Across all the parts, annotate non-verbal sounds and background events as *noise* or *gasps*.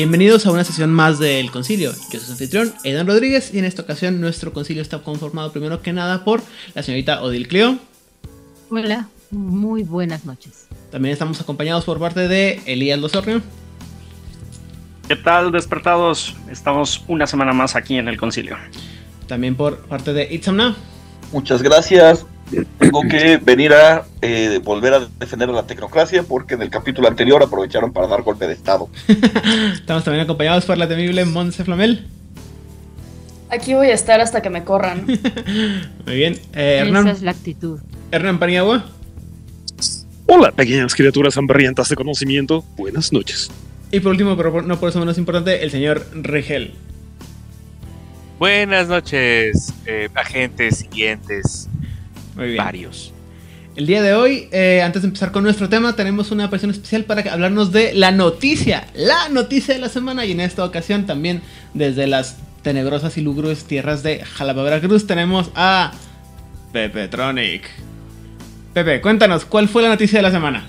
Bienvenidos a una sesión más del concilio. Yo soy su anfitrión, Aidan Rodríguez, y en esta ocasión nuestro concilio está conformado primero que nada por la señorita Odil Cleo. Hola, muy buenas noches. También estamos acompañados por parte de Elías Losornio. ¿Qué tal, despertados? Estamos una semana más aquí en el concilio. También por parte de Itzamna. Muchas gracias. Tengo que venir a eh, volver a defender a la tecnocracia porque en el capítulo anterior aprovecharon para dar golpe de estado. *laughs* Estamos también acompañados por la temible Montse Flamel. Aquí voy a estar hasta que me corran. *laughs* Muy bien. Eh, Hernán, Esa es la actitud. Hernán Paniagua. Hola, pequeñas criaturas hambrientas de conocimiento. Buenas noches. Y por último, pero no por eso menos importante, el señor Rigel. Buenas noches, eh, agentes siguientes, Muy bien. varios. El día de hoy, eh, antes de empezar con nuestro tema, tenemos una aparición especial para hablarnos de la noticia, la noticia de la semana. Y en esta ocasión también desde las tenebrosas y lúgubres tierras de Jalapa, Veracruz, tenemos a Pepe Tronic. Pepe, cuéntanos, ¿cuál fue la noticia de la semana?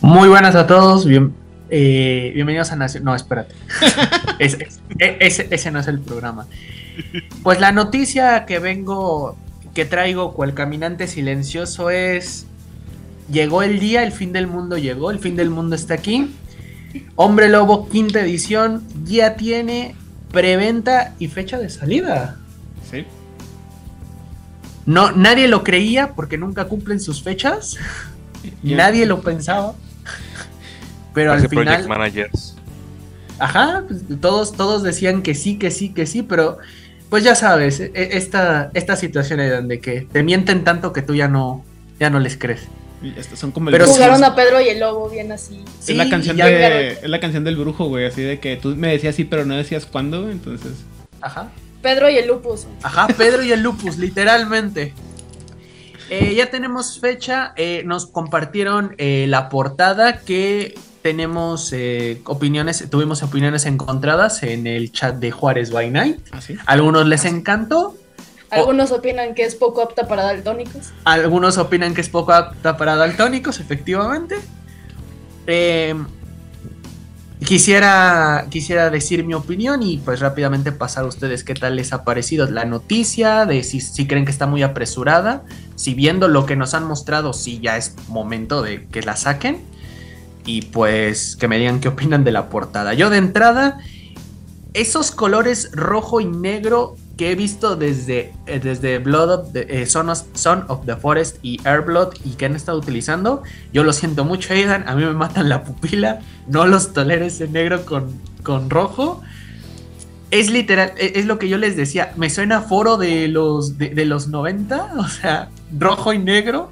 Muy buenas a todos, bien, eh, bienvenidos a Nación... No, espérate. *laughs* ese, ese- ese no es el programa. Pues la noticia que vengo, que traigo cual caminante silencioso es... Llegó el día, el fin del mundo llegó, el fin del mundo está aquí. Hombre Lobo, quinta edición, ya tiene preventa y fecha de salida. Sí. No, nadie lo creía porque nunca cumplen sus fechas. Nadie lo pensaba. Pero al Parece Project final, Managers. ajá, pues, todos, todos decían que sí, que sí, que sí, pero pues ya sabes, e- esta, esta situación es donde que te mienten tanto que tú ya no, ya no les crees. Y estos son como el Pero. Jugaron a Pedro y el lobo bien así. es, la canción ya- de, es la canción del brujo, güey, así de que tú me decías sí, pero no decías cuándo, entonces... Ajá. Pedro y el lupus. Ajá, Pedro y el Lupus, literalmente. Eh, ya tenemos fecha, eh, nos compartieron eh, la portada que tenemos eh, opiniones, tuvimos opiniones encontradas en el chat de Juárez by Night. ¿Ah, sí? Algunos les encantó, Algunos opinan que es poco apta para daltónicos. algunos opinan que es poco apta para daltónicos, efectivamente. Eh, quisiera, quisiera decir mi opinión y pues rápidamente pasar a ustedes qué tal les ha parecido la noticia, de si, si creen que está muy apresurada, si viendo lo que nos han mostrado, si ya es momento de que la saquen y pues que me digan qué opinan de la portada. Yo de entrada, esos colores rojo y negro que he visto desde, eh, desde Blood of the, eh, Son, of, the Forest y Airblood y que han estado utilizando, yo lo siento mucho, Aidan, a mí me matan la pupila, no los tolero ese negro con, con rojo. Es literal, e- es lo que yo les decía, me suena foro de los, de, de los 90, *laughs* o sea, rojo y negro.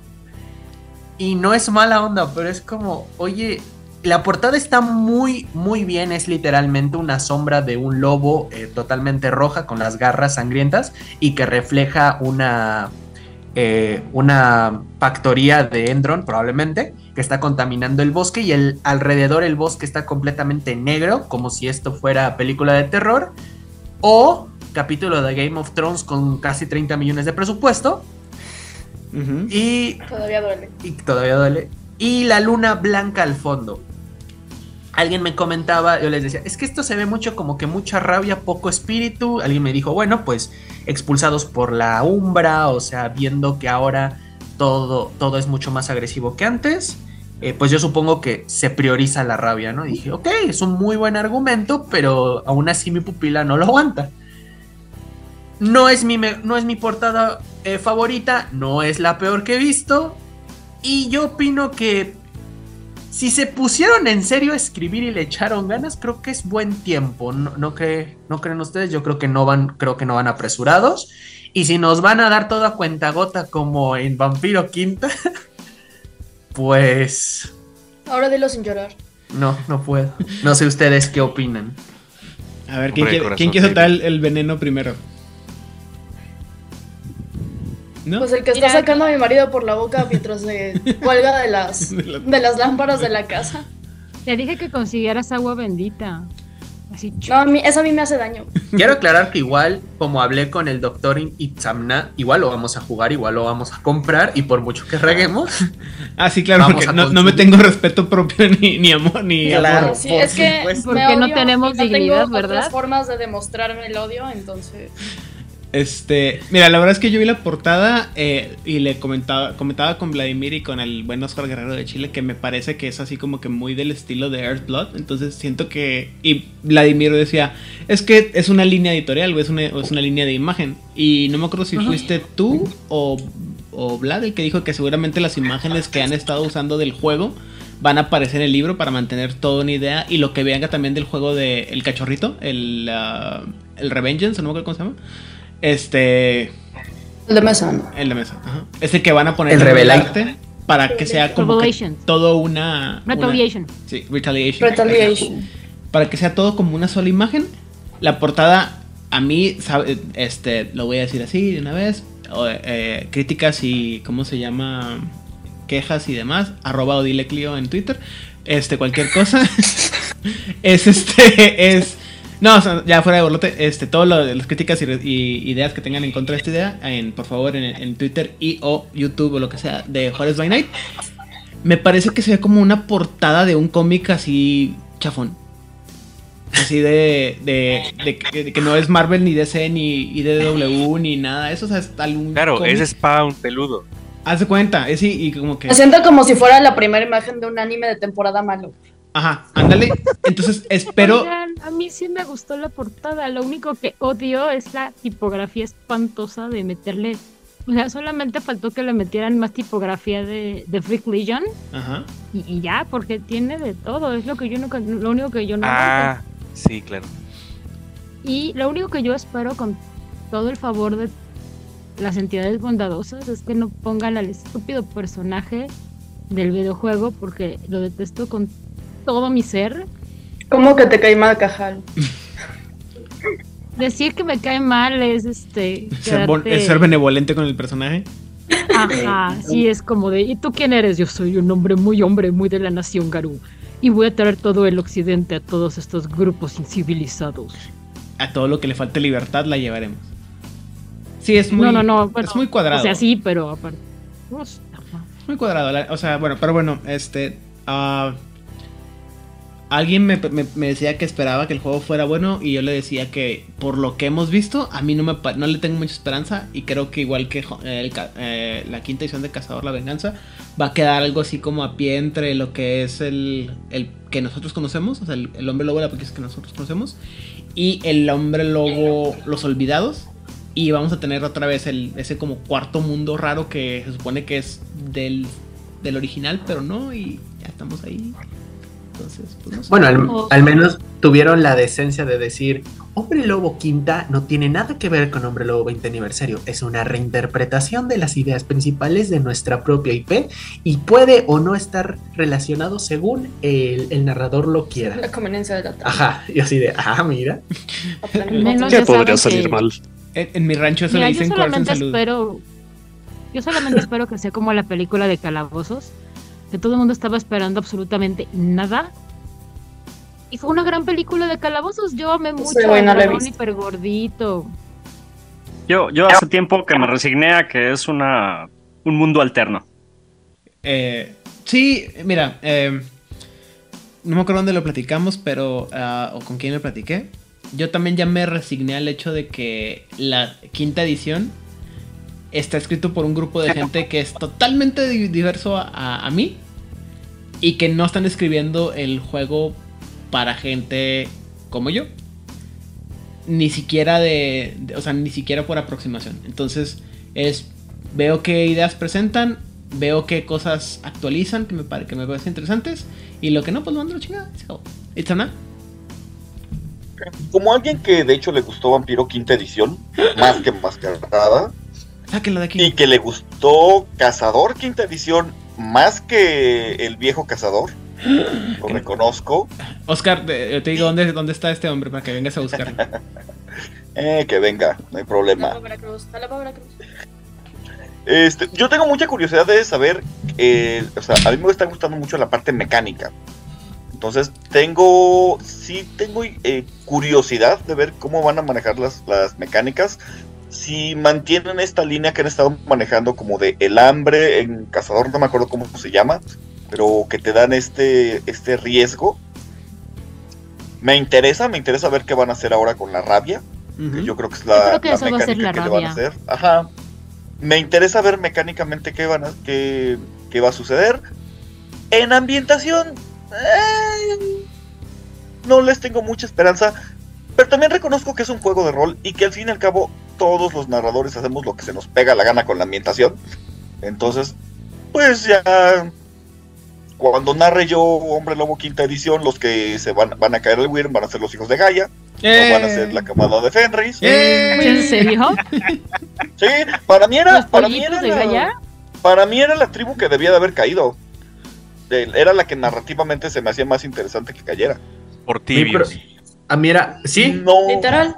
Y no es mala onda, pero es como, oye, la portada está muy, muy bien. Es literalmente una sombra de un lobo eh, totalmente roja con las garras sangrientas y que refleja una, eh, una factoría de Endron, probablemente, que está contaminando el bosque y el, alrededor el bosque está completamente negro, como si esto fuera película de terror. O capítulo de Game of Thrones con casi 30 millones de presupuesto. Y Todavía duele. y todavía duele. Y la luna blanca al fondo. Alguien me comentaba, yo les decía, es que esto se ve mucho como que mucha rabia, poco espíritu. Alguien me dijo, bueno, pues expulsados por la umbra, o sea, viendo que ahora todo, todo es mucho más agresivo que antes. eh, pues yo supongo que se prioriza la rabia, ¿no? Y dije, ok, es un muy buen argumento, pero aún así mi pupila no lo aguanta. No es mi, no es mi portada eh, favorita, no es la peor que he visto. Y yo opino que si se pusieron en serio a escribir y le echaron ganas, creo que es buen tiempo. ¿No, no, cree- no creen ustedes? Yo creo que no van, creo que no van apresurados. Y si nos van a dar toda cuentagota como en Vampiro Quinta, *laughs* pues Ahora dilo sin llorar. no, no puedo. No sé ustedes qué opinan. A ver, ¿quién Hombre quiere, corazón, ¿quién quiere David. soltar el, el veneno primero? ¿No? Pues el que está Mira, sacando a mi marido por la boca mientras se *laughs* cuelga de las, De la- de las lámparas de la casa. Te dije que consiguieras agua bendita. Así, No, a mí, eso a mí me hace daño. Quiero aclarar que igual, como hablé con el doctor Itzamna, igual lo vamos a jugar, igual lo vamos a comprar y por mucho que reguemos, *laughs* Ah, sí, claro, porque no, no me tengo respeto propio *laughs* ni, ni amor, ni Claro. amor. Sí, por es que. Porque no tenemos no dignidad, tengo ¿verdad? otras formas de demostrarme el odio, entonces. Este, mira, la verdad es que yo vi la portada eh, y le comentaba, comentaba con Vladimir y con el buen Oscar Guerrero de Chile que me parece que es así como que muy del estilo de Earthblood. Entonces siento que. Y Vladimir decía, es que es una línea editorial, o es una, es una línea de imagen. Y no me acuerdo si fuiste tú o, o Vlad el que dijo que seguramente las imágenes que han estado usando del juego van a aparecer en el libro para mantener toda una idea. Y lo que vean también del juego de El Cachorrito, el, ah, el Revengeance, no me acuerdo cómo se llama. Este. El de mesa, ¿no? El de mesa. Ajá. Es el que van a poner El en Revelate. arte para que sea como que todo una. una- Retaliation. sí, retaliation. Retaliation. Para que sea todo como una sola imagen. La portada, a mí, sabe- este, lo voy a decir así de una vez. o, eh, críticas y. ¿Cómo se llama? Quejas y demás. Arroba Odile Clio en Twitter. Este, cualquier cosa. *laughs* es este. Es. No, o sea, ya fuera de borlote, este, de las críticas y, ideas que tengan en contra de esta idea, en, por favor, en, en Twitter y o YouTube o lo que sea de Juárez by Night. Me parece que se ve como una portada de un cómic así chafón. Así de, de, de que, de que no es Marvel ni DC ni IDW ni nada de eso. O sea, es algún Claro, cómic. es Spawn peludo. Haz de cuenta, es y, y como que... Me siento como si fuera la primera imagen de un anime de temporada malo. Ajá, ándale. Entonces espero... Oigan, a mí sí me gustó la portada. Lo único que odio es la tipografía espantosa de meterle. O sea, solamente faltó que le metieran más tipografía de, de Freak Legion Ajá. y, y ya, porque tiene de todo. Es lo que yo nunca, lo único que yo no. Ah, sí, claro. Y lo único que yo espero con todo el favor de las entidades bondadosas es que no pongan al estúpido personaje del videojuego porque lo detesto con todo mi ser. ¿Cómo que te cae mal cajal? Decir que me cae mal es este. Ser, bon- quedarte- es ser benevolente con el personaje. Ajá, sí, es como de. ¿Y tú quién eres? Yo soy un hombre muy hombre, muy de la nación Garú. Y voy a traer todo el occidente a todos estos grupos incivilizados. A todo lo que le falte libertad la llevaremos. Sí, es muy... no, no, no. bueno, es muy cuadrado. O sea, sí, pero aparte. pues. Muy cuadrado, la- o sea, bueno, pero bueno, este... ah, alguien me, me- decía que esperaba que el juego fuera bueno y yo le decía que por lo que hemos visto, a mí no, me, no le tengo mucha esperanza y creo que igual que el eh, la quinta edición de Cazador La Venganza, va a quedar algo así como a pie entre lo que es el, el que nosotros conocemos, o sea, el, hombre lobo de la que nosotros conocemos y el hombre lobo Los Olvidados. Y vamos a tener otra vez el, ese como cuarto mundo raro que se supone que es del, del original, pero no, y ya estamos ahí. Entonces, pues no sé. Bueno, al, menos tuvieron la decencia de decir, Hombre Lobo Quinta no tiene nada que ver con Hombre Lobo 20 aniversario, es una reinterpretación de las ideas principales de nuestra propia IP y puede o no estar relacionado según el, el narrador lo quiera. La conveniencia de la trama. Ajá, y así de, ah, mira. Menos ¿Qué ya podría salir que- mal? en, en mi rancho eso Mira, le yo dicen corazón solamente salud. espero. Yo solamente espero que sea como la película de calabozos. Que todo el mundo estaba esperando absolutamente nada. Y fue una gran película de calabozos. Yo amé mucho Sí, güey, no al la he dragón visto. hiper gordito. Yo, yo hace tiempo que me resigné a que es una, un mundo alterno. Eh, sí, mira, eh, no me acuerdo dónde lo platicamos, pero. ah, o con quién lo platiqué. Yo también ya me resigné al hecho de que la quinta edición está escrito por un grupo de gente que es totalmente di- diverso a, mí y que no están escribiendo el juego para gente como yo. Ni siquiera de, o sea, ni siquiera por aproximación. Entonces, es veo qué ideas presentan, veo qué cosas actualizan que me, que me parecen interesantes y lo que no, pues lo mando a la chingada. ¿It's a Como alguien que de hecho le gustó Vampiro quinta edición, más que Mascarada, Sáquenlo de aquí. y que le gustó Cazador quinta edición más que el viejo Cazador, *gasps* lo reconozco, Oscar, te, te digo dónde, dónde está este hombre para que vengas a buscarlo. *laughs* eh, que venga, no hay problema. Veracruz. Este, yo tengo mucha curiosidad de saber, eh, o sea, a mí me está gustando mucho la parte mecánica Entonces tengo, sí tengo eh, curiosidad de ver cómo van a manejar las, las mecánicas. Si mantienen esta línea que han estado manejando como de el hambre en cazador, no me acuerdo cómo se llama, pero que te dan este, este riesgo. Me interesa, me interesa ver qué van a hacer ahora con la rabia. que yo creo que es la, que la mecánica la que le van a hacer. Ajá. Me interesa ver mecánicamente qué, van a, qué, qué va a suceder. En ambientación, eh, no les tengo mucha esperanza. Pero también reconozco que es un juego de rol y que al fin y al cabo todos los narradores hacemos lo que se nos pega la gana con la ambientación. Entonces, pues ya cuando narre yo Hombre Lobo quinta edición, los que se van, van a caer el Wyrm van a ser los hijos de Gaia, no van a ser la camada de Fenris. ¡Eh! ¿En serio? Sí, para mí era, ¿Los para mí era de la- Gaia? para mí era la tribu que debía de haber caído. Eh, Era la que narrativamente se me hacía más interesante que cayera. Por Sí, pero- tibios. Ah, mira, sí. No. Literal.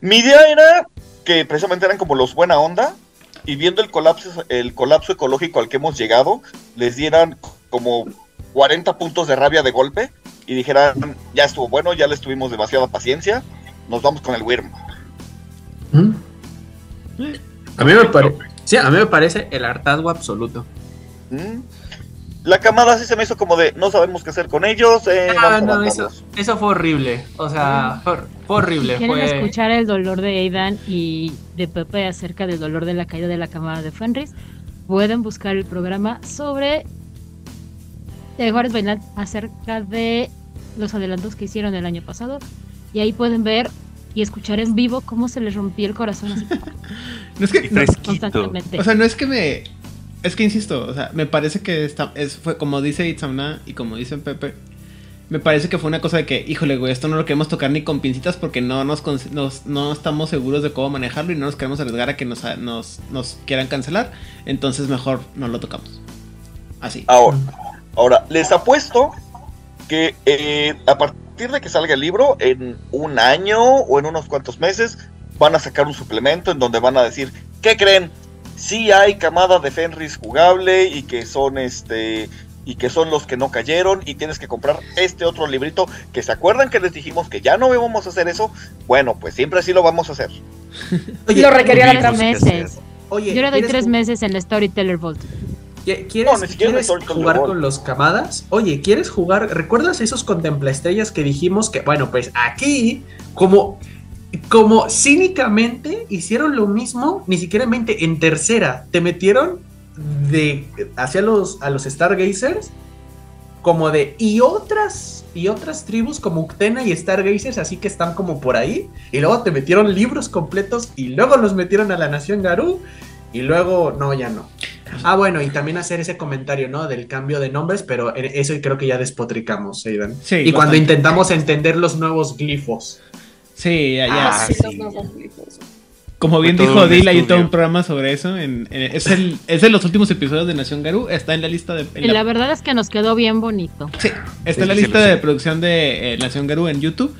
Mi idea era que precisamente eran como los buena onda y viendo el colapso, el colapso ecológico al que hemos llegado, les dieran como 40 puntos de rabia de golpe y dijeran, ya estuvo bueno, ya les tuvimos demasiada paciencia, nos vamos con el Wyrm. ¿Mm? A mí me parece. Sí, a mí me parece el hartazgo absoluto. ¿Mm? La camada sí se me hizo como de, no sabemos qué hacer con ellos, eh, Ah, no, matarlos". eso, eso fue horrible. O sea, fue, fue horrible. ¿Quieren Fue... escuchar el dolor de Aidan y de Pepe acerca del dolor de la caída de la camada de Fenris? Pueden buscar el programa sobre de Juárez Bainal acerca de los adelantos que hicieron el año pasado. Y ahí pueden ver y escuchar en vivo cómo se les rompió el corazón así *laughs* No es que, no, constantemente. o sea, no es que me. Es que insisto, o sea, me parece que está, es, fue como dice Itzamna y como dice Pepe. Me parece que fue una cosa de que, híjole, güey, esto no lo queremos tocar ni con pincitas porque no nos, nos- no estamos seguros de cómo manejarlo y no nos queremos arriesgar a que nos, nos, nos quieran cancelar. Entonces mejor no lo tocamos. Así. Ahora, ahora, les apuesto que eh, a partir de que salga el libro, en un año o en unos cuantos meses, van a sacar un suplemento en donde van a decir, ¿qué creen? Sí hay camada de Fenris jugable y que son este y que son los que no cayeron y tienes que comprar este otro librito que se acuerdan que les dijimos que ya no íbamos a hacer eso. Bueno, pues siempre así lo vamos a hacer. *laughs* Lo requería hacer. meses. Oye, Yo le doy ¿quieres tres meses en la Storyteller Vault. qui- ¿Quieres, No, quieres el jugar con los camadas? Oye, ¿quieres jugar? ¿Recuerdas esos contemplaestrellas que dijimos que, bueno, pues aquí, como, como cínicamente hicieron lo mismo, ni siquiera en 20, en tercera, te metieron de hacia los a los Stargazers como de y otras y otras tribus como Uctena y Stargazers así que están como por ahí y luego te metieron libros completos y luego los metieron a la nación Garú y luego no ya no. Ah bueno y también hacer ese comentario no del cambio de nombres pero en- eso creo que ya despotricamos Aidan Sí, y cuando intentamos entender los nuevos glifos Sí, ya, ya. Ah, sí, sí. los. Como bien Fue dijo un Dil, hay todo un programa sobre eso. En, en- es, el, es de los últimos episodios de Nación Garú. Está en la lista de. en Y la verdad es que nos quedó bien bonito. Sí, está en la Sí, sí, lista de producción de eh, Nación Garú en YouTube.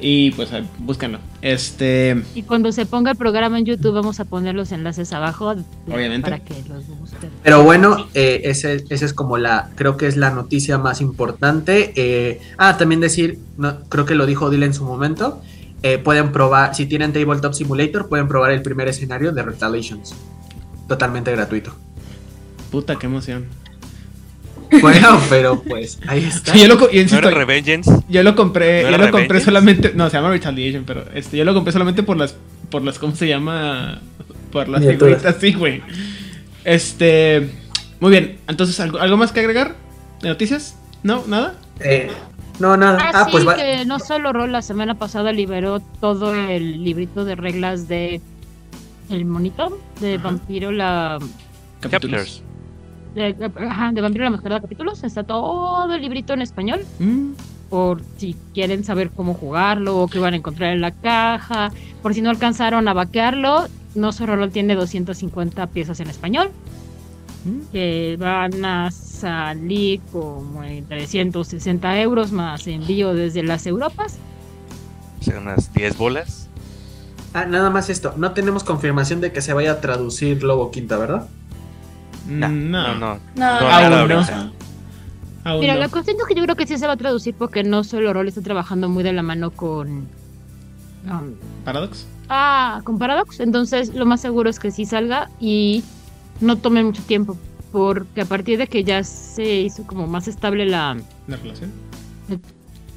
Y pues búscanlo. Este. Y cuando se ponga el programa en YouTube vamos a poner los enlaces abajo Obviamente. para que los busquen. Pero bueno, eh, ese, ese es como la, creo que es la noticia más importante. Eh, ah, también decir, no, creo que lo dijo Dylan en su momento, eh, pueden probar, si tienen Tabletop Simulator, pueden probar el primer escenario de Retaliations. Totalmente gratuito. Puta, qué emoción. *laughs* Bueno, pero pues ahí *laughs* está. Sí, yo lo, co- y ¿No insisto, era Revengeance? yo lo compré, ¿No yo lo compré solamente, no, se llama Retaliation, pero este, yo lo compré solamente por las, por las, ¿cómo se llama? Por las Miniaturas. figuritas, sí, güey. Este, muy bien, entonces, ¿algo, algo más que agregar? ¿De noticias? ¿No? ¿Nada? Eh, no, nada. Ah, Ah, sí, pues va. que no solo Rol la semana pasada liberó todo el librito de reglas de el monito de Ajá. vampiro la Capítulos. de, ajá, de vampiro la mejor de capítulos está todo el librito en español Mm, por si quieren saber cómo jugarlo o qué van a encontrar en la caja por si no alcanzaron a vaquearlo no solo Rol tiene 250 piezas en español mm. que van a salir como en 360 euros más envío desde las Europas sea, unas 10 bolas. Ah, nada más esto. No tenemos confirmación de que se vaya a traducir Lobo Quinta, ¿verdad? No, No, no. No, No, Aún no. Aún Mira, no. la cuestión es que yo creo que sí se va a traducir porque no solo Rol está trabajando muy de la mano con. um, Paradox. ah, con Paradox. Entonces, lo más seguro es que sí salga y no tome mucho tiempo. Porque a partir de que ya se hizo como más estable la. La relación.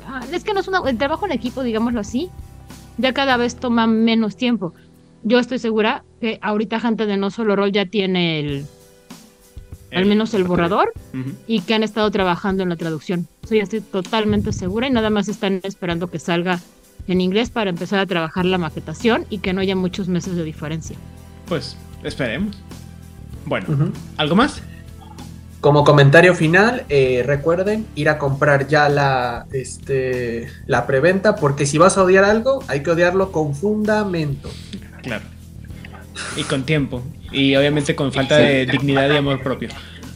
ah, es que no es una, el trabajo en equipo, digámoslo así, ya cada vez toma menos tiempo. Yo estoy segura que ahorita gente de no solo rol ya tiene el, al menos el borrador y que han estado trabajando en la traducción. Eso ya estoy totalmente segura y nada más están esperando que salga en inglés para empezar a trabajar la maquetación y que no haya muchos meses de diferencia. Pues esperemos. Bueno. ¿algo más? Como comentario final, eh, recuerden ir a comprar ya la, este, la preventa, porque si vas a odiar algo, hay que odiarlo con fundamento. Claro. Y con tiempo. Y obviamente con falta de dignidad y amor propio.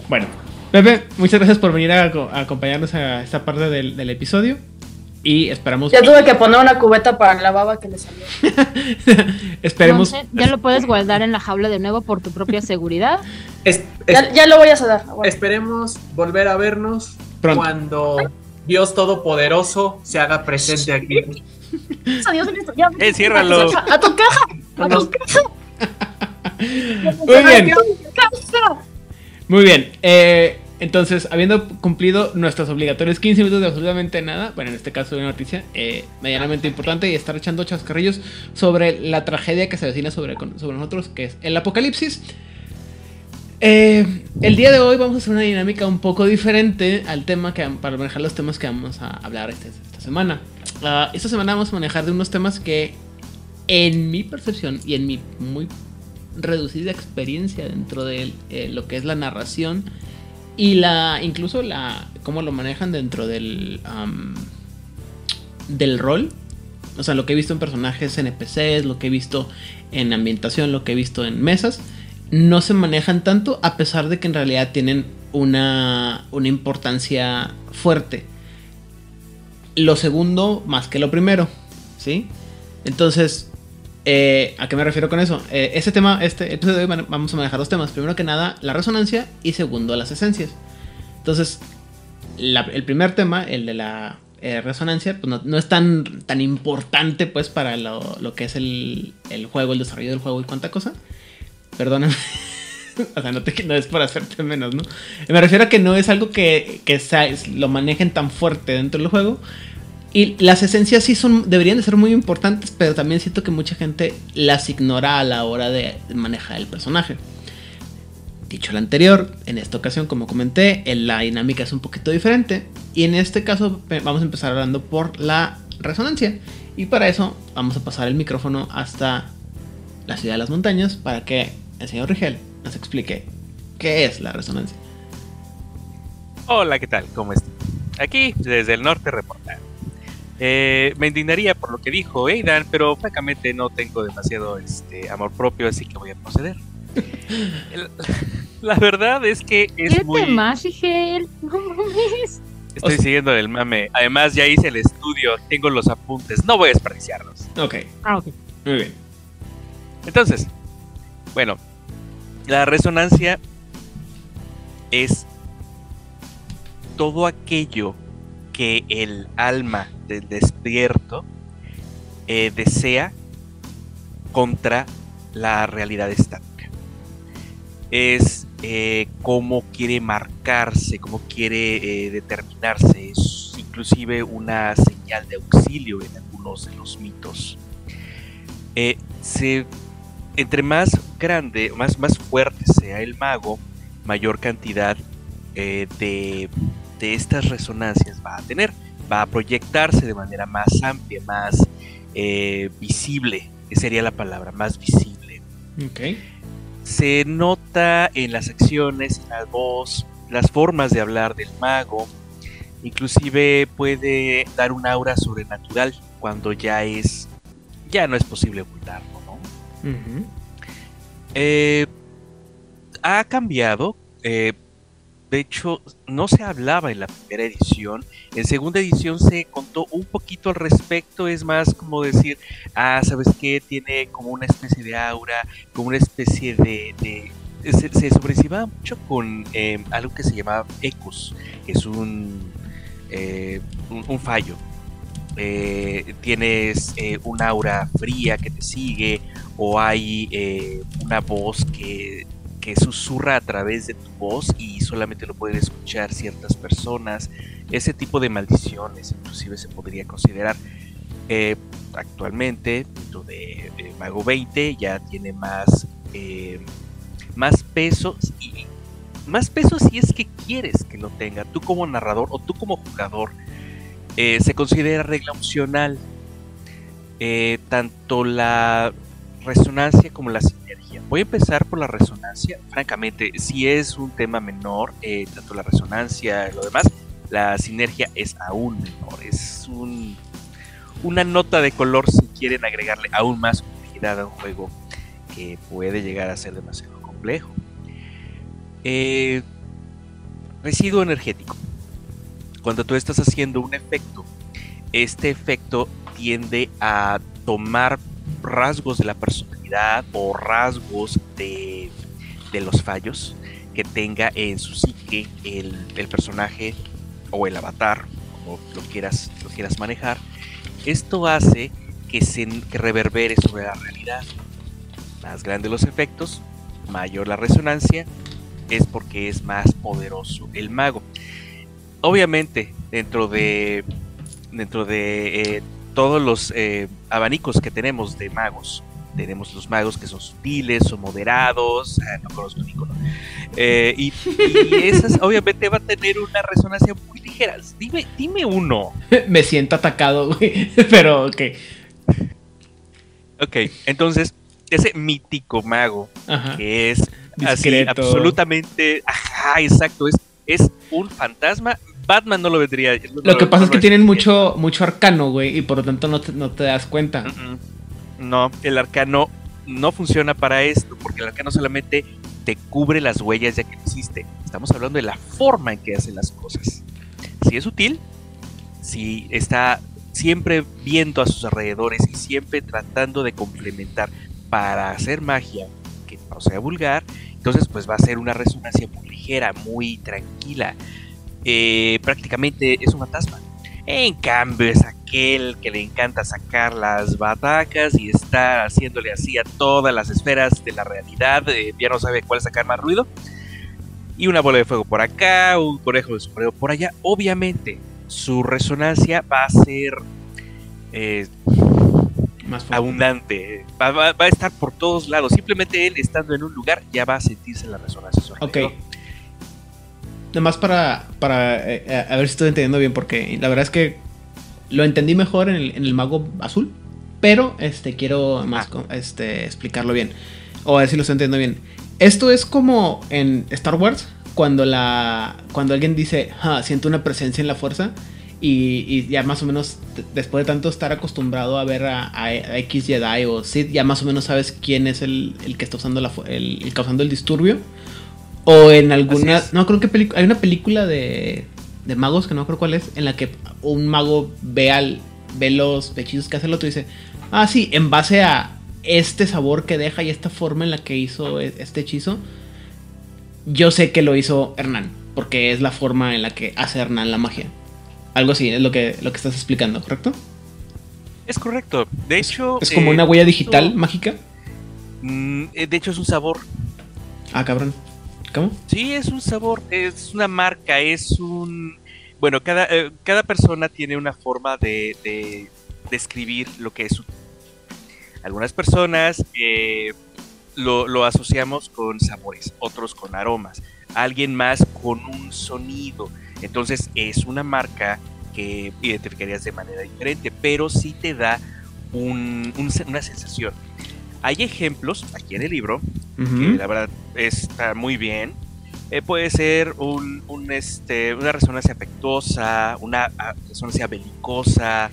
Bueno, Pepe, muchas gracias por venir a, a acompañarnos a esta parte del, del episodio. Y esperamos. Ya tuve que poner una cubeta para la baba que le salió. *laughs* esperemos. Entonces, ya lo puedes guardar en la jaula de nuevo por tu propia seguridad. *laughs* Es- es- Ya, ya lo voy a ceder. Bueno. esperemos volver a vernos Pronto. cuando Dios Todopoderoso se haga presente aquí. Adiós. ¡Eh, ciérralo! A tu caja. A tu caja. *laughs* Muy bien. Muy bien. eh, entonces, habiendo cumplido nuestros obligatorios 15 minutos de absolutamente nada, bueno, en este caso una noticia eh, medianamente importante y estar echando chascarrillos sobre la tragedia que se avecina sobre, sobre nosotros, que es el apocalipsis. Eh, el día de hoy vamos a hacer una dinámica un poco diferente al tema que para manejar los temas que vamos a hablar este- esta semana. Ah, esta semana vamos a manejar de unos temas que, en mi percepción y en mi muy reducida experiencia dentro de eh, lo que es la narración y la incluso la cómo lo manejan dentro del del rol o sea lo que he visto en personajes NPCs lo que he visto en ambientación lo que he visto en mesas no se manejan tanto a pesar de que en realidad tienen una una importancia fuerte lo segundo más que lo primero sí entonces eh, ¿A qué me refiero con eso? Eh, este tema, este episodio de hoy vamos a manejar dos temas. Primero que nada, la resonancia y segundo, las esencias. Entonces, el primer tema, el de la eh, resonancia, pues no, no es tan, tan importante pues para lo, lo que es el, el juego, el desarrollo del juego y cuánta cosa. Perdóname. *laughs* o sea, no, te, no es por hacerte menos, ¿no? Me refiero a que no es algo que, que lo manejen tan fuerte dentro del juego. Y las esencias sí son, deberían de ser muy importantes, pero también siento que mucha gente las ignora a la hora de manejar el personaje. Dicho lo anterior, en esta ocasión, como comenté, la dinámica es un poquito diferente. Y en este caso vamos a empezar hablando por la resonancia. Y para eso vamos a pasar el micrófono hasta la ciudad de las montañas para que el señor Rigel nos explique qué es la resonancia. Hola, ¿qué tal? ¿Cómo están? Aquí, desde el norte, reportar. Eh, me indignaría por lo que dijo Aidan, pero francamente no tengo demasiado este, amor propio, así que voy a proceder. *laughs* El- la verdad es que es ¿Qué muy... más, Rigel? *laughs* No mames. Estoy O sea- siguiendo el mame. Además, ya hice el estudio, tengo los apuntes, no voy a desperdiciarlos. Ok, Ah, ok. muy bien. Entonces, bueno, la resonancia es todo aquello que el alma del despierto eh, desea contra la realidad estática. Es eh, cómo quiere marcarse, cómo quiere eh, determinarse. Es inclusive una señal de auxilio en algunos de los mitos. Eh, se entre más grande, más, más fuerte sea el mago, mayor cantidad eh, de, de estas resonancias va a tener. Va a proyectarse de manera más amplia, más eh, visible, que sería la palabra, más visible. Ok. Se nota en las acciones, en la voz, las formas de hablar del mago. Inclusive puede dar un aura sobrenatural cuando ya es, ya no es posible ocultarlo, Eh, ha cambiado. eh, de hecho, no se hablaba en la primera edición. En segunda edición se contó un poquito al respecto. Es más como decir, ah, ¿sabes qué? Tiene como una especie de aura, como una especie de, se, se sobreestimaba mucho con eh, algo que se llamaba ECUS, que es un, eh, un, un fallo. Eh, tienes eh, un aura fría que te sigue o hay eh, una voz que, que susurra a través de tu voz y solamente lo pueden escuchar ciertas personas. Ese tipo de maldiciones inclusive se podría considerar. Actualmente, dentro de, de Mago 20, ya tiene más, más peso y más peso si es que quieres que lo tenga. Tú como narrador o tú como jugador eh, se considera regla opcional. Eh, tanto la resonancia como la sinergia. Voy a empezar por la resonancia. Francamente, si es un tema menor, eh, tanto la resonancia y lo demás, la sinergia es aún menor. Es un, una nota de color si quieren agregarle aún más complejidad a un juego que puede llegar a ser demasiado complejo. Residuo energético. Cuando tú estás haciendo un efecto, este efecto tiende a tomar rasgos de la personalidad o rasgos de, de los fallos que tenga en su psique el, el personaje o el avatar, como lo quieras, lo quieras manejar. Esto hace que se que reverbere sobre la realidad. Más grandes los efectos, mayor la resonancia, es porque es más poderoso el mago. Obviamente, dentro de dentro de eh, todos los eh, abanicos que tenemos de magos, tenemos los magos que son sutiles o moderados, ah, no conozco ninguno. Eh, y, y esas obviamente va a tener una resonancia muy ligera. Dime, dime uno. *laughs* Me siento atacado, güey. *laughs* Pero ok. Ok, entonces, ese mítico mago Ajá. que es así absolutamente, ajá, exacto, es, es un fantasma. Batman no lo vendría. no Lo que pasa no es que tienen mucho, mucho arcano, güey, y por lo tanto no te, no te das cuenta. No, el arcano no funciona para esto, porque el arcano solamente te cubre las huellas ya que existe. Estamos hablando de la forma en que hace las cosas. Si es útil, si está siempre viendo a sus alrededores y siempre tratando de complementar para hacer magia que no sea vulgar, entonces pues va a ser una resonancia muy ligera, muy tranquila. Eh, prácticamente es un fantasma. En cambio, es aquel que le encanta sacar las batacas y estar haciéndole así a todas las esferas de la realidad. eh, ya no sabe cuál sacar más ruido. Y una bola de fuego por acá, un conejo de sombrero por allá. Obviamente, su resonancia va a ser eh, Más abundante. Va, va- va a estar por todos lados. Simplemente él estando en un lugar ya va a sentirse la resonancia. Ok. Nomás para, para eh, eh, a ver si estoy entendiendo bien, porque la verdad es que lo entendí mejor en el, en el mago azul, pero este quiero más este, explicarlo bien. O a ver si lo estoy entendiendo bien. Esto es como en Star Wars, cuando la cuando alguien dice, "Ah, siento una presencia en la fuerza. Y, ya más o menos, después de tanto estar acostumbrado a ver a, X Jedi o Sith, ya más o menos sabes quién es el, el que está usando la, el, el causando el disturbio. O en alguna. No creo que película. Hay una película de, de magos que no creo cuál es. En la que un mago ve al. ve los hechizos que hace el otro y dice. Ah, sí, en base a este sabor que deja y esta forma en la que hizo e- este hechizo. Yo sé que lo hizo Hernán. Porque es la forma en la que hace Hernán la magia. Algo así, es lo que, lo que estás explicando, ¿correcto? Es correcto. De hecho. Es como eh, una huella digital esto- mágica. Mm, eh, de hecho, es un sabor. Ah, cabrón. Sí, es un sabor, es una marca, es un... Bueno, cada, eh, cada persona tiene una forma de, de describir lo que es. Algunas personas eh, lo, lo asociamos con sabores, otros con aromas, alguien más con un sonido. Entonces es una marca que identificarías de manera diferente, pero sí te da un- una sensación. Hay ejemplos aquí en el libro que la verdad está muy bien. Eh, puede ser un, un, este, una resonancia afectuosa, una ah, resonancia belicosa,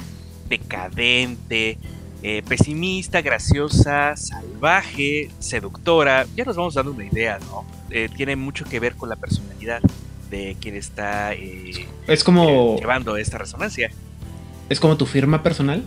decadente, eh, pesimista, graciosa, salvaje, seductora. Ya nos vamos dando una idea, ¿no? Eh, tiene mucho que ver con la personalidad de quien está eh, Es como. eh, llevando esta resonancia. Es como tu firma personal.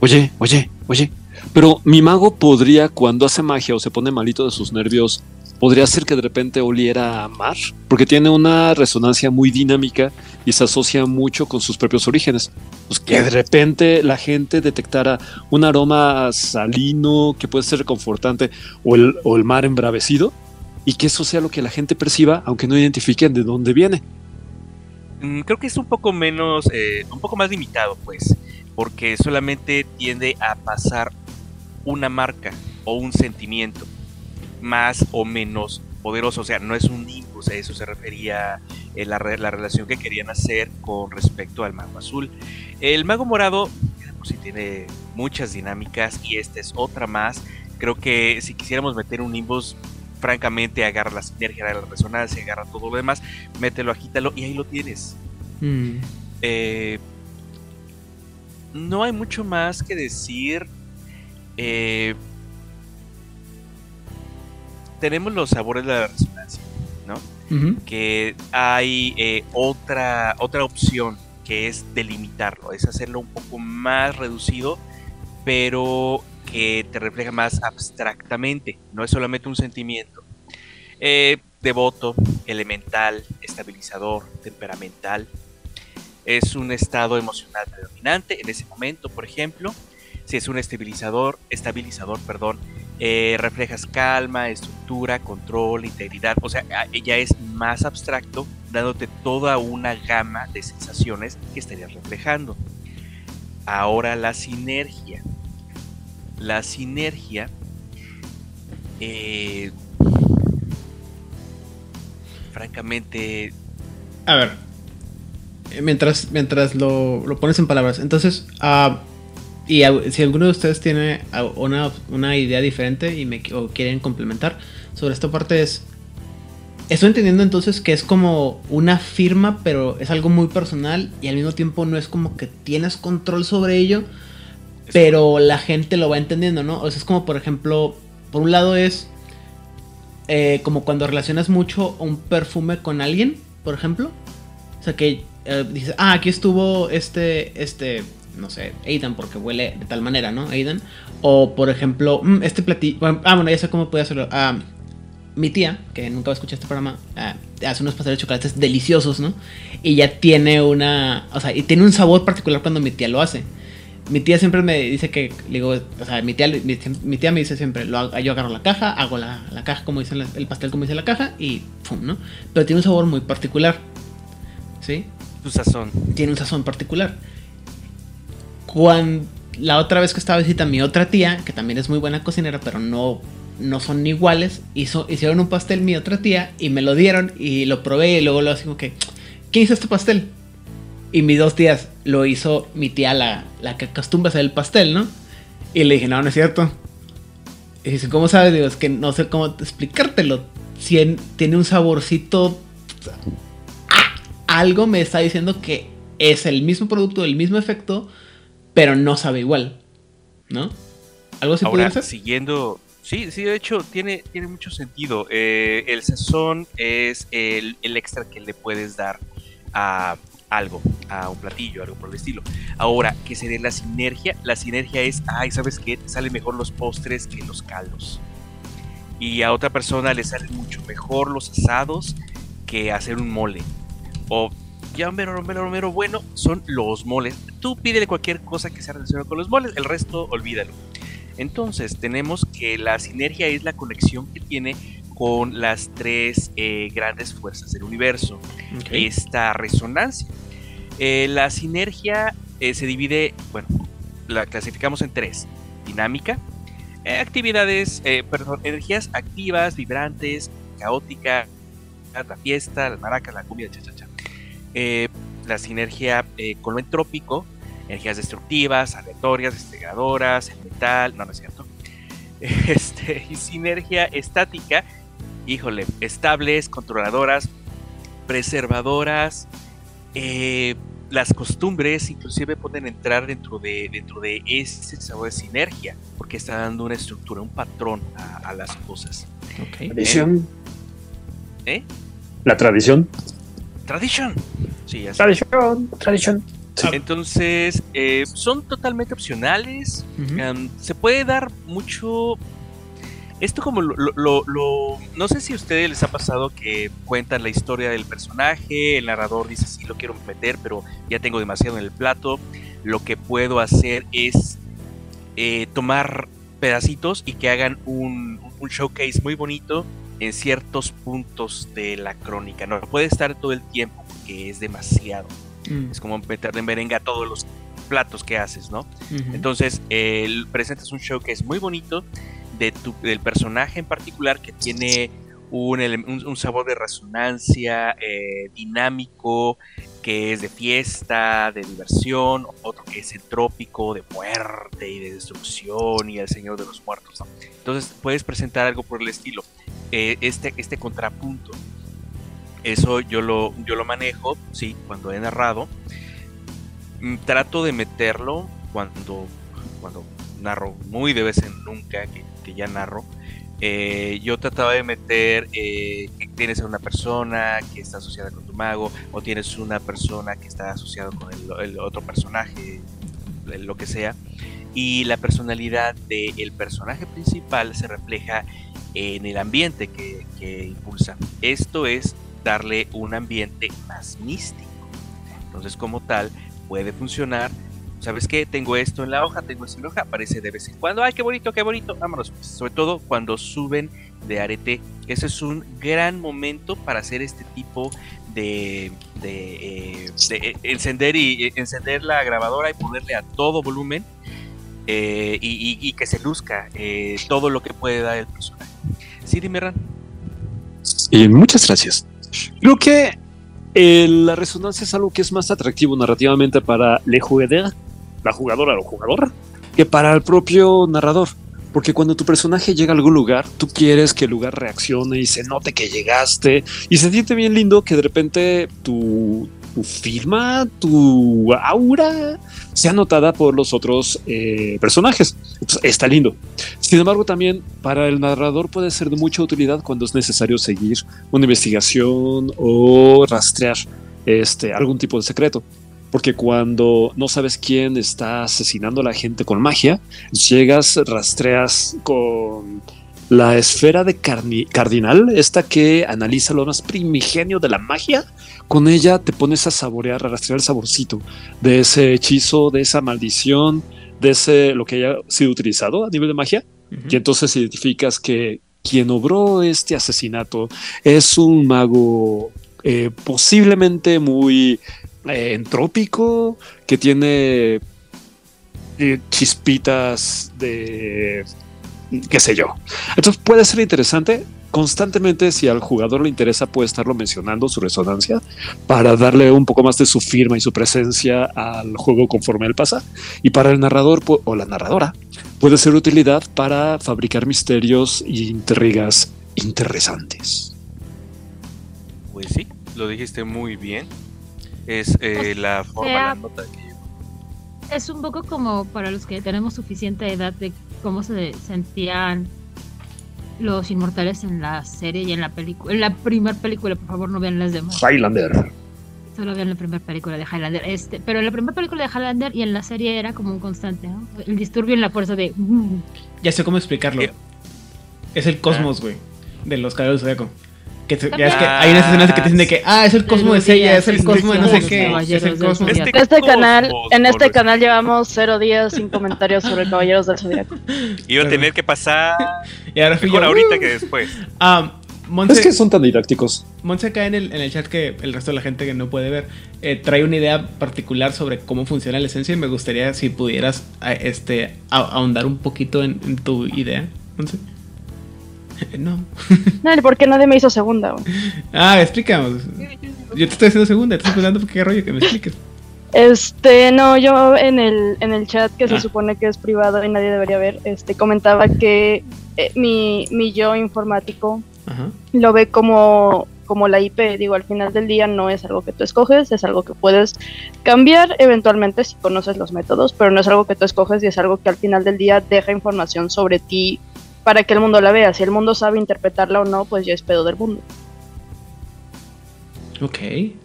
Oye, oye, oye. Pero mi mago podría, cuando hace magia o se pone malito de sus nervios, podría ser que de repente oliera a mar, porque tiene una resonancia muy dinámica y se asocia mucho con sus propios orígenes. Pues que de repente la gente detectara un aroma salino que puede ser reconfortante o el, o el mar embravecido y que eso sea lo que la gente perciba, aunque no identifiquen de dónde viene. Mm, Creo que es un poco menos, eh, un poco más limitado, pues, porque solamente tiende a pasar una marca o un sentimiento más o menos poderoso. O sea, no es un nimbus, a eso se refería la, la relación que querían hacer con respecto al mago azul. El mago morado, pues sí tiene muchas dinámicas y esta es otra más. Creo que si quisiéramos meter un nimbus, francamente agarra la sinergia, agarra la resonancia, agarra todo lo demás, mételo, agítalo y ahí lo tienes. Mm. Eh, no hay mucho más que decir. Eh, tenemos los sabores de la resonancia, ¿no? Que hay eh, otra, otra opción que es delimitarlo, es hacerlo un poco más reducido, pero que te refleja más abstractamente, no es solamente un sentimiento. Eh, devoto, elemental, estabilizador, temperamental, es un estado emocional predominante en ese momento, por ejemplo. Si es un estabilizador, estabilizador, perdón, eh, reflejas calma, estructura, control, integridad. O sea, ya es más abstracto, dándote toda una gama de sensaciones que estarías reflejando. Ahora la sinergia. La sinergia. eh, francamente, A ver. eh, Mientras, mientras lo, lo pones en palabras. Entonces, ah, y si alguno de ustedes tiene una, una idea diferente y me o quieren complementar sobre esta parte es... Estoy entendiendo entonces que es como una firma, pero es algo muy personal y al mismo tiempo no es como que tienes control sobre ello, pero la gente lo va entendiendo, ¿no? O sea, es como por ejemplo, por un lado es eh, como cuando relacionas mucho un perfume con alguien, por ejemplo. O sea, que eh, dices, ah, aquí estuvo este, este, no sé, Aidan, porque huele de tal manera, ¿no? Aidan. O, por ejemplo, mm, este platillo. bueno, Ah, bueno, ya sé cómo puede hacerlo. Ah, mi tía, que nunca va a escuchar este programa, ah, hace unos pasteles de chocolates deliciosos, ¿no? Y ya tiene una. O sea, y tiene un sabor particular cuando mi tía lo hace. Mi tía siempre me dice que, digo, o sea, mi tía, mi, mi tía me dice siempre, lo, yo agarro la caja, hago la, la caja como dice la- el pastel como dice la caja y pum, ¿no? Pero tiene un sabor muy particular, ¿sí? tu sazón. Tiene un sazón particular. Cuando la otra vez que estaba de visita mi otra tía, que también es muy buena cocinera, pero no, no son iguales, hizo, hicieron un pastel mi otra tía y me lo dieron y lo probé y luego lo así como que, ¿quién hizo este pastel? Y mis dos tías lo hizo mi tía, la, la que acostumbra hacer el pastel, ¿no? Y le dije, no, no es cierto. Y dice, ¿cómo sabes? Digo, es que no sé cómo explicártelo. Si en- tiene un saborcito. Ah, algo me está diciendo que es el mismo producto, el mismo efecto, pero no sabe igual. ¿No? ¿Algo así Ahora, ser? siguiendo. Sí, sí, de hecho, tiene, tiene mucho sentido. Eh, el sazón es el, el extra que le puedes dar a algo, a un platillo, algo por el estilo. Ahora, ¿qué sería la sinergia? La sinergia es, ay, ¿sabes qué? Salen mejor los postres que los caldos. Y a otra persona le salen mucho mejor los asados que hacer un mole. O, ya, mero, mero, mero, bueno, son los moles. Tú pídele cualquier cosa que sea relacionada con los moles, el resto olvídalo. Entonces, tenemos que la sinergia es la conexión que tiene con las tres eh, grandes fuerzas del universo. Esta resonancia. Eh, la sinergia eh, se divide, bueno, la clasificamos en tres. Dinámica, actividades, perdón, energías activas, vibrantes, caótica, la fiesta, las maracas, la comida, cha, cha, cha. Eh, la sinergia eh, con lo entrópico, energías destructivas, aleatorias, desintegradoras, el metal, no, no es cierto. *laughs* Este, y sinergia estática, híjole, estables, controladoras, preservadoras, eh, las costumbres inclusive pueden entrar dentro de, dentro de ese sabor de sinergia, porque está dando una estructura, un patrón a, a las cosas. Tradición. ¿Eh? La tradición. Tradition. Sí, así. Tradición. Tradición. Entonces, eh, son totalmente opcionales. Um, se puede dar mucho. Esto como lo, lo- lo- lo- No sé si a ustedes les ha pasado que cuentan la historia del personaje, el narrador dice sí lo quiero meter, pero ya tengo demasiado en el plato. Lo que puedo hacer es eh, tomar pedacitos y que hagan un, un showcase muy bonito en ciertos puntos de la crónica. No puede estar todo el tiempo porque es demasiado. Mm, Es como meterle en merenga todos los platos que haces, ¿no? Entonces, eh, presentas un show que es muy bonito de tu, del personaje en particular que tiene un- un sabor de resonancia eh, dinámico, que es de fiesta, de diversión, otro que es entrópico, de muerte y de destrucción y el Señor de los Muertos. Entonces, puedes presentar algo por el estilo. Eh, este, este contrapunto. Eso yo lo, yo lo manejo, sí, cuando he narrado. Mm, Trato de meterlo cuando, cuando narro, muy de vez en nunca que, que ya narro. Eh, yo trataba de meter eh, que tienes a una persona que está asociada con tu mago, o tienes una persona que está asociada con el, el otro personaje, lo que sea, y la personalidad del personaje principal se refleja en el ambiente que, que impulsa. Esto es darle un ambiente más místico. Entonces, como tal, puede funcionar. ¿Sabes qué? Tengo esto en la hoja, tengo esto en la hoja, aparece de vez en cuando. ¡Ay, qué bonito, qué bonito! Vámonos. pues. Sobre todo cuando suben de arete. Ese es un gran momento para hacer este tipo de, de, eh, de, eh, encender y eh, encender la grabadora y ponerle a todo volumen y, que se luzca todo lo que puede dar el personaje. Sí, dime, Ran. Muchas gracias. Creo que la resonancia es algo que es más atractivo narrativamente para le jugador, la jugadora o jugador, que para el propio narrador. Porque cuando tu personaje llega a algún lugar, tú quieres que el lugar reaccione y se note que llegaste. Y se siente bien lindo que de repente tu, tu firma, tu aura sea notada por los otros eh, personajes. Está lindo. Sin embargo, también para el narrador puede ser de mucha utilidad cuando es necesario seguir una investigación o rastrear este, algún tipo de secreto. Porque cuando no sabes quién está asesinando a la gente con magia, llegas, rastreas con la esfera de carni- cardinal, esta que analiza lo más primigenio de la magia. Con ella te pones a saborear, a rastrear el saborcito de ese hechizo, de esa maldición, de ese lo que haya sido utilizado a nivel de magia. Y entonces identificas que quien obró este asesinato es un mago eh, posiblemente muy entrópico, que tiene eh, chispitas de qué sé yo. Entonces puede ser interesante. Constantemente, si al jugador le interesa, puede estarlo mencionando su resonancia para darle un poco más de su firma y su presencia al juego conforme él pasa. Y para el narrador o la narradora, puede ser utilidad para fabricar misterios e intrigas interesantes. Pues sí, lo dijiste muy bien. Es eh, la forma, sea- la nota que llevo. Es un poco como para los que tenemos suficiente edad de cómo se sentían los inmortales en la serie y en la película. En la primera película, por favor, no vean las demás. Highlander. Solo vean la primera película de Highlander. Este, pero en la primera película de Highlander y en la serie era como un constante, ¿no? El disturbio en la fuerza de. Ya sé cómo explicarlo. ¿Qué? Es el cosmos, güey. De los caballeros de Zodíaco. Que es que hay unas escenas que te dicen de que, ah, es el cosmo de Sella, es el cosmo de no sé qué. Es el. Zodiaco. Este En este canal, en este canal llevamos cero días sin comentarios sobre *laughs* Caballeros del Zodiaco. Iba a tener que pasar Y ahora mejor yo. ahorita "Uh". que después. *laughs* Ah, Monse, Es que son tan didácticos. Monse acá en el, en el chat que el resto de la gente que no puede ver eh, trae una idea particular sobre cómo funciona la esencia y me gustaría si pudieras a- este, a- ahondar un poquito en, en tu idea. Monse. *laughs* No. No, ¿por qué nadie me hizo segunda? güey? Ah, explícanos. Yo te estoy haciendo segunda, te estoy preguntando qué rollo que me expliques. Este, no, yo en el, en el chat que Ah. se supone que es privado y nadie debería ver, este, comentaba que eh, mi, mi yo informático Ajá. lo ve como, como la IP. Digo, al final del día no es algo que tú escoges, es algo que puedes cambiar eventualmente si conoces los métodos, pero no es algo que tú escoges y es algo que al final del día deja información sobre ti para que el mundo la vea. Si el mundo sabe interpretarla o no, pues ya es pedo del mundo. Ok.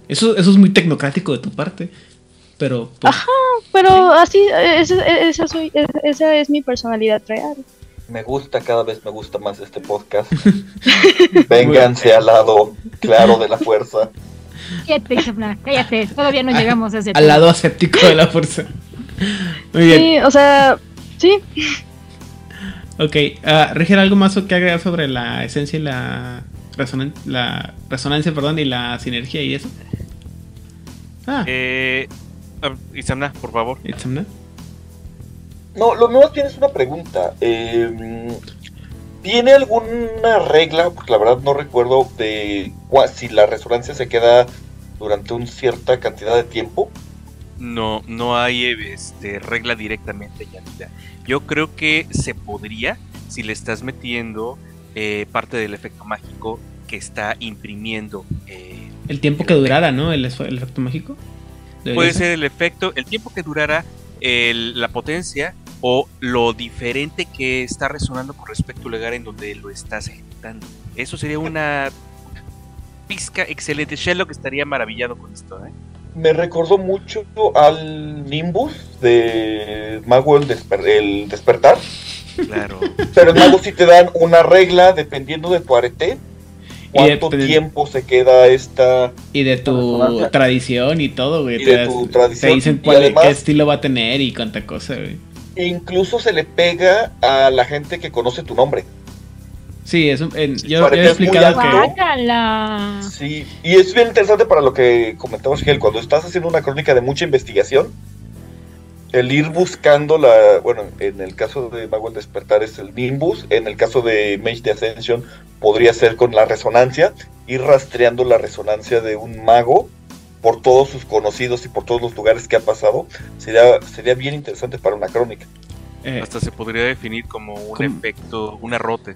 Eso, eso es muy tecnocrático de tu parte. Pero. pues, Pero así, esa, esa, soy, esa es mi personalidad real. Me gusta, cada vez me gusta más este podcast. *laughs* *laughs* Vénganse al lado claro de la fuerza. Cállate, cállate. Todavía no llegamos a ese Al lado aséptico de la fuerza. Muy bien. Sí, o sea, sí. Ok, ah, Riger, ¿algo más que agregar sobre la esencia y la, resonan- la resonancia perdón, y la sinergia y eso? Ah, Eh, Isamna, por favor. Itzamna. No, lo nuevo tienes una pregunta. Eh, ¿Tiene alguna regla? Porque la verdad no recuerdo de cua- si la resonancia se queda durante una cierta cantidad de tiempo. No, no hay este, regla directamente mira. Yo creo que se podría si le estás metiendo eh, parte del efecto mágico que está imprimiendo. eh, El tiempo que durara, ¿no? El, efecto mágico. Puede ser el efecto, el tiempo que durara el- la potencia o lo diferente que está resonando con respecto al lugar en donde lo estás ejecutando. Eso sería una pizca excelente. Sherlock estaría maravillado con esto, ¿eh? Me recordó mucho al Nimbus de Mago el, Desper- el Despertar. Claro. Pero en Mago sí te dan una regla dependiendo de tu arete. Y ¿Cuánto tiempo se queda esta Y de tu tradición y todo, güey. Y Te, de das- tu tradición, te dicen cuál, además- qué estilo va a tener y cuánta cosa, güey. Incluso se le pega a la gente que conoce tu nombre. Sí, es un- en- yo, yo he explicado que... Sí, y es bien interesante para lo que comentamos, Gel, cuando estás haciendo una crónica de mucha investigación, el ir buscando la, bueno, en el caso de Mago el Despertar es el Nimbus, en el caso de Mage de Ascension podría ser con la resonancia, ir rastreando la resonancia de un mago por todos sus conocidos y por todos los lugares que ha pasado, sería, sería bien interesante para una crónica. eh, Hasta se podría definir como un ¿Cómo? efecto, un arrote.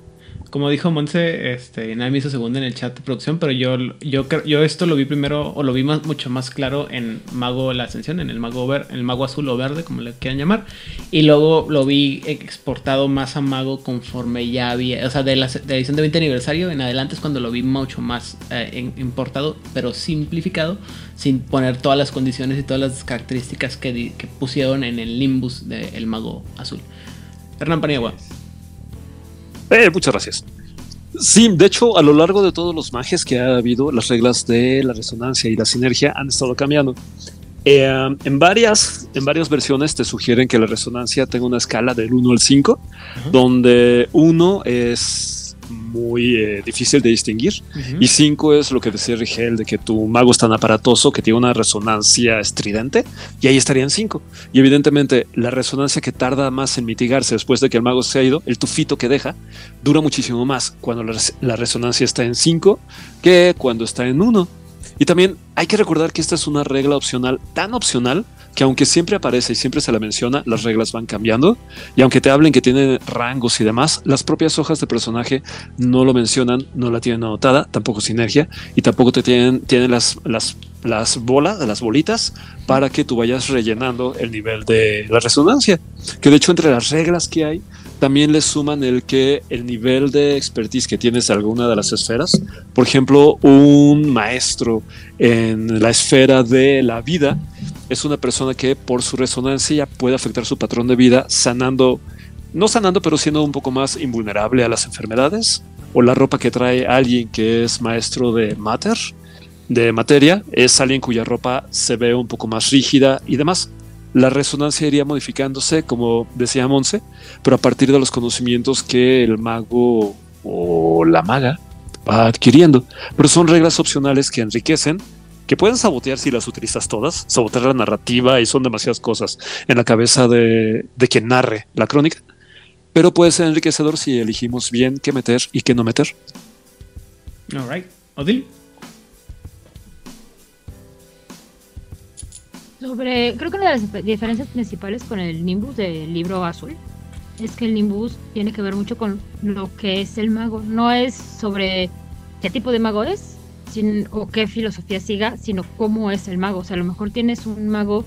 Como dijo Monse, este, me hizo segunda en el chat de producción, pero yo, yo, yo esto lo vi primero, o lo vi más, mucho más claro en Mago la Ascensión, en el Mago, ver, el Mago Azul o Verde, como le quieran llamar, y luego lo vi exportado más a Mago conforme ya había, o sea, de la, de la edición de 20 aniversario en adelante es cuando lo vi mucho más eh, importado, pero simplificado, sin poner todas las condiciones y todas las características que, que pusieron en el Nimbus del Mago Azul. Hernán Paniagua. Eh, muchas gracias. Sí, de hecho, a lo largo de todos los mages que ha habido, las reglas de la resonancia y la sinergia han estado cambiando. Eh, en, varias, en varias versiones te sugieren que la resonancia tenga una escala del 1 al 5, Ajá. donde 1 es muy eh, difícil de distinguir y 5 es lo que decía Rigel, de que tu mago es tan aparatoso que tiene una resonancia estridente, y ahí estarían 5. Y evidentemente, la resonancia que tarda más en mitigarse después de que el mago se ha ido, el tufito que deja, dura muchísimo más cuando la, res- la resonancia está en 5 que cuando está en 1. Y también hay que recordar que esta es una regla opcional, tan opcional, que aunque siempre aparece y siempre se la menciona, las reglas van cambiando. Y aunque te hablen que tiene rangos y demás, las propias hojas de personaje no lo mencionan, no la tienen anotada, tampoco sinergia, y tampoco te tienen, tienen las, las, las bolas, las bolitas, para que tú vayas rellenando el nivel de la resonancia. Que de hecho entre las reglas que hay, también le suman el que el nivel de expertise que tienes de alguna de las esferas, por ejemplo, un maestro en la esfera de la vida, es una persona que por su resonancia puede afectar su patrón de vida sanando, no sanando, pero siendo un poco más invulnerable a las enfermedades, o la ropa que trae alguien que es maestro de mater, de materia, es alguien cuya ropa se ve un poco más rígida y demás. La resonancia iría modificándose, como decía Monse, pero a partir de los conocimientos que el mago o la maga va adquiriendo. Pero son reglas opcionales que enriquecen, que pueden sabotear si las utilizas todas, sabotear la narrativa y son demasiadas cosas en la cabeza de, de quien narre la crónica. Pero puede ser enriquecedor si elegimos bien qué meter y qué no meter. Alright. Odil. Sobre, creo que una de las diferencias principales con el Nimbus del libro azul es que el Nimbus tiene que ver mucho con lo que es el mago. No es sobre qué tipo de mago es sin, o qué filosofía siga, sino cómo es el mago. O sea, a lo mejor tienes un mago.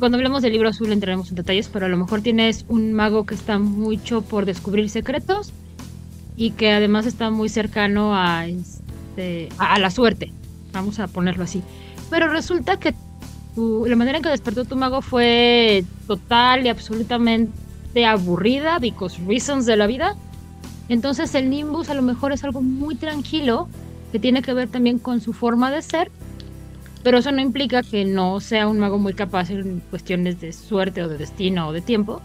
Cuando hablemos del libro azul entraremos en detalles, pero a lo mejor tienes un mago que está mucho por descubrir secretos y que además está muy cercano a, este, a la suerte. Vamos a ponerlo así. Pero resulta que tu- la manera en que despertó tu mago fue total y absolutamente aburrida, because reasons de la vida. Entonces el Nimbus a lo mejor es algo muy tranquilo, que tiene que ver también con su forma de ser, pero eso no implica que no sea un mago muy capaz en cuestiones de suerte o de destino o de tiempo.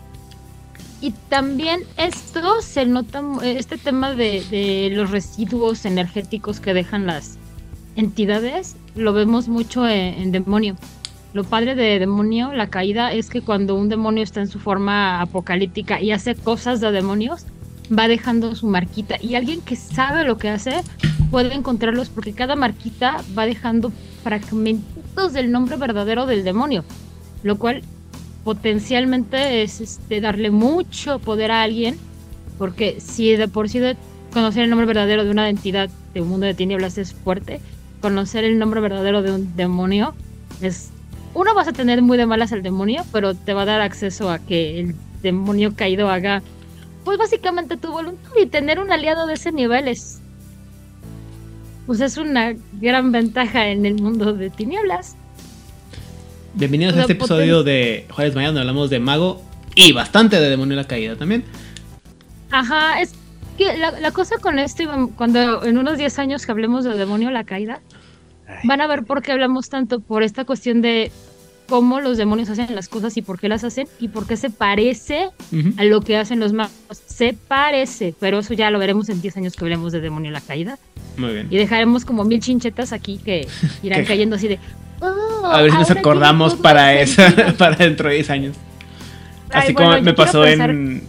Y también esto se nota, este tema de, de los residuos energéticos que dejan las entidades, lo vemos mucho en, en demonio. Lo padre de demonio, la caída, es que cuando un demonio está en su forma apocalíptica y hace cosas de demonios, va dejando su marquita. Y alguien que sabe lo que hace puede encontrarlos porque cada marquita va dejando fragmentos del nombre verdadero del demonio. Lo cual potencialmente es este, darle mucho poder a alguien. Porque si de por sí de conocer el nombre verdadero de una entidad de un mundo de tinieblas es fuerte, conocer el nombre verdadero de un demonio es uno vas a tener muy de malas al demonio, pero te va a dar acceso a que el demonio caído haga, pues básicamente tu voluntad y tener un aliado de ese nivel es, pues es una gran ventaja en el mundo de tinieblas. Bienvenidos a este episodio de Juárez Mañana, donde hablamos de mago y bastante de demonio la caída también. Ajá, es que la, la cosa con esto, cuando en unos 10 años que hablemos de demonio la caída, van a ver por qué hablamos tanto, por esta cuestión de cómo los demonios hacen las cosas y por qué las hacen y por qué se parece a lo que hacen los magos. Se parece, pero eso ya lo veremos en 10 años que hablemos de demonio la caída. Muy bien. Y dejaremos como mil chinchetas aquí que *laughs* irán cayendo así de... "Oh, A ver si nos acordamos para esa, sentido". *laughs* para dentro de 10 años. Ay, Así bueno, como me pasó pensar- en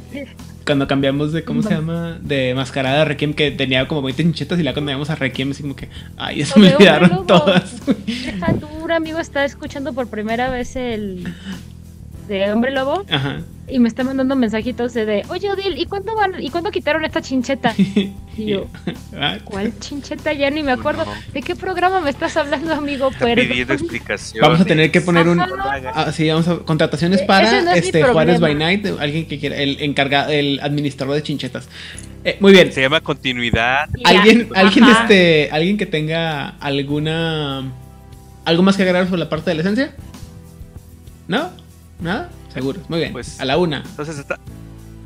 cuando cambiamos de, ¿cómo se llama? De mascarada a Requiem, que tenía como 20 chinchetas y luego cuando llegamos a Requiem, así como que, ay, ya se O me olvidaron todas. *laughs* Deja tú, un amigo está escuchando por primera vez el de Hombre Lobo Ajá. Y me está mandando mensajitos de, de oye Odil, ¿y cuándo van, y cuándo quitaron esta chincheta? *laughs* Y yo, Ah, ¿cuál chincheta? Ya ni me acuerdo. No. ¿De qué programa me estás hablando, amigo? Pidiendo explicaciones. Vamos a tener que poner un. Ah, sí, vamos a. Contrataciones Eh, para no es este Juárez by. Night. Alguien que quiera. El encargado. El administrador de chinchetas. Eh, muy bien. Se llama continuidad. Alguien, alguien, Ajá. este, alguien que tenga alguna, algo más que agregar sobre la parte de la esencia. ¿No? ¿Nada? Seguro. Muy bien. Pues- a la una. Entonces está.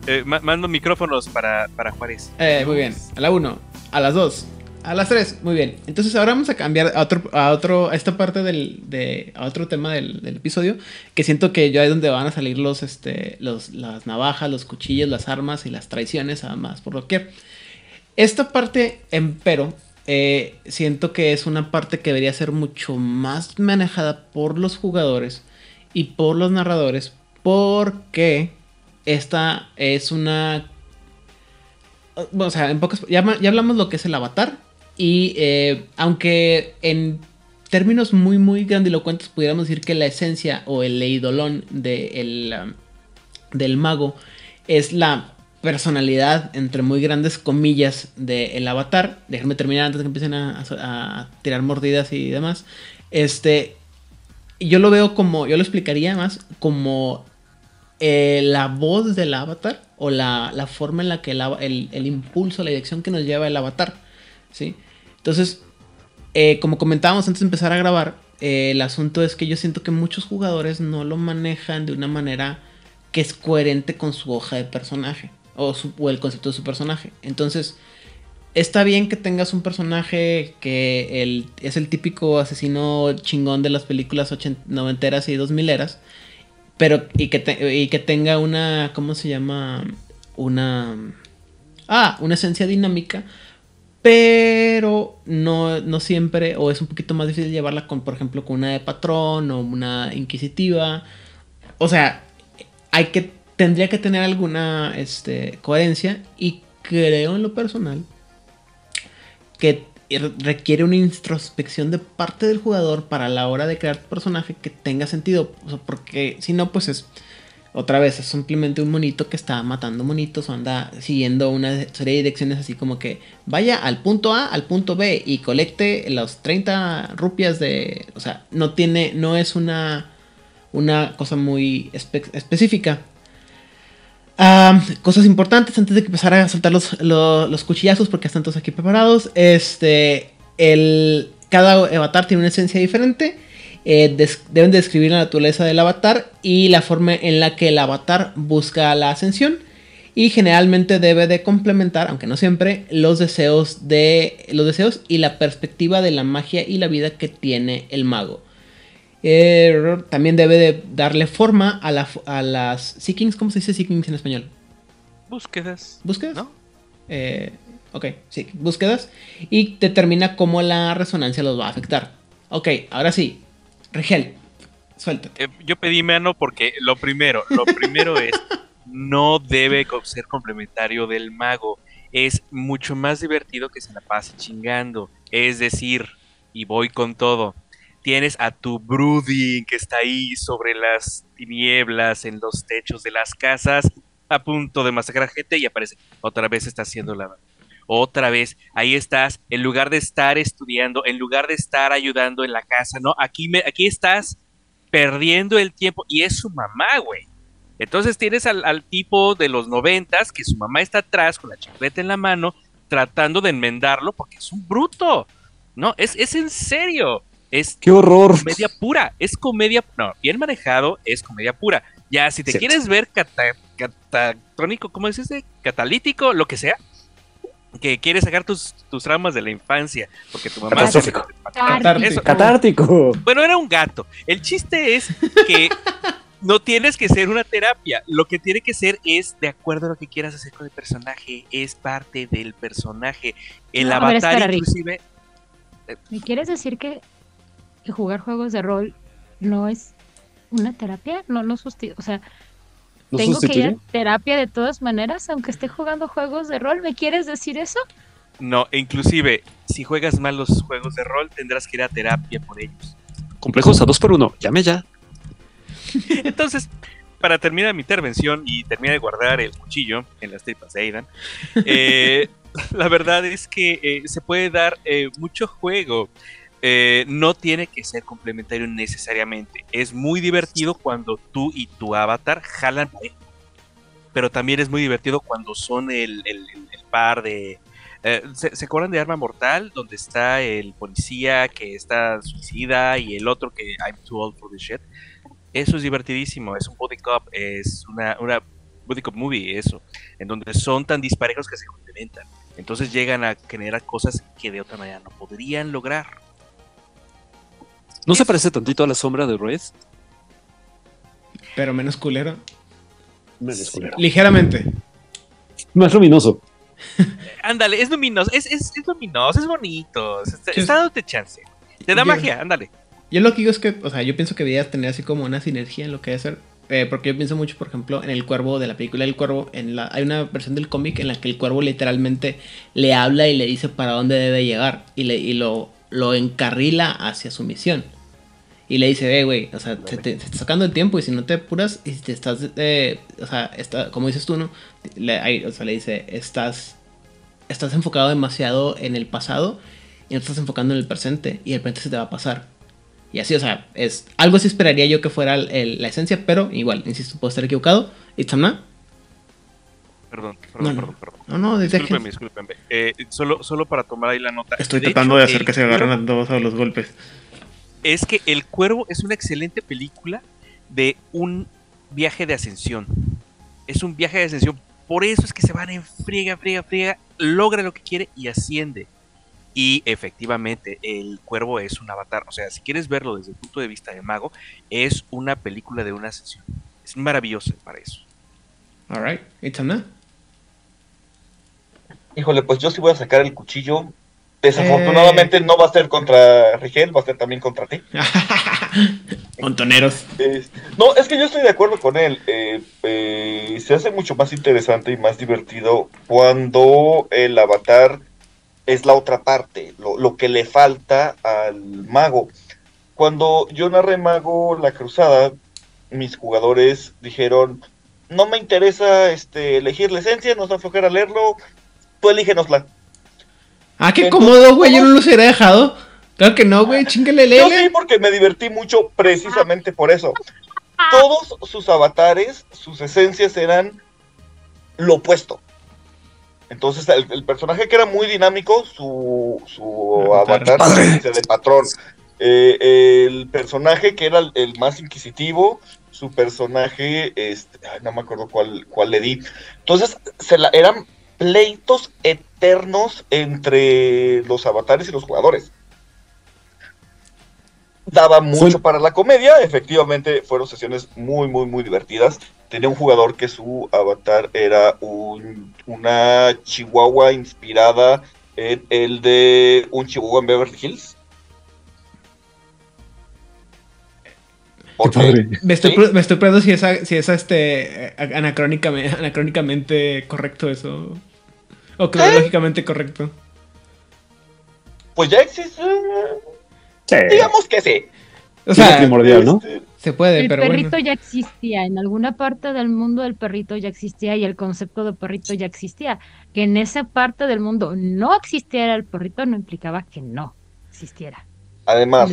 eh, ma- mando micrófonos para, para Juárez. Eh, muy bien. A la uno. A las dos. A las tres. Muy bien. Entonces ahora vamos a cambiar a otro, a otro, a esta parte del, de, a otro tema del, del episodio. Que siento que yo es donde van a salir los, este, los, las navajas, los cuchillos, las armas y las traiciones, además, por lo que. Esta parte, empero, eh, siento que es una parte que debería ser mucho más manejada por los jugadores y por los narradores, porque esta es una... O sea, en pocas... Ya, ya hablamos lo que es el avatar y eh, aunque en términos muy, muy grandilocuentes pudiéramos decir que la esencia o el eidolón de el, um, del mago es la personalidad, entre muy grandes comillas, del avatar. Déjenme terminar antes de que empiecen a, a- a tirar mordidas y demás. Este, yo lo veo como, yo lo explicaría más como eh, la voz del avatar o la, la forma en la que el, el, el impulso, la dirección que nos lleva el avatar. ¿sí? Entonces, eh, como comentábamos antes de empezar a grabar, eh, el asunto es que yo siento que muchos jugadores no lo manejan de una manera que es coherente con su hoja de personaje o, el concepto de su personaje. Entonces, está bien que tengas un personaje que el- es el típico asesino chingón de las películas noventeras y dos mileras, pero y que, y que tenga una, ¿cómo se llama? Una... Ah, una esencia dinámica, pero no, no siempre, o es un poquito más difícil llevarla con, por ejemplo, con una de patrón o una inquisitiva. O sea, hay que, tendría que tener alguna este, coherencia y creo en lo personal que requiere una introspección de parte del jugador para la hora de crear tu personaje que tenga sentido. Porque si no, pues es otra vez, es simplemente un monito que está matando monitos o anda siguiendo una serie de direcciones así como que vaya al punto A, al punto B y colecte los 30 rupias de... O sea, no tiene, no es una, una cosa muy espe- específica. Ah, cosas importantes antes de que empezar a soltar los, lo- los cuchillazos porque están todos aquí preparados. Este, el, cada avatar tiene una esencia diferente eh, deben describir la naturaleza del avatar y la forma en la que el avatar busca la ascensión. Y generalmente debe de complementar, aunque no siempre, los deseos, de, los deseos y la perspectiva de la magia y la vida que tiene el mago. Eh, también debe de darle forma a, la, a las Seekings. ¿Cómo se dice Seekings en español? Búsquedas. ¿Búsquedas? ¿No? Eh, ok, sí, búsquedas. Y determina cómo la resonancia los va a afectar. Ok, ahora sí. Rigel, suelta. Eh, yo pedí mano porque lo primero, lo primero es, *laughs* no debe ser complementario del mago. Es mucho más divertido que se la pase chingando. Es decir, y voy con todo. Tienes a tu brooding que está ahí sobre las tinieblas en los techos de las casas, a punto de masacrar gente y aparece. Otra vez está haciendo la otra vez, ahí estás, en lugar de estar estudiando, en lugar de estar ayudando en la casa, ¿no? Aquí, aquí estás perdiendo el tiempo y es su mamá, güey. Entonces tienes al, al tipo de los noventas que su mamá está atrás con la chicleta en la mano tratando de enmendarlo porque es un bruto. No, es, es en serio. Es ¡Qué horror! comedia pura. Es comedia, no, bien manejado, es comedia pura. Ya, si te Cierto. quieres ver cata, catatrónico, ¿cómo es ese? Catalítico, lo que sea. Que quieres sacar tus, tus traumas de la infancia. Porque tu mamá... Catártico. Eso. ¡Catártico! Bueno, era un gato. El chiste es que no tienes que ser una terapia. Lo que tiene que ser es de acuerdo a lo que quieras hacer con el personaje. Es parte del personaje. El No, ver, avatar, inclusive. ¿Me quieres decir que, que jugar juegos de rol no es una terapia? No, no susti- O sea, ¿No tengo que ir sustituye? a terapia de todas maneras, aunque esté jugando juegos de rol. ¿Me quieres decir eso? No, inclusive, si juegas mal los juegos de rol, tendrás que ir a terapia por ellos. Complejos a dos por uno. Llame ya. *laughs* Entonces, para terminar mi intervención y terminar de guardar el cuchillo en las tripas de Aidan, eh, *laughs* la verdad es que eh, se puede dar eh, mucho juego. Eh, no tiene que ser complementario necesariamente. Es muy divertido cuando tú y tu avatar jalan. Pero también es muy divertido cuando son el, el- par de... eh, ¿se, se de Arma Mortal? Donde está el policía que está suicida y el otro que I'm too old for this shit. Eso es divertidísimo, es un body cop, es una, una body cop movie, eso, en donde son tan disparejos que se complementan. Entonces llegan a generar cosas que de otra manera no podrían lograr. ¿No se parece tantito a la sombra de Red? Pero menos culero. Menos culero. Ligeramente. Más luminoso. *laughs* Ándale, es luminoso, es, es, es luminoso, es bonito, está, está dándote chance. Te da Yo- magia, ándale. Yo lo que digo es que, o sea, yo pienso que deberías tener así como una sinergia en lo que hacer. Eh, porque yo pienso mucho, por ejemplo, en el cuervo de la película El Cuervo. En la, hay una versión del cómic en la que el cuervo literalmente le habla y le dice para dónde debe llegar. Y, le, y lo, lo encarrila hacia su misión. Y le dice, eh, güey, o sea, se te, se está sacando el tiempo y si no te apuras y si te estás, eh, o sea, está, como dices tú, ¿no? Le, ahí, o sea, le dice, estás, estás enfocado demasiado en el pasado y no te estás enfocando en el presente y el presente se te va a pasar. Y así, o sea, es algo así esperaría yo que fuera el- el- la esencia, pero igual, insisto, puedo estar equivocado. It's a na. Perdón, No, perdón, no. perdón, perdón. No, no. Eh, solo, solo para tomar ahí la nota. Estoy De tratando hecho, de hacer que se agarren a todos a los golpes. Es que El Cuervo es una excelente película de un viaje de ascensión. Es un viaje de ascensión. Por eso es que se van en friega, friega, friega, logra lo que quiere y asciende. Y efectivamente, El Cuervo es un avatar. O sea, si quieres verlo desde el punto de vista de mago, es una película de una ascensión. Es maravilloso para eso. Alright, it's a na. Híjole, pues yo sí voy a sacar el cuchillo. Desafortunadamente no va a ser contra Rigel, va a ser también contra ti. *laughs* Montoneros. No, es que yo estoy de acuerdo con él. Eh, eh, se hace mucho más interesante y más divertido cuando el avatar es la otra parte, lo, lo que le falta al mago. Cuando yo narré Mago la Cruzada, mis jugadores dijeron, no me interesa este, elegir la esencia, nos da flojera leerlo, tú elígenosla. Ah, qué Entonces, cómodo, güey. Yo no los hubiera dejado. Claro que no, güey. Chingale, Yo sí, lele. porque me divertí mucho precisamente por eso. Todos sus avatares, sus esencias eran lo opuesto. Entonces, el, el personaje que era muy dinámico, su, su Avatar. de patrón, Eh, el personaje que era el, el más inquisitivo, su personaje, este, ay, no me acuerdo cuál, cuál le di. Entonces, se la, eran pleitos eternos entre los avatares y los jugadores. Daba mucho para la comedia, efectivamente fueron sesiones muy, muy, muy divertidas. Tenía un jugador que su avatar era un- una chihuahua inspirada en el de un chihuahua en Beverly Hills. Porque-. Me estoy, ¿Sí? me estoy preguntando si esa, si esa este, eh, anacrónicamente, anacrónicamente correcto eso. O cronológicamente correcto. Pues ya existe. Sí. Digamos que sí. O Es sea, primordial, ¿no? Este, se puede, El pero perrito bueno. ya existía, en alguna parte del mundo el perrito ya existía y el concepto de perrito ya existía. Que en esa parte del mundo no existiera el perrito no implicaba que no existiera. Además,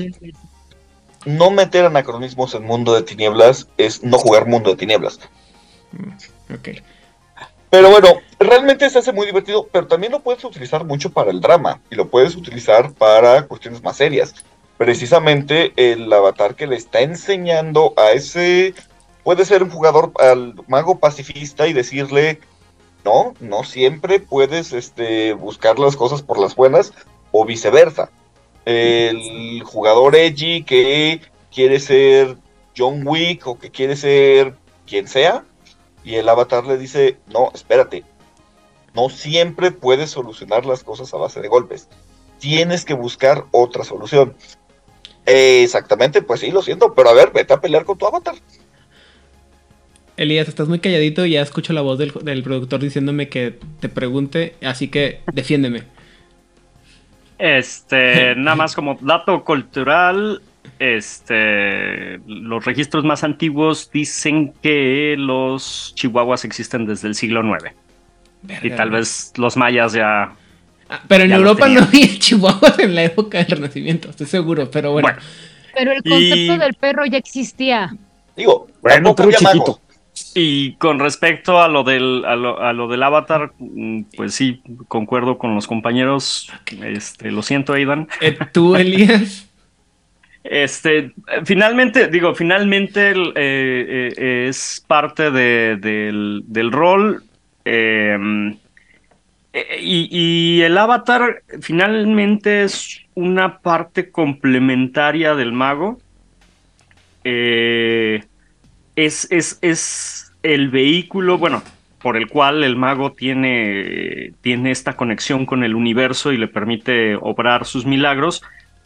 no meter anacronismos en Mundo de Tinieblas es no jugar Mundo de Tinieblas. Ok. Pero bueno, realmente se hace muy divertido, pero también lo puedes utilizar mucho para el drama y lo puedes utilizar para cuestiones más serias. Precisamente el avatar que le está enseñando a ese puede ser un jugador al mago pacifista y decirle no, no siempre puedes este, buscar las cosas por las buenas o viceversa. El jugador edgy que quiere ser John Wick o que quiere ser quien sea, y el avatar le dice, no, espérate, no siempre puedes solucionar las cosas a base de golpes. Tienes que buscar otra solución. Exactamente, pues sí, lo siento, pero a ver, vete a pelear con tu avatar. Elías, estás muy calladito y ya escucho la voz del, del productor diciéndome que te pregunte, así que defiéndeme. Este, *laughs* nada más como dato cultural, este, los registros más antiguos dicen que los chihuahuas existen desde el siglo IX. Y tal vez los mayas ya... Ah, pero en ya Europa no había *laughs* chihuahuas en la época del Renacimiento, estoy seguro, pero bueno. Bueno, Pero el Y- concepto del perro ya existía. Digo, Bueno, pero chiquito. Y con respecto a lo del, a lo, a lo del avatar, mm, pues sí, concuerdo con los compañeros. Este, lo siento, Aidan. Eh, Tú, *laughs* Elías. Este, finalmente, digo, finalmente eh, eh, es parte de- del, del rol. eh, y, y el avatar finalmente es una parte complementaria del mago. Eh, es, es, es el vehículo, bueno, por el cual el mago tiene, tiene esta conexión con el universo y le permite obrar sus milagros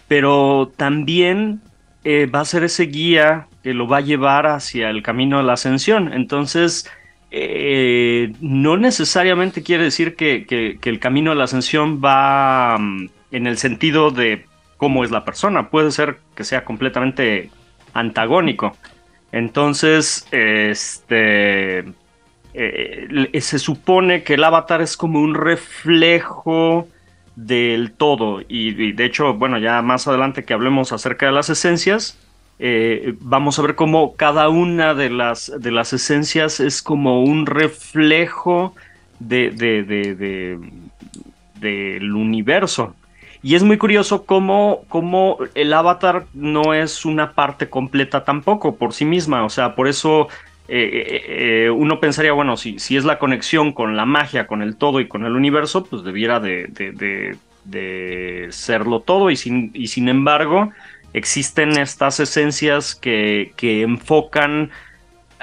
pero también eh, va a ser ese guía que lo va a llevar hacia el camino de la ascensión. Entonces, eh, no necesariamente quiere decir que, que- el camino de la ascensión va mm, en el sentido de cómo es la persona. Puede ser que sea completamente antagónico. Entonces, este... eh, se supone que el avatar es como un reflejo del todo. Y, de hecho, bueno, ya más adelante que hablemos acerca de las esencias, eh, vamos a ver cómo cada una de las, de las esencias es como un reflejo de- de- de- del universo. Y es muy curioso cómo, cómo el avatar no es una parte completa tampoco por sí misma. O sea, por eso eh, eh, eh, uno pensaría, bueno, si, si es la conexión con la magia, con el todo y con el universo, pues debiera de, de- de- serlo todo. Y sin, y sin embargo, existen estas esencias que, que enfocan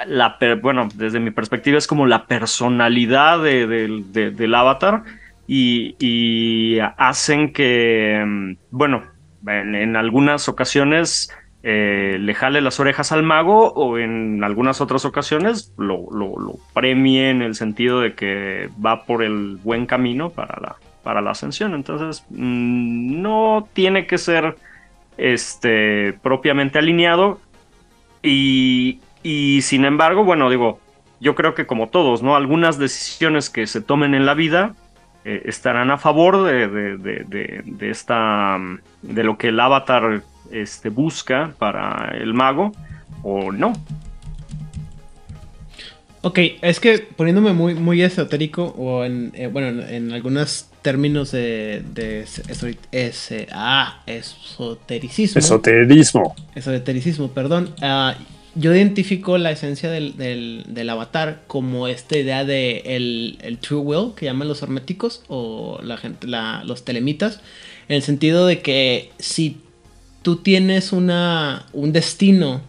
la, bueno, desde mi perspectiva es como la personalidad de- del- de- del avatar y, hacen que, mm, bueno, en, algunas ocasiones eh, le jale las orejas al mago o en algunas otras ocasiones lo, lo, lo premie en el sentido de que va por el buen camino para la, para la ascensión. Entonces, mm, no tiene que ser este, propiamente alineado y, y sin embargo, bueno, digo, yo creo que como todos, ¿no? Algunas decisiones que se tomen en la vida eh, estarán a favor de, de- de- de- de esta de lo que el avatar este, busca para el mago o no. Ok, es que poniéndome muy, muy esotérico o en, eh, bueno, en, en algunas términos de, de es- es- ah, esotericismo. Esoterismo. esotericismo, perdón. ah, yo identifico la esencia del, del- del avatar como esta idea de el, el true will que llaman los herméticos o la gente, la- los telemitas, en el sentido de que si tú tienes una, un destino,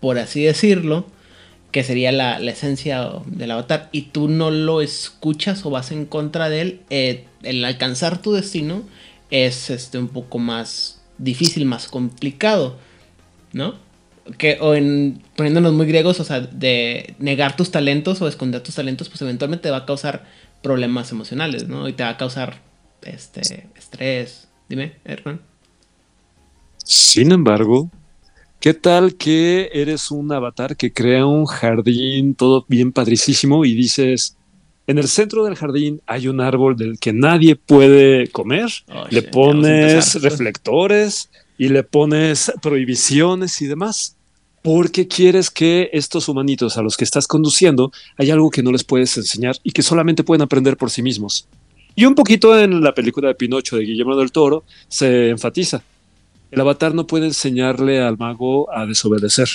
por así decirlo, que sería la, la esencia del avatar, y tú no lo escuchas o vas en contra de él, eh, el alcanzar tu destino es este, un poco más difícil, más complicado, ¿no? Que, o en, poniéndonos muy griegos, o sea, de negar tus talentos o esconder tus talentos, pues eventualmente te va a causar problemas emocionales, ¿no? Y te va a causar este estrés. Dime, Hernán. Sin embargo, ¿qué tal que eres un avatar que crea un jardín todo bien padricísimo y dices, en el centro del jardín hay un árbol del que nadie puede comer? Oh, le shit, pones reflectores y le pones prohibiciones y demás. Porque quieres que estos humanitos a los que estás conduciendo hay algo que no les puedes enseñar y que solamente pueden aprender por sí mismos. Y un poquito en la película de Pinocho de Guillermo del Toro se enfatiza. El avatar no puede enseñarle al mago a desobedecer.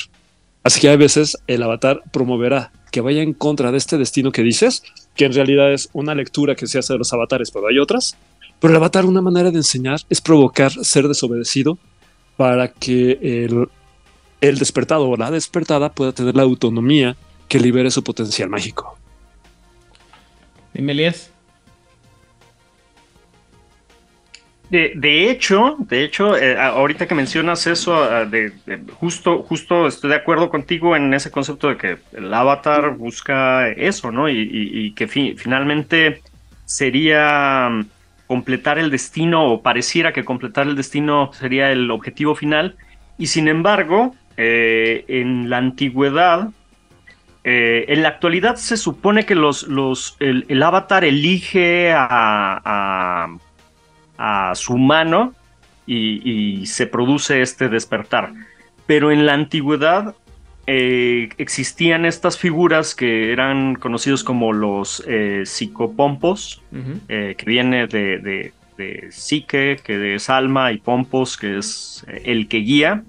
Así que a veces el avatar promoverá que vaya en contra de este destino que dices, que en realidad es una lectura que se hace de los avatares, pero hay otras. Pero el avatar, una manera de enseñar es provocar ser desobedecido para que el, el despertado o la despertada pueda tener la autonomía que libere su potencial mágico. Dime, Elías. De, de hecho, de hecho, eh, ahorita que mencionas eso, de, de- justo, justo estoy de acuerdo contigo en ese concepto de que el avatar busca eso, ¿no? Y, y- y que fi- finalmente sería mm, completar el destino, o pareciera que completar el destino sería el objetivo final. Y sin embargo, eh, en la antigüedad, eh, en la actualidad se supone que los, los, el, el avatar elige a, a- a su mano y, y se produce este despertar. Pero en la antigüedad eh, existían estas figuras que eran conocidos como los eh, psicopompos, que viene de, de, de psique, que es alma, y pompos, que es el que guía.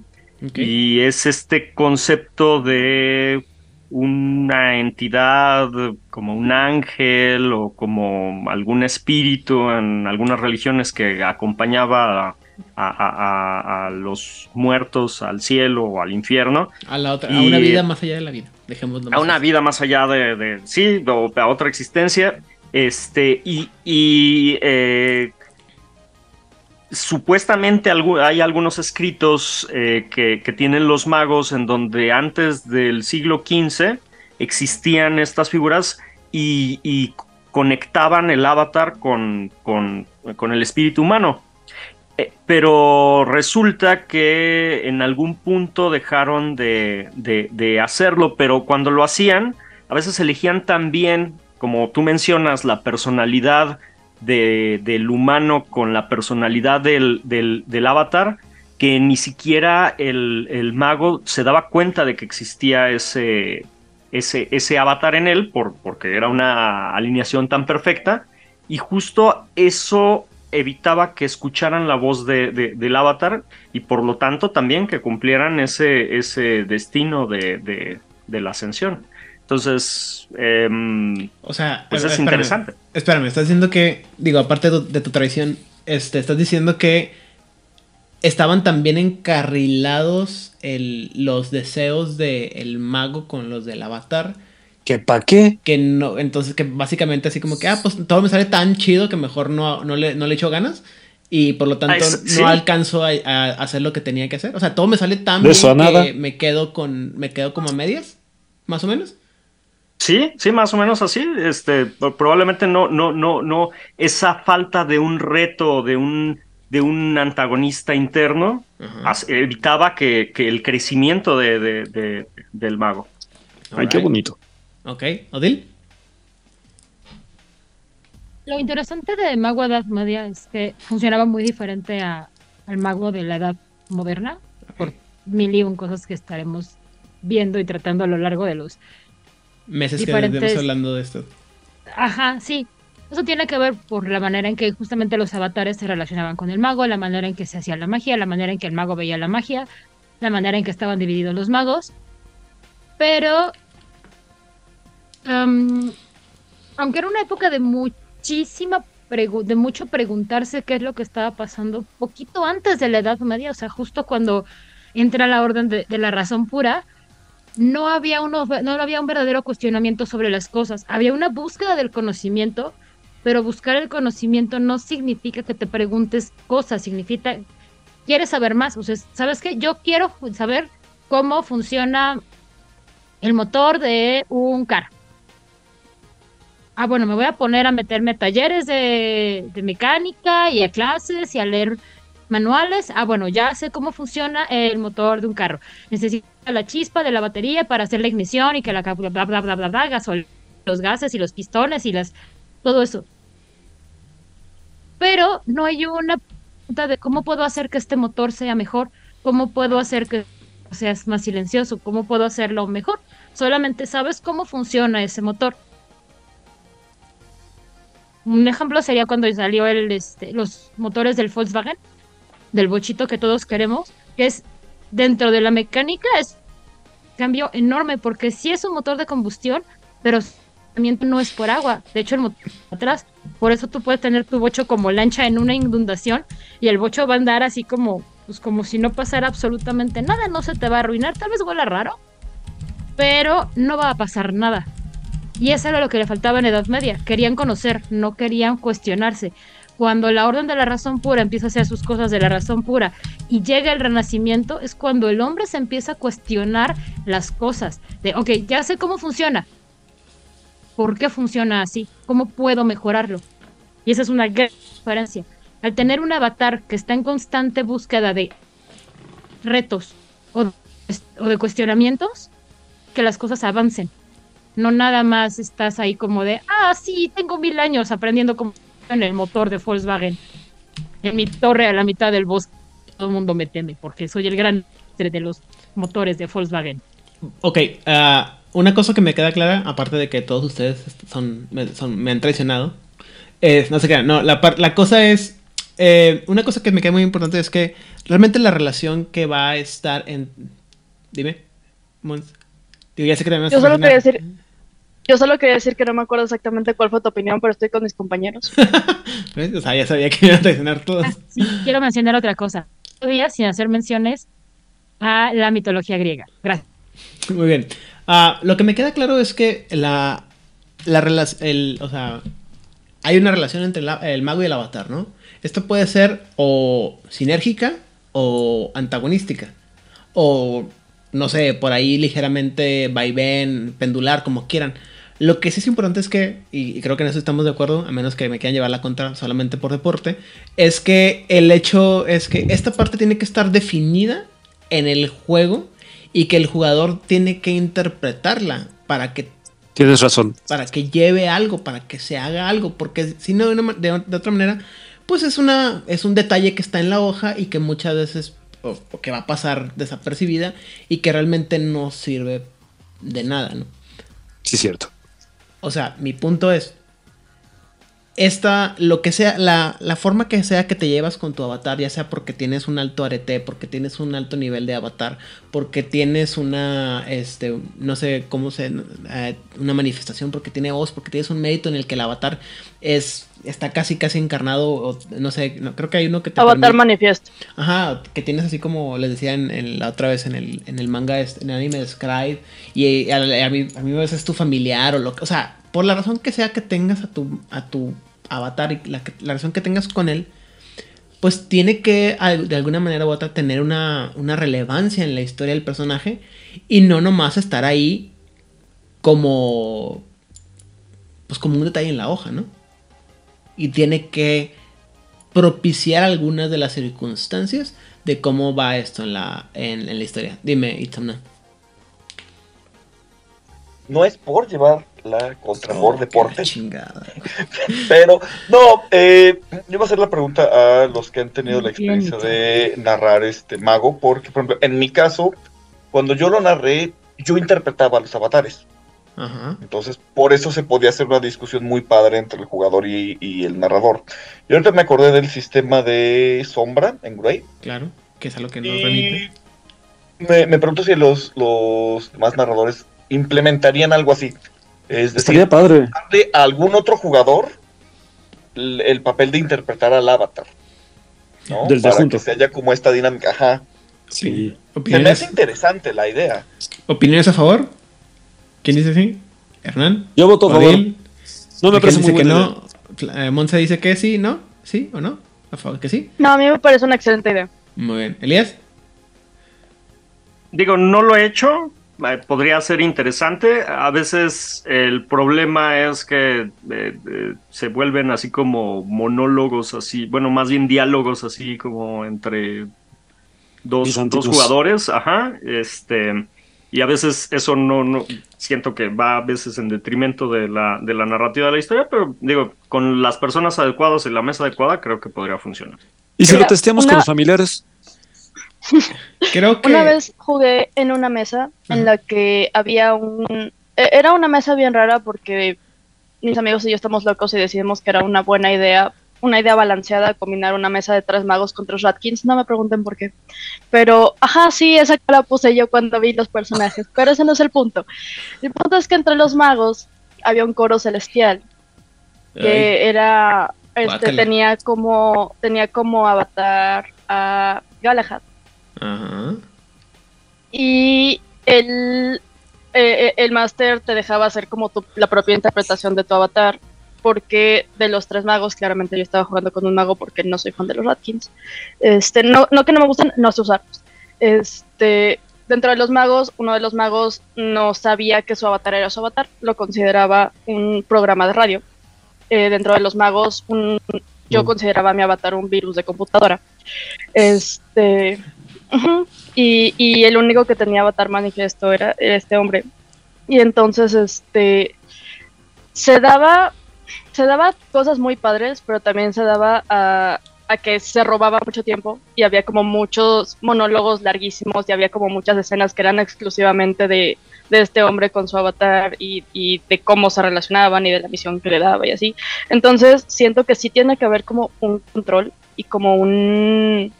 Y es este concepto de una entidad como un ángel o como algún espíritu en algunas religiones que acompañaba a, a- a- a los muertos al cielo o al infierno, A la otra, a y- una vida más allá de la vida. Dejémoslo a una así. vida más allá de, de- sí, o a otra existencia. Este, y, y, eh, supuestamente hay algunos escritos eh, que, tienen los magos en donde antes del siglo XV existían estas figuras y, conectaban el avatar con, el espíritu humano. Eh, pero resulta que en algún punto dejaron de, de- de hacerlo, pero cuando lo hacían, a veces elegían también, como tú mencionas, la personalidad de- del humano con la personalidad del, del- avatar, que ni siquiera el, el mago se daba cuenta de que existía ese, ese, ese avatar en él, por, porque era una alineación tan perfecta, y justo eso evitaba que escucharan la voz de- de- del avatar y por lo tanto también que cumplieran ese, ese destino de, de- de la ascensión. Entonces, em, O sea, pues eh, es espérame, interesante. Espérame, estás diciendo que, digo, aparte de tu, de tu tradición, este, estás diciendo que estaban también encarrilados el, los deseos del mago con los del avatar. ¿Qué pa' qué? Que no, entonces que básicamente así como que, ah, pues todo me sale tan chido que mejor no, no, le, no le echo ganas. Y por lo tanto Ah, no alcanzo a, a hacer lo que tenía que hacer. O sea, todo me sale tan De bien que me quedo con. me quedo como a medias, más o menos. Sí, sí, más o menos así. Este, probablemente no, no, no, no, esa falta de un reto, de un, de un antagonista interno, evitaba que, que el crecimiento de, de- de- del mago. Ay, qué bonito. Ok, Odil. Lo interesante de Mago Edad Media es que funcionaba muy diferente a- al mago de la Edad Moderna, por mil y un cosas que estaremos viendo y tratando a lo largo de los... Meses que estemos hablando de esto. Ajá, sí. Eso tiene que ver por la manera en que justamente los avatares se relacionaban con el mago, la manera en que se hacía la magia, la manera en que el mago veía la magia, la manera en que estaban divididos los magos. Pero, em, aunque era una época de muchísima de mucho preguntarse qué es lo que estaba pasando poquito antes de la Edad Media, o sea, justo cuando entra la orden de, la razón pura, no había, uno, no había un verdadero cuestionamiento sobre las cosas, había una búsqueda del conocimiento, pero buscar el conocimiento no significa que te preguntes cosas, significa, quieres saber más, o sea, ¿sabes qué? Yo quiero saber cómo funciona el motor de un carro ah, bueno, me voy a poner a meterme a talleres de, mecánica y a clases y a leer manuales. Ah, bueno, ya sé cómo funciona el motor de un carro. Necesito la chispa de la batería para hacer la ignición y que la bla bla bla bla bla, gasol, los gases y los pistones y las todo eso. Pero no hay una pregunta de cómo puedo hacer que este motor sea mejor, cómo puedo hacer que sea más silencioso, cómo puedo hacerlo mejor. Solamente sabes cómo funciona ese motor un ejemplo sería cuando salió el, este, los motores del Volkswagen, del bochito que todos queremos, que es dentro de la mecánica es cambio enorme porque sí es un motor de combustión, pero también no es por agua. De hecho, el motor atrás, por eso tú puedes tener tu bocho como lancha en una inundación y el bocho va a andar así como, pues como si no pasara absolutamente nada, no se te va a arruinar, tal vez huela raro, pero no va a pasar nada. Y eso era lo que le faltaba en Edad Media. Querían conocer, no querían cuestionarse. Cuando la orden de la razón pura empieza a hacer sus cosas de la razón pura y llega el renacimiento, es cuando el hombre se empieza a cuestionar las cosas. De, ok, ya sé cómo funciona. ¿Por qué funciona así? ¿Cómo puedo mejorarlo? Y esa es una gran diferencia. Al tener un avatar que está en constante búsqueda de retos o de cuestionamientos, que las cosas avancen no nada más estás ahí como de, ah, sí, tengo mil años aprendiendo cómo en el motor de Volkswagen. En mi torre a la mitad del bosque. Todo el mundo me teme porque soy el gran de los motores de Volkswagen. Ok, ah, una cosa que me queda clara, aparte de que todos ustedes son, me, han traicionado, es, no sé qué, no, la, la cosa es, eh, una cosa que me queda muy importante es que realmente la relación que va a estar en... Dime, Mons. ya sé que Yo solo quería decir yo solo quería decir que no me acuerdo exactamente cuál fue tu opinión, pero estoy con mis compañeros. *laughs* O sea, ya sabía que iban a mencionar todos. Ah, sí, quiero mencionar otra cosa. Todavía sin hacer menciones a la mitología griega. Gracias. Muy bien. Ah, lo que me queda claro es que la, la relación, o sea, hay una relación entre el mago y el avatar, ¿no? Esto puede ser o sinérgica o antagonística. O, no sé, por ahí ligeramente vaivén, pendular, como quieran. Lo que sí es importante es que, y creo que en eso estamos de acuerdo, a menos que me quieran llevar la contra solamente por deporte, es que el hecho es que esta parte tiene que estar definida en el juego y que el jugador tiene que interpretarla para que Tienes razón. Para que lleve algo, para que se haga algo, porque si no, de, otra manera, pues es, una, es un detalle que está en la hoja y que muchas veces, o, que va a pasar desapercibida y que realmente no sirve de nada, ¿no? Sí, cierto. O sea, mi punto es, esta, lo que sea, la, la, forma que sea que te llevas con tu avatar, ya sea porque tienes un alto arete, porque tienes un alto nivel de avatar, porque tienes una, este, no sé cómo se, eh, una manifestación, porque tiene voz, porque tienes un mérito en el que el avatar es, está casi, casi encarnado, o, no sé, no, creo que hay uno que te Avatar manifiesto. Ajá, que tienes así como les decía en, la otra vez en el, en el manga, en el anime de Scribe, y a, mí, a mí a veces es tu familiar, o lo que, o sea, por la razón que sea que tengas a tu, a tu avatar y la, la razón que tengas con él, pues tiene que de alguna manera u otra tener una, una, relevancia en la historia del personaje y no nomás estar ahí como pues como un detalle en la hoja, ¿no? Y tiene que propiciar algunas de las circunstancias de cómo va esto en la, en, la historia. Dime, Itamna. No es por llevar la contra por deporte. *laughs* Pero, no, eh, yo voy a hacer la pregunta a los que han tenido la experiencia de narrar este mago, porque, por ejemplo, en mi caso, cuando yo lo narré, yo interpretaba a los avatares. Ajá. Entonces, por eso se podía hacer una discusión muy padre entre el jugador y, y el narrador. Y ahorita me acordé del sistema de sombra en Grey. Claro, que es a lo que nos remite. Y me, me pregunto si los, los demás narradores implementarían algo así. Es decir, Estaría padre. darle a algún otro jugador el, el papel de interpretar al avatar. ¿no? Del de Para junto. que se haya como esta dinámica. Ajá. Sí. Se me hace ¿Opiniones, interesante la idea. ¿Opiniones a favor? ¿Quién dice sí? ¿Hernán? Yo voto a favor. No me parece muy dice que no. Eh, Monse dice que sí, ¿no? ¿Sí o no? ¿A favor que sí? No, a mí me parece una excelente idea. Muy bien. ¿Elías? Digo, no lo he hecho. eh, Podría ser interesante. A veces el problema es que eh, eh, se vuelven así como monólogos, así, bueno, más bien diálogos así como entre dos, dos jugadores, ajá, este, y a veces eso no, no, siento que va a veces en detrimento de la, de la narrativa de la historia, pero digo, con las personas adecuadas y la mesa adecuada creo que podría funcionar. ¿Y si Mira, lo testeamos una- con los familiares? *laughs* Creo que. Una vez jugué en una mesa en la que había un... e- Era una mesa bien rara porque mis amigos y yo estamos locos y decidimos que era una buena idea, una idea balanceada combinar una mesa de tres magos con tres Ratkins. No me pregunten por qué. Pero, ajá, sí, esa cara puse yo cuando vi los personajes. Pero ese no es el punto. El punto es que entre los magos había un coro celestial que Ay, era... Este, tenía como tenía como avatar a Galahad Ajá. y el, eh, el máster te dejaba hacer como tu- la propia interpretación de tu avatar, porque de los tres magos, claramente yo estaba jugando con un mago porque no soy fan de los Ratkins. Este, no, no que no me gusten, no sé usarlos. Este, dentro de los magos, uno de los magos no sabía que su avatar era su avatar, lo consideraba un programa de radio. Eh, dentro de los magos, un- yo Mm. consideraba a mi avatar un virus de computadora. Este. Y, y el único que tenía avatar manifiesto era, era este hombre. Y entonces, este, se daba, se daba cosas muy padres, pero también se daba a, a que se robaba mucho tiempo y había como muchos monólogos larguísimos y había como muchas escenas que eran exclusivamente de, de este hombre con su avatar y, y de cómo se relacionaban y de la misión que le daba y así. Entonces, siento que sí tiene que haber como un control y como un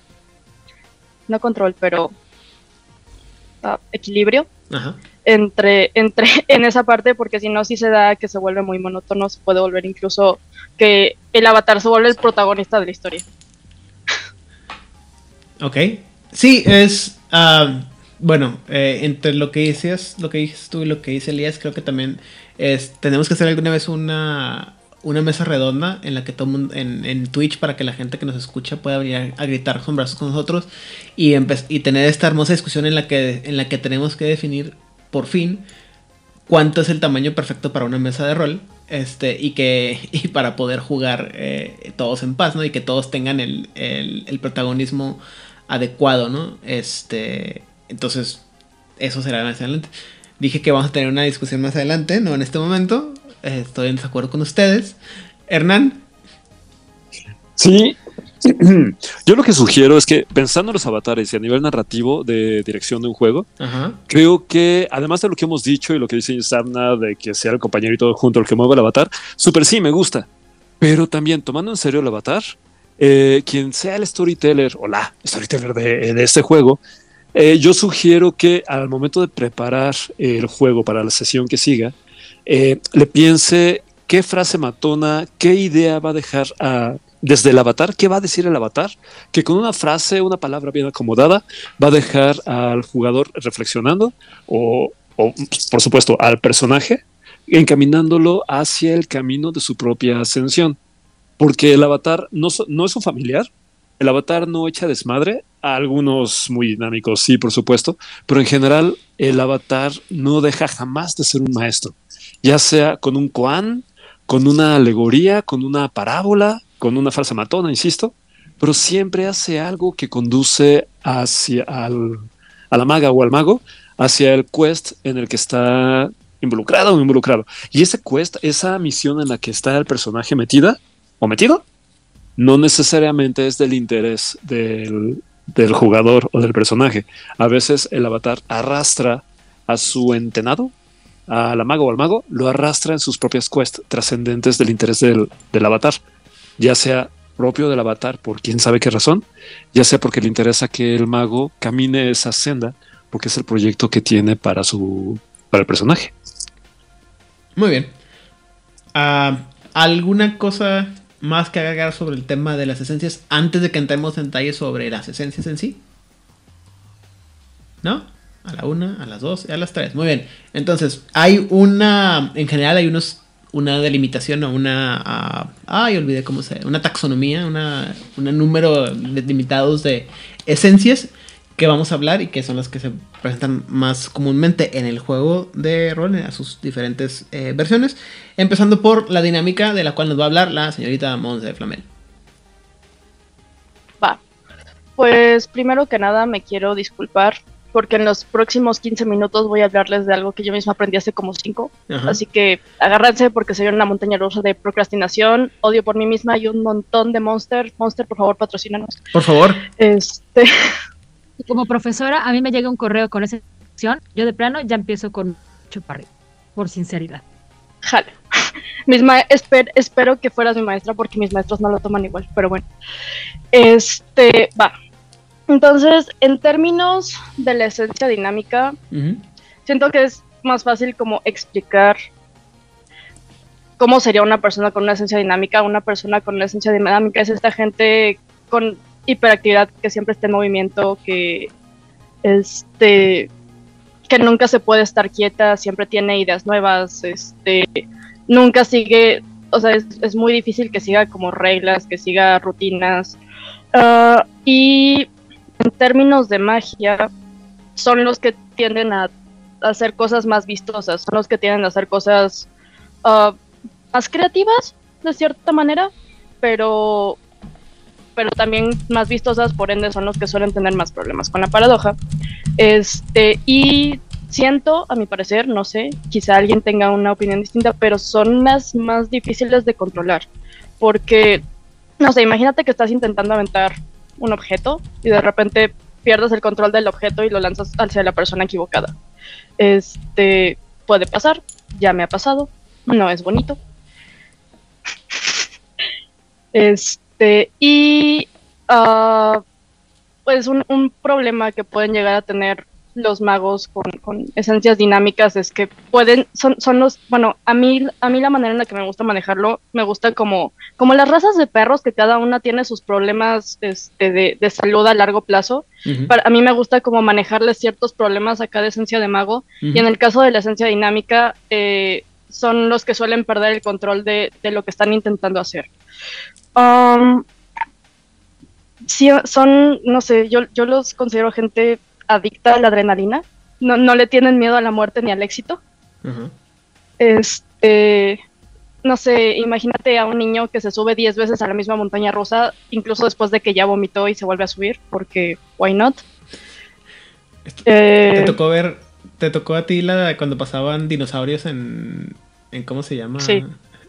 no control, pero ah, equilibrio Ajá. Entre, entre *laughs* en esa parte, porque si no, sí se da que se vuelve muy monótono, se puede volver incluso que el avatar se vuelve el protagonista de la historia. Ok. Sí, es. ah, bueno, eh, entre lo que dices, lo que dices tú y lo que dice Elías, creo que también es, tenemos que hacer alguna vez una, una mesa redonda en la que todo mundo, en, en Twitch para que la gente que nos escucha pueda venir a gritar con brazos con nosotros y, y tener esta hermosa discusión en la que en la que tenemos que definir por fin cuánto es el tamaño perfecto para una mesa de rol este y que *laughs* y para poder jugar eh, todos en paz no y que todos tengan el, el- el protagonismo adecuado no este entonces eso será más adelante. Dije que vamos a tener una discusión más adelante no en este momento Eh, estoy en desacuerdo con ustedes. Hernán. Sí. Yo lo que sugiero es que pensando en los avatares y a nivel narrativo de dirección de un juego, ajá creo que además de lo que hemos dicho y lo que dice Samna de que sea el compañerito junto al que mueve el avatar, súper sí me gusta. Pero también tomando en serio el avatar, eh, quien sea el storyteller o la storyteller de, de este juego, eh, yo sugiero que al momento de preparar el juego para la sesión que siga, eh, le piense qué frase matona, qué idea va a dejar a- desde el avatar, qué va a decir el avatar, que con una frase, una palabra bien acomodada, va a dejar al jugador reflexionando o, por supuesto, al personaje, encaminándolo hacia el camino de su propia ascensión. Porque el avatar no, no es un familiar, el avatar no echa desmadre, a algunos muy dinámicos, sí, por supuesto, pero en general el avatar no deja jamás de ser un maestro, ya sea con un koan, con una alegoría, con una parábola, con una falsa matona, insisto, pero siempre hace algo que conduce hacia al, a la maga o al mago, hacia el quest en el que está involucrado o involucrado. Y ese quest, esa misión en la que está el personaje metida o metido, no necesariamente es del interés del, del jugador o del personaje. A veces el avatar arrastra a su entenado a la mago o al mago, lo arrastra en sus propias quests trascendentes del interés del, del avatar, ya sea propio del avatar por quién sabe qué razón, ya sea porque le interesa que el mago camine esa senda, porque es el proyecto que tiene para su para el personaje. Muy bien. Ah, ¿Alguna cosa más que agregar sobre el tema de las esencias antes de que entremos en detalle sobre las esencias en sí? ¿No? A la una, a las dos y a las tres. Muy bien. Entonces, hay una. En general, hay unos. Una delimitación o una. ay, olvidé cómo se. Una taxonomía, una, un número limitados de esencias que vamos a hablar y que son las que se presentan más comúnmente en el juego de rol, a sus diferentes eh, versiones. Empezando por la dinámica de la cual nos va a hablar la señorita Monse de Flamel. Va. Pues primero que nada me quiero disculpar porque en los próximos 15 minutos voy a hablarles de algo que yo misma aprendí hace como 5. Ajá. Así que agárrense porque soy una montaña rusa de procrastinación, odio por mí misma y un montón de Monster. Monster, por favor, patrocínanos. Por favor. Este, como profesora, a mí me llega un correo con esa sección. Yo de plano ya empiezo con arriba, por sinceridad. jale. *laughs* Mis ma- esper- espero que fueras mi maestra porque mis maestros no lo toman igual, pero bueno. Este, va. Entonces, en términos de la esencia dinámica, siento que es más fácil como explicar cómo sería una persona con una esencia dinámica. Una persona con una esencia dinámica es esta gente con hiperactividad que siempre está en movimiento, que este que nunca se puede estar quieta, siempre tiene ideas nuevas, este nunca sigue, o sea, es, es muy difícil que siga como reglas, que siga rutinas. Ah, y en términos de magia, son los que tienden a hacer cosas más vistosas, son los que tienden a hacer cosas ah, más creativas, de cierta manera, pero, pero también más vistosas, por ende son los que suelen tener más problemas con la paradoja. Este, y siento, a mi parecer, no sé, quizá alguien tenga una opinión distinta, pero son las más difíciles de controlar, porque, no sé, imagínate que estás intentando aventar un objeto y de repente pierdes el control del objeto y lo lanzas hacia la persona equivocada. Este puede pasar, ya me ha pasado, no es bonito. Este, y ah, pues un, un problema que pueden llegar a tener los magos con, con esencias dinámicas es que pueden, son, son los, bueno, a mí, a mí la manera en la que me gusta manejarlo, me gusta como, como las razas de perros que cada una tiene sus problemas este, de, de salud a largo plazo. Para, a mí me gusta como manejarles ciertos problemas a cada esencia de mago. Y en el caso de la esencia dinámica, eh, son los que suelen perder el control de, de lo que están intentando hacer. Um, sí, son, no sé, yo, yo los considero gente adicta a la adrenalina. No, no le tienen miedo a la muerte ni al éxito. Este, no sé, imagínate a un niño que se sube 10 veces a la misma montaña rusa, incluso después de que ya vomitó y se vuelve a subir, porque why not? Eh, Te tocó ver, te tocó a ti la cuando pasaban dinosaurios en, en ¿cómo se llama? Sí.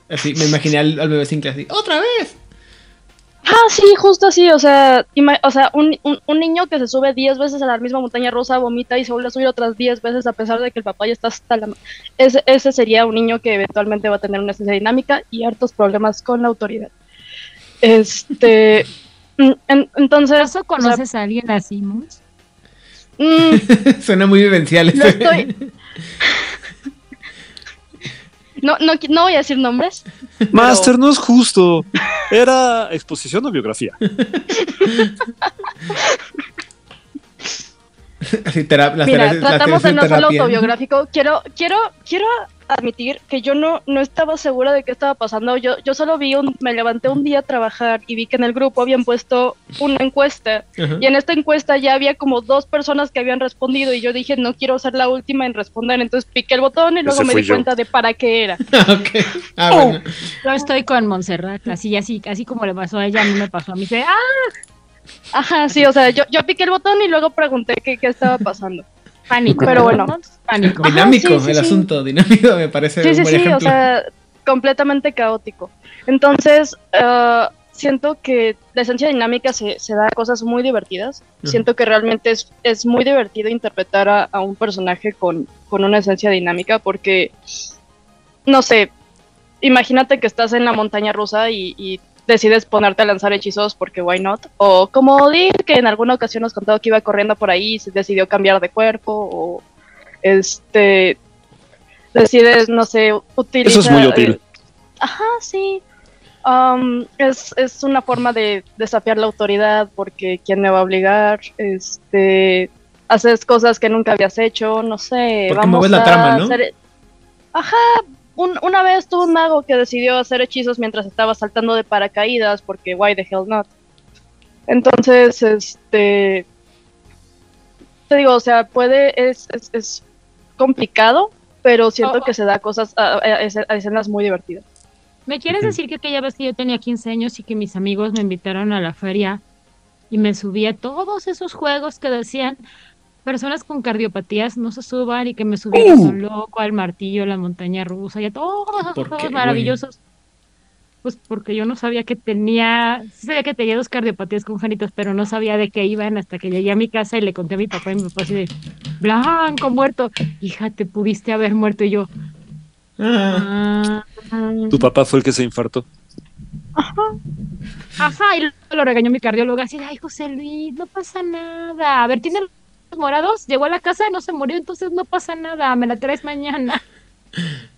Así, me imaginé al, al bebé Sinclair así, ¡otra vez! Ah, sí, justo así, o sea, o sea un, un- un niño que se sube 10 veces a la misma montaña rusa, vomita y se vuelve a subir otras 10 veces a pesar de que el papá ya está hasta la... Ese, ese sería un niño que eventualmente va a tener una esencia dinámica y hartos problemas con la autoridad. Este... *laughs* en- entonces... ¿Acaso o sea, conoces a alguien así, Mons? mm, *laughs* Suena muy vivencial. estoy... *laughs* No, no, no voy a decir nombres. *laughs* Master, no es justo. Era exposición o biografía. *laughs* Mira, tratamos de no ser autobiográfico. Quiero, quiero, quiero admitir que yo no, no estaba segura de qué estaba pasando. Yo, yo solo vi un, me levanté un día a trabajar y vi que en el grupo habían puesto una encuesta. Y en esta encuesta ya había como dos personas que habían respondido y yo dije, no quiero ser la última en responder. Entonces piqué el botón y luego Ese me di yo. cuenta de para qué era. *laughs* ok. Ah, bueno. Yo estoy con Montserrat, así, así, así como le pasó a ella, a mí me pasó a mí. Dice, ah, Ajá, sí, o sea, yo, yo piqué el botón y luego pregunté qué, qué estaba pasando. Pánico. Pero ¿no, bueno. Pánico. Dinámico sí, el sí. asunto, dinámico me parece Sí, un sí, buen sí, ejemplo. o sea, completamente caótico. Entonces, ah, siento que la esencia dinámica se, se da a cosas muy divertidas. Siento que realmente es, es muy divertido interpretar a, a un personaje con, con una esencia dinámica porque, no sé, imagínate que estás en la montaña rusa y, y decides ponerte a lanzar hechizos porque why not. O como Dick, que en alguna ocasión nos contó que iba corriendo por ahí y se decidió cambiar de cuerpo. O este decides, no sé, utilizar... Eso es muy útil. Ajá, sí. Um, es, es una forma de desafiar la autoridad porque quién me va a obligar, este, haces cosas que nunca habías hecho, no sé. Porque mueves la trama, ¿no? hacer- Ajá, un- una vez tuvo un mago que decidió hacer hechizos mientras estaba saltando de paracaídas porque why the hell not. Entonces, este, te digo, o sea, puede, es, es, es complicado, pero siento Oh. que se da cosas, a, a- a escenas muy divertidas. ¿Me quieres decir que aquella vez que yo tenía 15 años y que mis amigos me invitaron a la feria y me subí a todos esos juegos que decían personas con cardiopatías no se suban y que me subí a Son Loco, al martillo, la montaña rusa y a todos esos ¿Por juegos güey? maravillosos? Pues porque yo no sabía que tenía, sí sabía que tenía dos cardiopatías congénitas, pero no sabía de qué iban hasta que llegué a mi casa y le conté a mi papá y mi papá así de, Blanco, muerto. Hija, te pudiste haber muerto y yo. Ah, "Ah". Tu papá fue el que se infartó. Ajá, y luego lo regañó mi cardióloga así, de, ay, José Luis, no pasa nada. A ver, tiene morados, llegó a la casa, no se murió, entonces no pasa nada, me la traes mañana.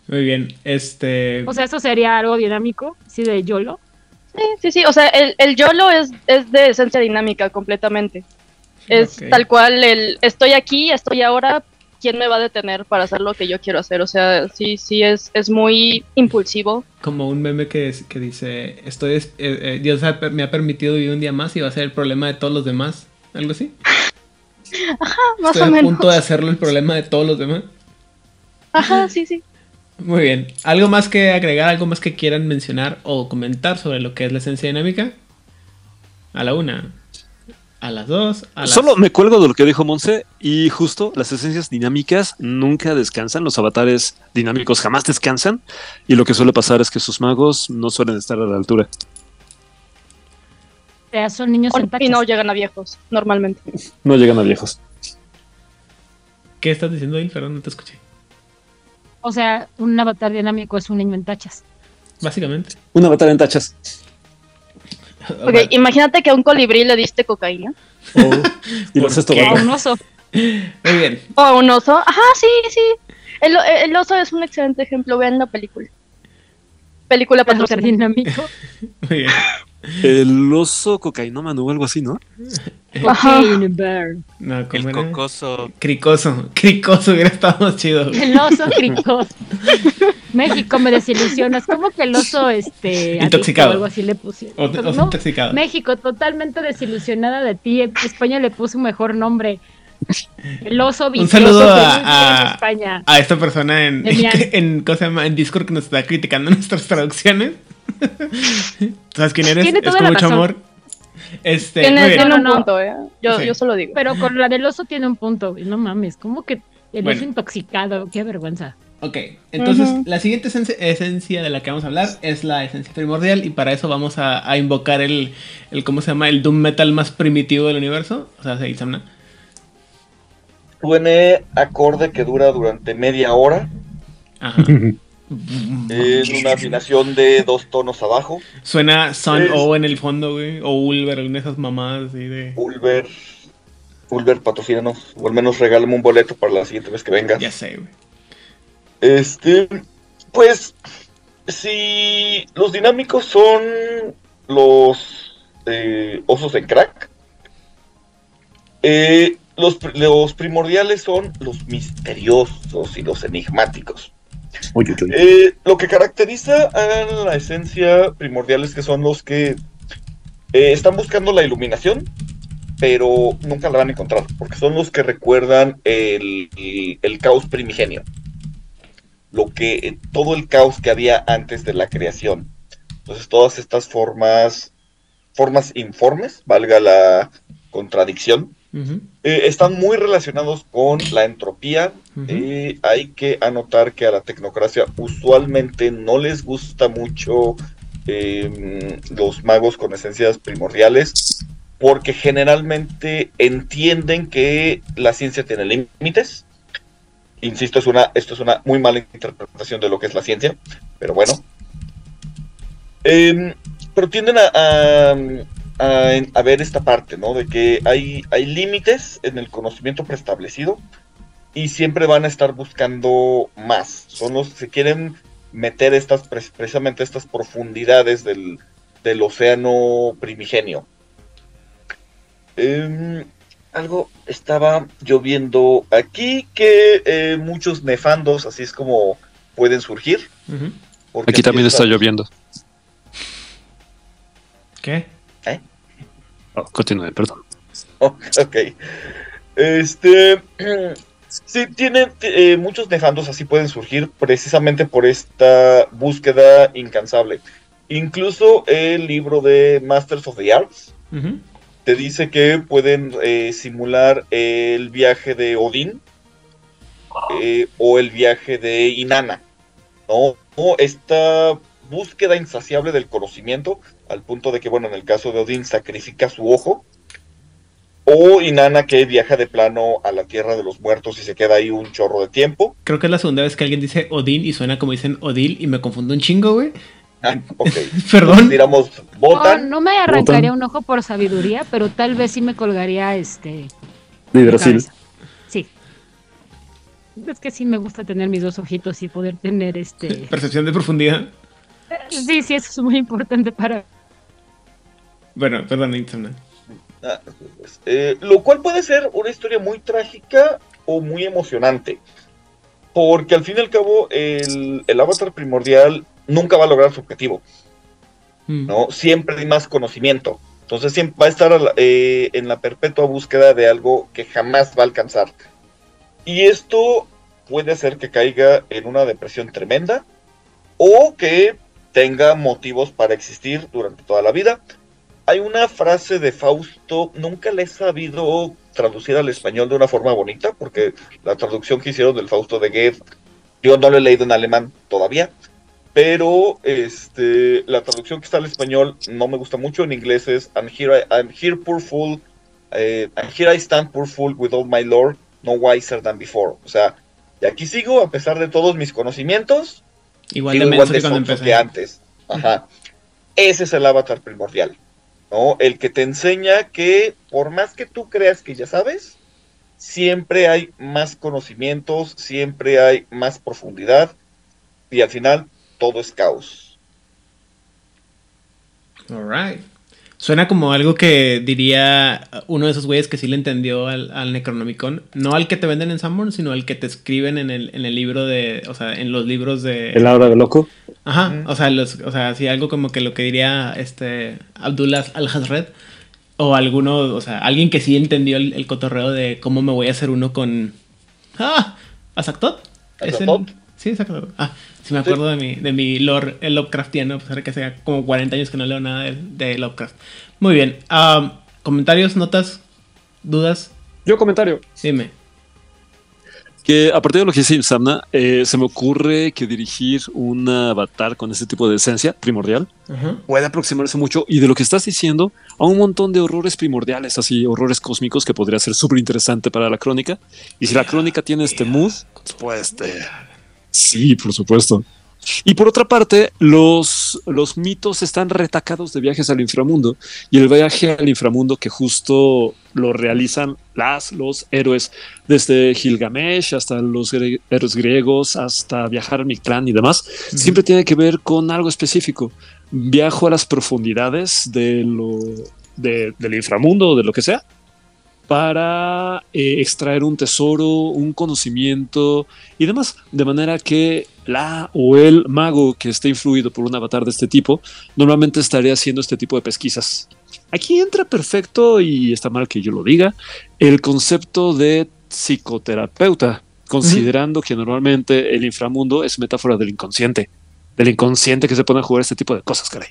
muy bien. Este. O sea, eso sería algo dinámico, así de YOLO. Sí, sí, sí, o sea, el, el YOLO es, es de esencia dinámica completamente. Es tal cual el estoy aquí, estoy ahora, ¿quién me va a detener para hacer lo que yo quiero hacer? O sea, sí, sí, es, es muy impulsivo. Como un meme que, es- que dice: Estoy. es- eh, eh, Dios ha me ha permitido vivir un día más y va a ser el problema de todos los demás. ¿Algo así? *laughs* *laughs* Más Estoy o a menos. punto de hacerlo el problema de todos los demás. Ajá, sí, sí. Muy bien. ¿Algo más que agregar? ¿Algo más que quieran mencionar o comentar sobre lo que es la esencia dinámica? A la una. A las dos. A las... Solo me cuelgo de lo que dijo Monse y justo las esencias dinámicas nunca descansan, los avatares dinámicos jamás descansan y lo que suele pasar es que sus magos no suelen estar a la altura. O sea, son niños O- y no llegan a viejos, normalmente. No llegan a viejos. ¿Qué estás diciendo, Il? Perdón, no te escuché. O sea, un avatar dinámico es un niño en tachas. Básicamente. Un avatar en tachas. *laughs* Ok, imagínate que a un colibrí le diste cocaína. Oh, *laughs* y lo haces. O un oso. Muy bien. O a un oso. Ajá, sí, sí. El, el oso es un excelente ejemplo, vean la película. Película Para dinámico. *laughs* Muy bien. El oso cocainómano o algo así, ¿no? Ajá. No, ¿cómo El era? cocoso. Cricoso. Cricoso hubiera estado más chido. El oso cricoso. México me desilusionas. ¿Cómo que el oso este Intoxicado. o algo así le pusieron? O, no, intoxicado. México totalmente desilusionada de ti. España le puso un mejor nombre. El oso vicioso saludo a- en a- España. A esta persona en, *laughs* en, ¿cómo se llama? en Discord que nos está criticando *laughs* nuestras traducciones. ¿Sabes quién eres? Tiene es toda con la mucho razón. amor. Este, Tiene, muy bien. tiene No, un no, no. punto, ¿eh? Yo, Sí. yo solo digo. Pero con la del oso tiene un punto. güey. No mames, ¿cómo que el Bueno. oso intoxicado? Qué vergüenza. Ok, entonces Ujú. la siguiente esencia, esencia de la que vamos a hablar es la esencia primordial y para eso vamos a, a invocar el, el, ¿cómo se llama? El Doom Metal más primitivo del universo. O sea, se Samna. Suene acorde que dura durante media hora. Ajá. *laughs* Es una afinación de dos tonos abajo. Suena Sun Es- O en el fondo, güey. O Ulver, alguna de esas mamadas así de... Ulver. Ulver, patrocínanos. O al menos regálame un boleto para la siguiente vez que vengas. Ya sé, güey. Este, pues, si los dinámicos son los eh, osos en crack, eh, los, los primordiales son los misteriosos y los enigmáticos. Eh, lo que caracteriza a la esencia primordial es que son los que eh, están buscando la iluminación, pero nunca la van a encontrar, porque son los que recuerdan el, el- caos primigenio. Lo que, todo el caos que había antes de la creación. Entonces, todas estas formas, formas informes, valga la contradicción, Eh, están muy relacionados con la entropía. ujú. Eh, hay que anotar que a la tecnocracia usualmente no les gusta mucho eh, los magos con esencias primordiales, porque generalmente entienden que la ciencia tiene límites. Insisto, es una, esto es una muy mala interpretación de lo que es la ciencia, pero bueno. Em, pero tienden a, a, a- a ver esta parte, ¿no? De que hay, hay límites en el conocimiento preestablecido y siempre van a estar buscando más. Son los que quieren meter estas pre- precisamente estas profundidades del, del océano primigenio. Em, algo estaba yo viendo aquí que eh, muchos nefandos, así es como pueden surgir. Aquí también está empiezan- lloviendo. ¿Qué? Oh, continúe, perdón. *laughs* Oh, ok. Este. *clears throat* Sí, tienen eh, muchos nefandos así pueden surgir precisamente por esta búsqueda incansable. Incluso el libro de Masters of the Arts te dice que pueden eh, simular el viaje de Odín eh, o el viaje de Inanna. ¿no? O Esta búsqueda insaciable del conocimiento, al punto de que, bueno, en el caso de Odín sacrifica su ojo, o Inanna que viaja de plano a la tierra de los muertos y se queda ahí un chorro de tiempo. Creo que es la segunda vez que alguien dice Odín y suena como dicen Odil y me confundo un chingo, güey. Ah, ok. *laughs* Perdón. Tiramos No, Botan. no me arrancaría un ojo por sabiduría, pero tal vez sí me colgaría este. De Brasil. Sí. Es que sí me gusta tener mis dos ojitos y poder tener este. Percepción de profundidad. Sí, sí, eso es muy importante para. Bueno, perdón, Insomnia. Ah, pues, eh, lo cual puede ser una historia muy trágica o muy emocionante. Porque al fin y al cabo, el, el avatar primordial nunca va a lograr su objetivo. Mm. ¿no? Siempre hay más conocimiento. Entonces siempre va a estar a la- eh, en la perpetua búsqueda de algo que jamás va a alcanzar. Y esto puede hacer que caiga en una depresión tremenda o que tenga motivos para existir durante toda la vida. Hay una frase de Fausto, nunca la he sabido traducir al español de una forma bonita, porque la traducción que hicieron del Fausto de Goethe, yo no lo he leído en alemán todavía, pero este, la traducción que está al español no me gusta mucho. En inglés es I'm here, I- I'm here poor fool, eh, I'm here I stand poor fool with all my lore, no wiser than before. O sea, y aquí sigo a pesar de todos mis conocimientos, Igual de igual de que que antes. Ajá. Ese es el avatar primordial, ¿no? El que te enseña que por más que tú creas que ya sabes, siempre hay más conocimientos, siempre hay más profundidad y al final todo es caos. Alright. Suena como algo que diría uno de esos güeyes que sí le entendió al, al Necronomicon. No al que te venden en Sanborn, sino al que te escriben en el, en el libro de. O sea, en los libros de. El hora de loco. Ajá. Mm. O sea, los, o sea, sí, algo como que lo que diría este Abdullah Al-Hazred. O alguno, o sea, alguien que sí entendió el, el cotorreo de cómo me voy a hacer uno con. ¡Ah! ¿Azaktot? Es el-. Sí, exacto. Ah, sí me acuerdo de mi, de mi lore el Lovecraftiano, a pesar de que hace como 40 años que no leo nada de, de Lovecraft. Muy bien. Am, comentarios, notas, dudas, Yo comentario. dime. Que a partir de lo que dice Insamna, eh, se me ocurre que dirigir un avatar con ese tipo de esencia primordial puede aproximarse mucho y de lo que estás diciendo a un montón de horrores primordiales, así horrores cósmicos que podría ser súper interesante para la crónica. Y si la crónica tiene este mood, pues este, sí, por supuesto. Y por otra parte, los, los mitos están retacados de viajes al inframundo. Y el viaje al inframundo que justo lo realizan las, los héroes, desde Gilgamesh hasta los gre- héroes griegos, hasta viajar a Mictlán y demás, siempre tiene que ver con algo específico. Viajo a las profundidades de lo, de- del inframundo o de lo que sea para eh, extraer un tesoro, un conocimiento y demás, de manera que la o el mago que esté influido por un avatar de este tipo normalmente estaría haciendo este tipo de pesquisas. Aquí entra perfecto y está mal que yo lo diga el concepto de psicoterapeuta, considerando que normalmente el inframundo es metáfora del inconsciente, del inconsciente que se pone a jugar este tipo de cosas, caray.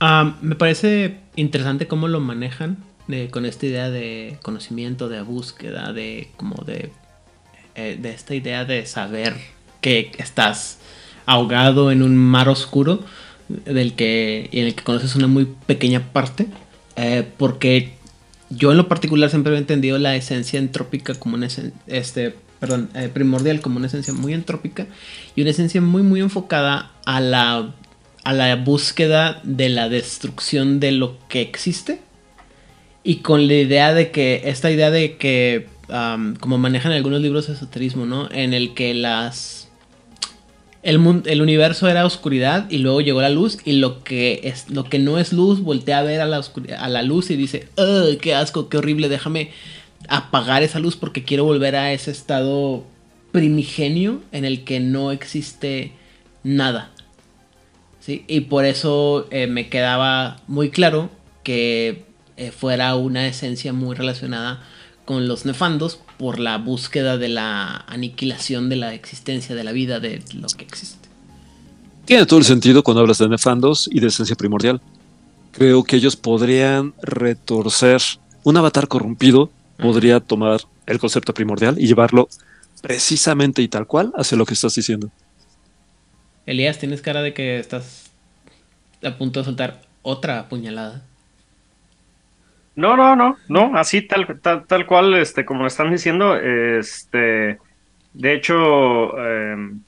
Am, me parece interesante cómo lo manejan de- con esta idea de conocimiento, de búsqueda, de como de, eh, de esta idea de saber que estás ahogado en un mar oscuro del que, en el que conoces una muy pequeña parte. eh, porque yo en lo particular siempre he entendido la esencia entrópica como una esencia, este, perdón, eh, primordial como una esencia muy entrópica y una esencia muy muy enfocada a la a la búsqueda de la destrucción de lo que existe y con la idea de que esta idea de que como manejan algunos libros de esoterismo, ¿no? En el que las el, mun- el universo era oscuridad y luego llegó la luz y lo que es lo que no es luz voltea a ver a la a la luz y dice, "Ugh, qué asco, qué horrible, déjame apagar esa luz porque quiero volver a ese estado primigenio en el que no existe nada." ¿Sí? Y por eso eh, me quedaba muy claro que eh, fuera una esencia muy relacionada con los nefandos por la búsqueda de la aniquilación de la existencia, de la vida, de lo que existe. Tiene todo el sentido cuando hablas de nefandos y de esencia primordial. Creo que ellos podrían retorcer. Un avatar corrompido podría tomar el concepto primordial y llevarlo precisamente y tal cual hacia lo que estás diciendo. Elías, tienes cara de que estás a punto de soltar otra puñalada. No, no, no, no, así tal, tal, tal cual, este, como están diciendo, este, de hecho, em,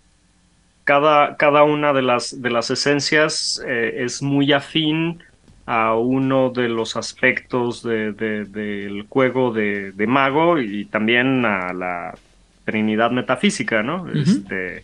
cada, cada una de las, de las esencias eh, es muy afín a uno de los aspectos de- de- del juego de, de mago y también a la trinidad metafísica, ¿no? Este, eh,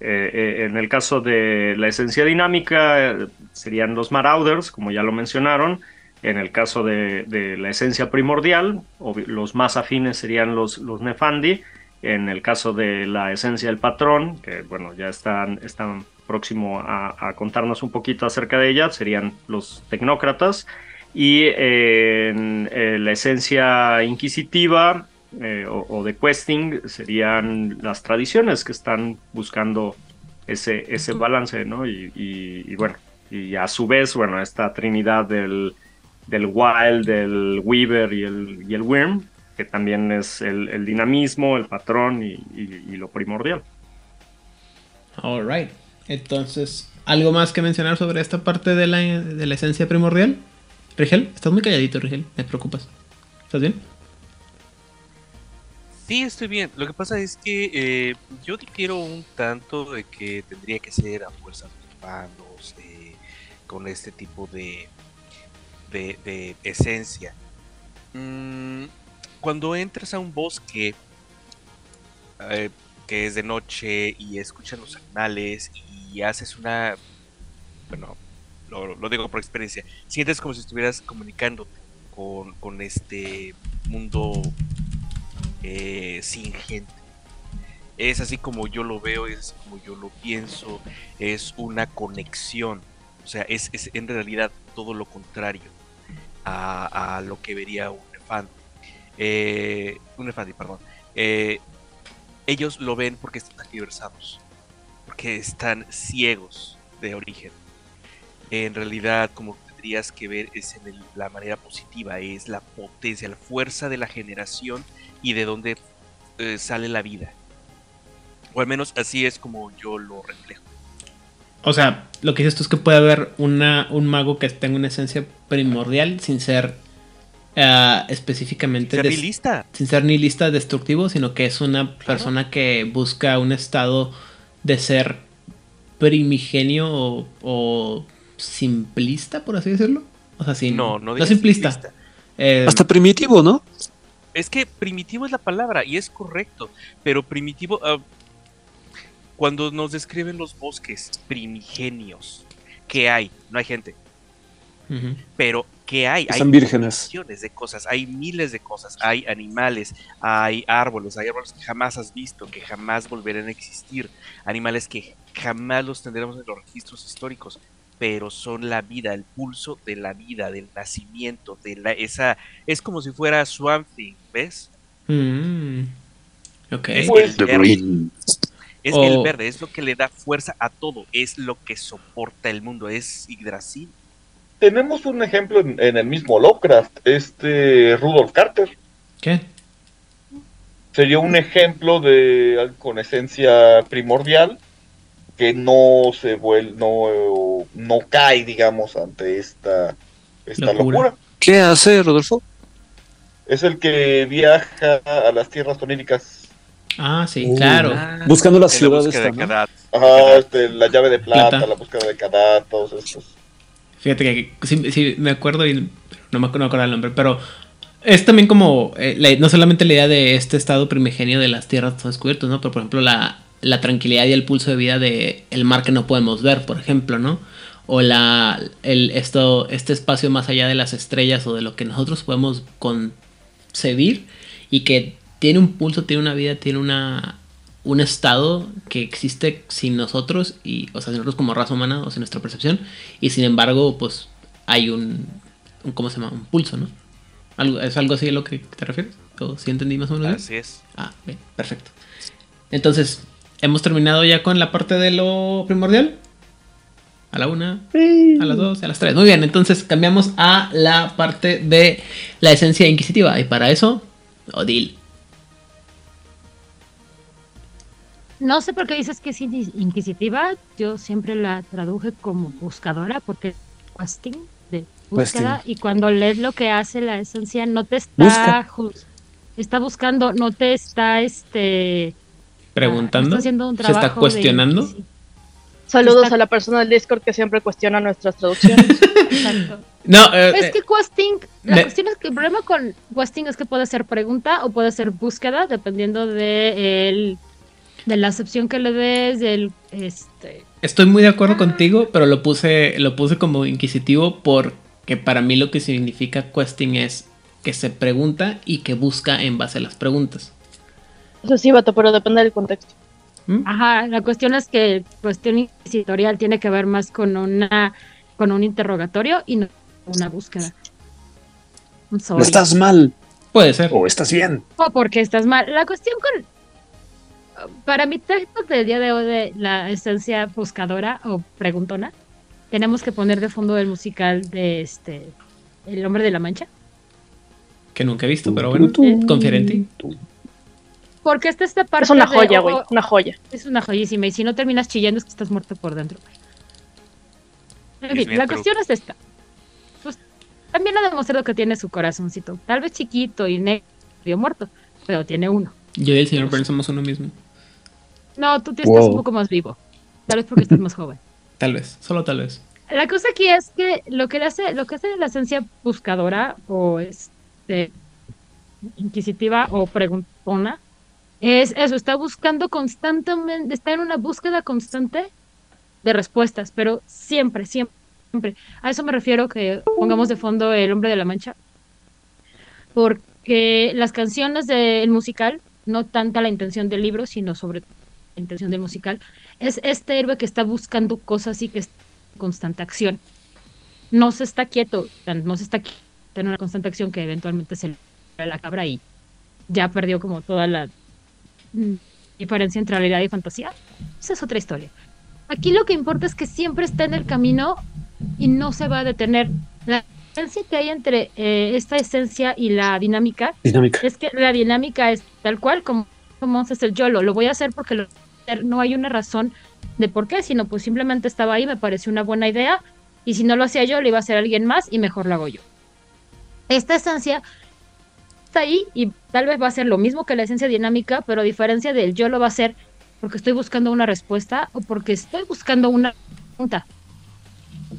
eh, en el caso de la esencia dinámica, serían los Marauders, como ya lo mencionaron. En el caso de, de la esencia primordial, los más afines serían los, los Nefandi. En el caso de la esencia del patrón, que bueno, ya están, están próximo a, a contarnos un poquito acerca de ella, serían los tecnócratas. Y eh, en eh, la esencia inquisitiva eh, o, o de questing serían las tradiciones que están buscando ese, ese balance, ¿no? Y, y- y bueno, y a su vez, bueno, esta trinidad del, del Wild, del Weaver y el, y el Worm, que también es el, el dinamismo, el patrón y, y- y lo primordial. Alright. Entonces, ¿algo más que mencionar sobre esta parte de la, de la esencia primordial? Rigel, estás muy calladito, Rigel. Me preocupas. ¿Estás bien? Sí, estoy bien. Lo que pasa es que eh, yo difiero un tanto de que tendría que ser a fuerzas de manos, eh, con este tipo de, de, esencia. Mm, cuando entras a un bosque eh, que es de noche y escuchas los animales y haces una... Bueno, lo, digo por experiencia. Sientes como si estuvieras comunicándote con, con este mundo eh, sin gente. Es así como yo lo veo, es así como yo lo pienso, es una conexión. O sea, es, es en realidad todo lo contrario a, lo que vería un elefante. Eh, un elefante, perdón. Eh, ellos lo ven porque están diversados, porque están ciegos de origen. En realidad, como tendrías que ver es en la manera positiva, es la potencia, la fuerza de la generación y de dónde eh, sale la vida. O al menos así es como yo lo reflejo. O sea, lo que dices tú es que puede haber un mago que tenga una esencia primordial sin ser ah, específicamente Ser des- nihilista. sin ser ni lista destructivo, sino que es una persona que busca un estado de ser primigenio o, o simplista, por así decirlo. O sea, sin, No, no no simplista. simplista. Eh, Hasta primitivo, ¿no? Es que primitivo es la palabra y es correcto, pero primitivo, ah, cuando nos describen los bosques primigenios, ¿qué hay? No hay gente, pero ¿qué hay? Están hay vírgenes. millones de cosas, hay miles de cosas, hay animales, hay árboles, hay árboles que jamás has visto, que jamás volverán a existir, animales que jamás los tendremos en los registros históricos, pero son la vida, el pulso de la vida, del nacimiento, de la esa es como si fuera Swamp Thing, ¿ves? Mm. Ok. Es el verde. Es O- el verde, es lo que le da fuerza a todo, es lo que soporta el mundo, es Yggdrasil. Tenemos un ejemplo en, en el mismo Lovecraft, este Rudolf Carter. ¿Qué? Sería un ejemplo de con esencia primordial, que no se vuelve, no, no cae, digamos, ante esta, esta Locura. locura. ¿Qué hace Rodolfo? Es el que viaja a las tierras oníricas. Ah, sí, Uh, claro. Ah, Buscando las la ciudades búsqueda de. Ajá, este, la llave de plata, Plata. la búsqueda de Kadat, todos estos. Fíjate que sí, me acuerdo y no me, no me acuerdo el nombre, pero es también como, eh, no solamente la idea de este estado primigenio de las tierras descubiertas, ¿no? Pero por ejemplo la, la tranquilidad y el pulso de vida de el mar que no podemos ver, por ejemplo, ¿no? O la, el, esto, este espacio más allá de las estrellas o de lo que nosotros podemos concebir y que tiene un pulso, tiene una vida, tiene una, un estado que existe sin nosotros y, o sea, sin nosotros como raza humana o sin nuestra percepción y sin embargo, pues hay un, un ¿cómo se llama? Un pulso, ¿no? ¿Algo, ¿Es algo así a lo que te refieres? ¿O si entendí más o menos? bien? Así es. Ah, bien, perfecto. Entonces, hemos terminado ya con la parte de lo primordial. A la una, a las dos, a las tres. Muy bien, entonces cambiamos a la parte de la esencia inquisitiva. Y para eso, Odil. No sé por qué dices que es in- inquisitiva. Yo siempre la traduje como buscadora porque questing de búsqueda y cuando lees lo que hace la esencia no te está Busca. está buscando, no te está este Preguntando. está haciendo un ¿Se está trabajo de cuestionando? Saludos Está- a la persona del Discord que siempre cuestiona nuestras traducciones. *laughs* Exacto. No, eh, Es eh, que questing, la me- cuestión es que el problema con questing es que puede ser pregunta o puede ser búsqueda, dependiendo de el, de la acepción que le des, del este estoy muy de acuerdo contigo, pero lo puse, lo puse como inquisitivo porque para mí lo que significa questing es que se pregunta y que busca en base a las preguntas. Eso sí, vato, pero depende del contexto. ¿Mm? Ajá, la cuestión es que cuestión inquisitorial tiene que ver más con una con un interrogatorio y no una búsqueda. Sorry. ¿Estás mal Puede ser. o estás bien? O porque estás mal. La cuestión con para mi texto del día de hoy de la esencia buscadora o preguntona, tenemos que poner de fondo el musical de este El hombre de la mancha. Que nunca he visto, pero bueno, confiaré en ti. Porque esta esta parte Es una de- joya, güey, una joya. Es una joyísima. Y si no terminas chillando es que estás muerto por dentro. En fin, la cuestión es esta. Pues, también ha demostrado que tiene su corazoncito. Tal vez chiquito y medio muerto, pero tiene uno. Yo y el señor Burns somos uno mismo. No, tú te Wow. estás un poco más vivo. Tal vez porque estás más joven. *laughs* Tal vez, solo tal vez. La cosa aquí es que lo que hace, lo que hace la esencia buscadora o este inquisitiva o preguntona es eso, está buscando constantemente, está en una búsqueda constante de respuestas, pero siempre, siempre, siempre. A eso me refiero que pongamos de fondo El hombre de la mancha. Porque las canciones del musical, no tanta la intención del libro, sino sobre la intención del musical, es este héroe que está buscando cosas y que está en constante acción. No se está quieto, no se está quieto en una constante acción que eventualmente se le la cabra y ya perdió como toda la diferencia entre realidad y fantasía. Esa es otra historia. Aquí lo que importa es que siempre está en el camino y no se va a detener. La diferencia que hay entre eh, esta esencia y la dinámica Dinámica. es que la dinámica es tal cual como, como es el YOLO. Lo voy a hacer porque no hay una razón de por qué, sino pues simplemente estaba ahí, me pareció una buena idea. Y si no lo hacía yo, lo iba a hacer alguien más y mejor lo hago yo. Esta esencia está ahí y tal vez va a ser lo mismo que la esencia dinámica, pero a diferencia del yo lo va a hacer porque estoy buscando una respuesta o porque estoy buscando una pregunta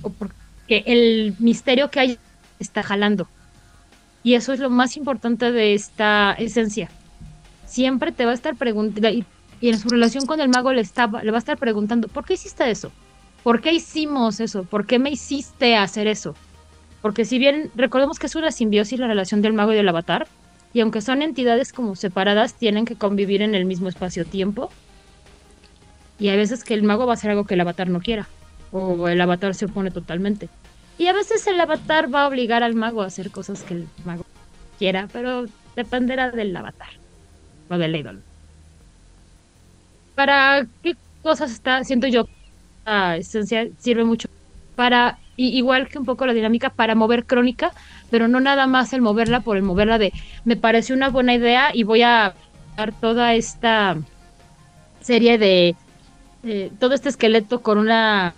o porque el misterio que hay está jalando. Y eso es lo más importante de esta esencia. Siempre te va a estar preguntando, y, en su relación con el mago le, estaba, le va a estar preguntando, ¿por qué hiciste eso? ¿Por qué hicimos eso? ¿Por qué me hiciste hacer eso? Porque si bien recordemos que es una simbiosis la relación del mago y del avatar, y aunque son entidades como separadas, tienen que convivir en el mismo espacio-tiempo. Y hay veces que el mago va a hacer algo que el avatar no quiera, o el avatar se opone totalmente. Y a veces el avatar va a obligar al mago a hacer cosas que el mago quiera, pero dependerá del avatar del ídolo. ¿Para qué cosas está, siento yo, la esencia sirve mucho para, igual que un poco la dinámica, para mover crónica, pero no nada más el moverla por el moverla de, me pareció una buena idea y voy a dar toda esta serie de todo este esqueleto con una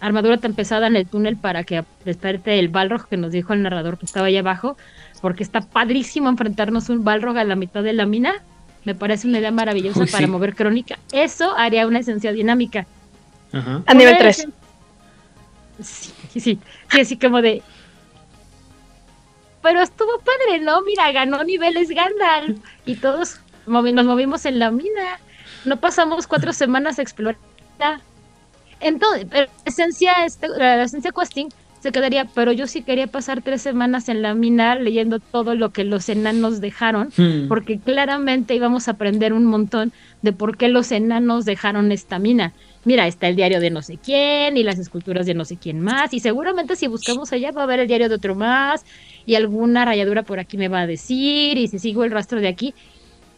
armadura tan pesada en el túnel para que desperte el Balrog que nos dijo el narrador que estaba allá abajo, porque está padrísimo enfrentarnos un Balrog a la mitad de la mina. Me parece una idea maravillosa Uy, para sí. mover crónica. Eso haría una esencia dinámica. Ajá. A nivel Una 3. esen- Sí, sí, sí, así como de... Pero estuvo padre, ¿no? Mira, ganó niveles Gandalf y todos movi- nos movimos en la mina. No pasamos cuatro semanas a explorar. Entonces, pero la esencia, este, la esencia questing se quedaría, pero yo sí quería pasar tres semanas en la mina leyendo todo lo que los enanos dejaron Hmm. porque claramente íbamos a aprender un montón de por qué los enanos dejaron esta mina. Mira, está el diario de no sé quién y las esculturas de no sé quién más, y seguramente si buscamos allá va a haber el diario de otro más, y alguna rayadura por aquí me va a decir, y si sigo el rastro de aquí.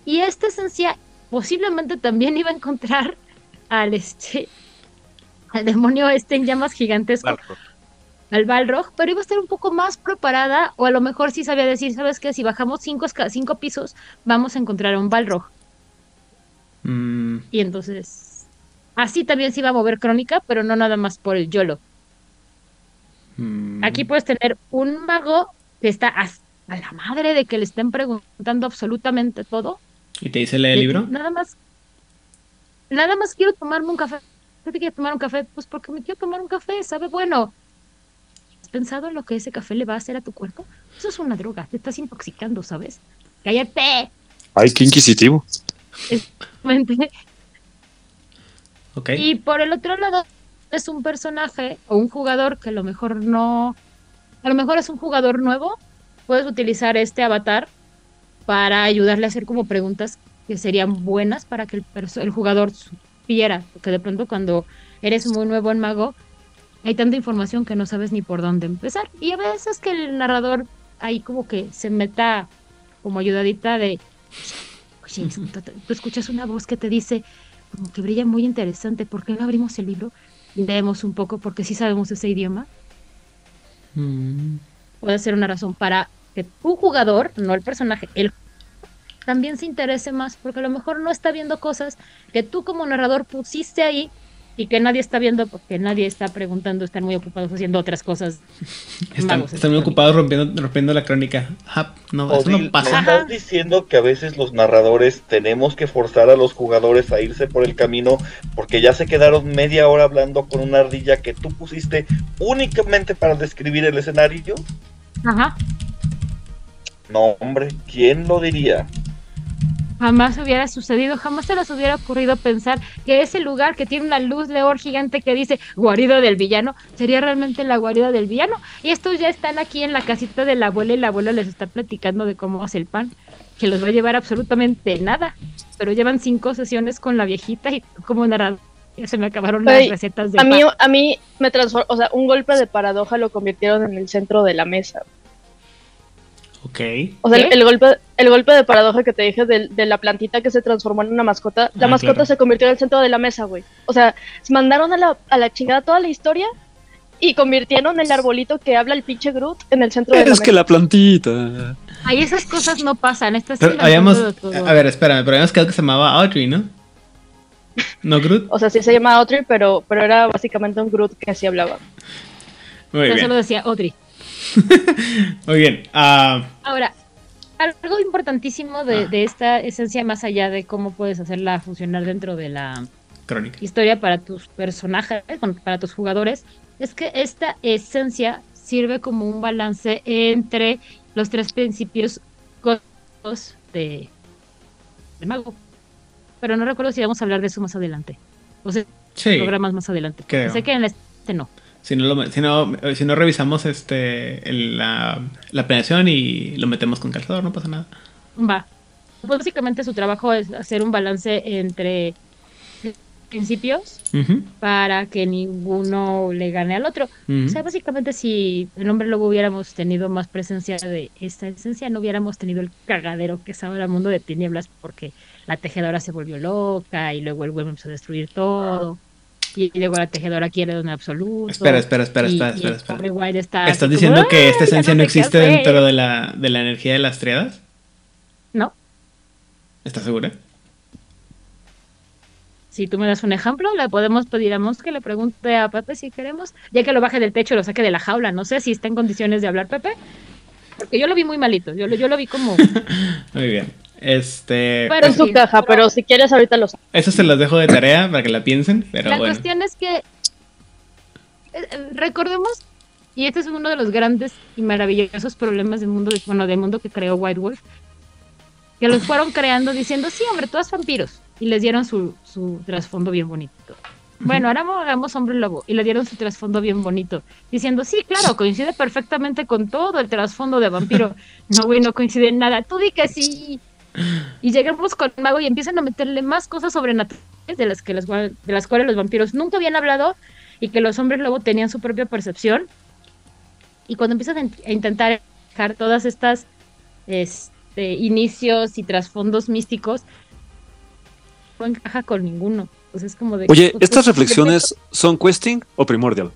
Y esta esencia posiblemente también iba a encontrar al este al demonio este en llamas gigantesco. Al Balrog, pero iba a estar un poco más preparada, o a lo mejor sí sabía decir, ¿sabes qué? Si bajamos cinco, cinco pisos, vamos a encontrar a un Balrog. Mm, Y entonces, así también se iba a mover crónica, pero no nada más por el YOLO. mm. Aquí puedes tener un mago que está a la madre de que le estén preguntando absolutamente todo. ¿Y te dice lee el libro? Nada más, nada más quiero tomarme un café. ¿Por qué quieres tomar un café? Pues porque me quiero tomar un café, sabe bueno. ¿Has pensado en lo que ese café le va a hacer a tu cuerpo? Eso es una droga, te estás intoxicando, ¿sabes? ¡Cállate! Ay, qué inquisitivo. Mente. Ok. Y por el otro lado, es un personaje o un jugador que a lo mejor no. A lo mejor es un jugador nuevo. Puedes utilizar este avatar para ayudarle a hacer como preguntas que serían buenas para que el, el jugador supiera. Porque de pronto, cuando eres muy nuevo en Mago, hay tanta información que no sabes ni por dónde empezar. Y a veces que el narrador ahí como que se meta como ayudadita de. Oye, tú escuchas una voz que te dice como que brilla muy interesante. ¿Por qué no abrimos el libro y leemos un poco? Porque sí sabemos ese idioma. Mm, Puede ser una razón para que tu jugador, no el personaje, el también se interese más, porque a lo mejor no está viendo cosas que tú como narrador pusiste ahí y que nadie está viendo porque nadie está preguntando, están muy ocupados haciendo otras cosas. están, Magos, están muy crónica. ocupados rompiendo, rompiendo la crónica. Ah, no, eso Odil, no ¿me pasa. Ajá. estás diciendo que a veces los narradores tenemos que forzar a los jugadores a irse por el camino porque ya se quedaron media hora hablando con una ardilla que tú pusiste únicamente para describir el escenario? Ajá. No, hombre, ¿quién lo diría? Jamás hubiera sucedido, jamás se les hubiera ocurrido pensar que ese lugar que tiene una luz leor gigante que dice guarida del villano sería realmente la guarida del villano. Y estos ya están aquí en la casita de la abuela y la abuela les está platicando de cómo hace el pan, que los va a llevar absolutamente nada. Pero llevan cinco sesiones con la viejita y como narrador ya se me acabaron las recetas de A mí, a mí me transformó, o sea, un golpe de paradoja lo convirtieron en el centro de la mesa. Ok. O sea, el, el golpe, el golpe de paradoja que te dije de, de la plantita que se transformó en una mascota, la Ah, mascota claro. se convirtió en el centro de la mesa, güey. O sea, mandaron a la, a la chingada toda la historia y convirtieron el arbolito que habla el pinche Groot en el centro de la Es que mesa. la plantita. Ahí esas cosas no pasan, estas Pero habíamos. A ver, espérame, pero habíamos quedado que se llamaba Audrey, ¿no? ¿No, Groot? O sea, sí se llama Audrey, pero, pero era básicamente un Groot que así hablaba. Muy Eso lo bien. decía Audrey. *laughs* Muy bien. Ah, Ahora, algo importantísimo de, Ah. de esta esencia, más allá de cómo puedes hacerla funcionar dentro de la crónica. historia para tus personajes, para tus jugadores, es que esta esencia sirve como un balance entre los tres principios de, de Mago. Pero no recuerdo si vamos a hablar de eso más adelante. O sea, Sí. programas más adelante. creo. Sé que en este no. Si no, lo- si no, si no revisamos este el- la, la planeación y lo metemos con calzador, no pasa nada. Va. Pues básicamente su trabajo es hacer un balance entre principios para que ninguno le gane al otro. O sea, básicamente si el hombre lobo hubiéramos tenido más presencia de esta esencia, no hubiéramos tenido el cagadero que es ahora el mundo de tinieblas porque la tejedora se volvió loca y luego el web empezó a destruir todo. Y luego la tejedora quiere un absoluto. Espera, espera, espera, y- espera, espera, espera. White está ¿Estás diciendo como, que esta "Ay, ya esencia no existe hacer". dentro de la, de la energía de las triadas? No. ¿Estás segura? si tú me das un ejemplo, le podemos pedir a Mons que le pregunte a Pepe si queremos, ya que lo baje del techo y lo saque de la jaula. No sé si está en condiciones de hablar Pepe, porque yo lo vi muy malito. Yo, lo- yo lo vi como. *laughs* Muy bien. Este. Pero En su sí, caja, pero si quieres ahorita lo Eso se los dejo de tarea para que la piensen, pero la bueno. cuestión es que. eh, recordemos, y este es uno de los grandes y maravillosos problemas del mundo, de- bueno, del mundo que creó White Wolf, que los fueron creando diciendo, sí, hombre, todos vampiros. Y les dieron su, su trasfondo bien bonito. Bueno, ahora hagamos hombre lobo. Y le dieron su trasfondo bien bonito. Diciendo, sí, claro, coincide perfectamente con todo el trasfondo de vampiro. *laughs* No, güey, no coincide en nada. Tú di que sí. Y llegamos con Mago y empiezan a meterle más cosas sobrenaturales de las, que las, de las cuales los vampiros nunca habían hablado y que los hombres lobo tenían su propia percepción. Y cuando empiezan a in- a intentar dejar todas estas este, inicios y trasfondos místicos, no encaja con ninguno. Pues es como de. Oye, pues, ¿estas pues, reflexiones son questing o primordial?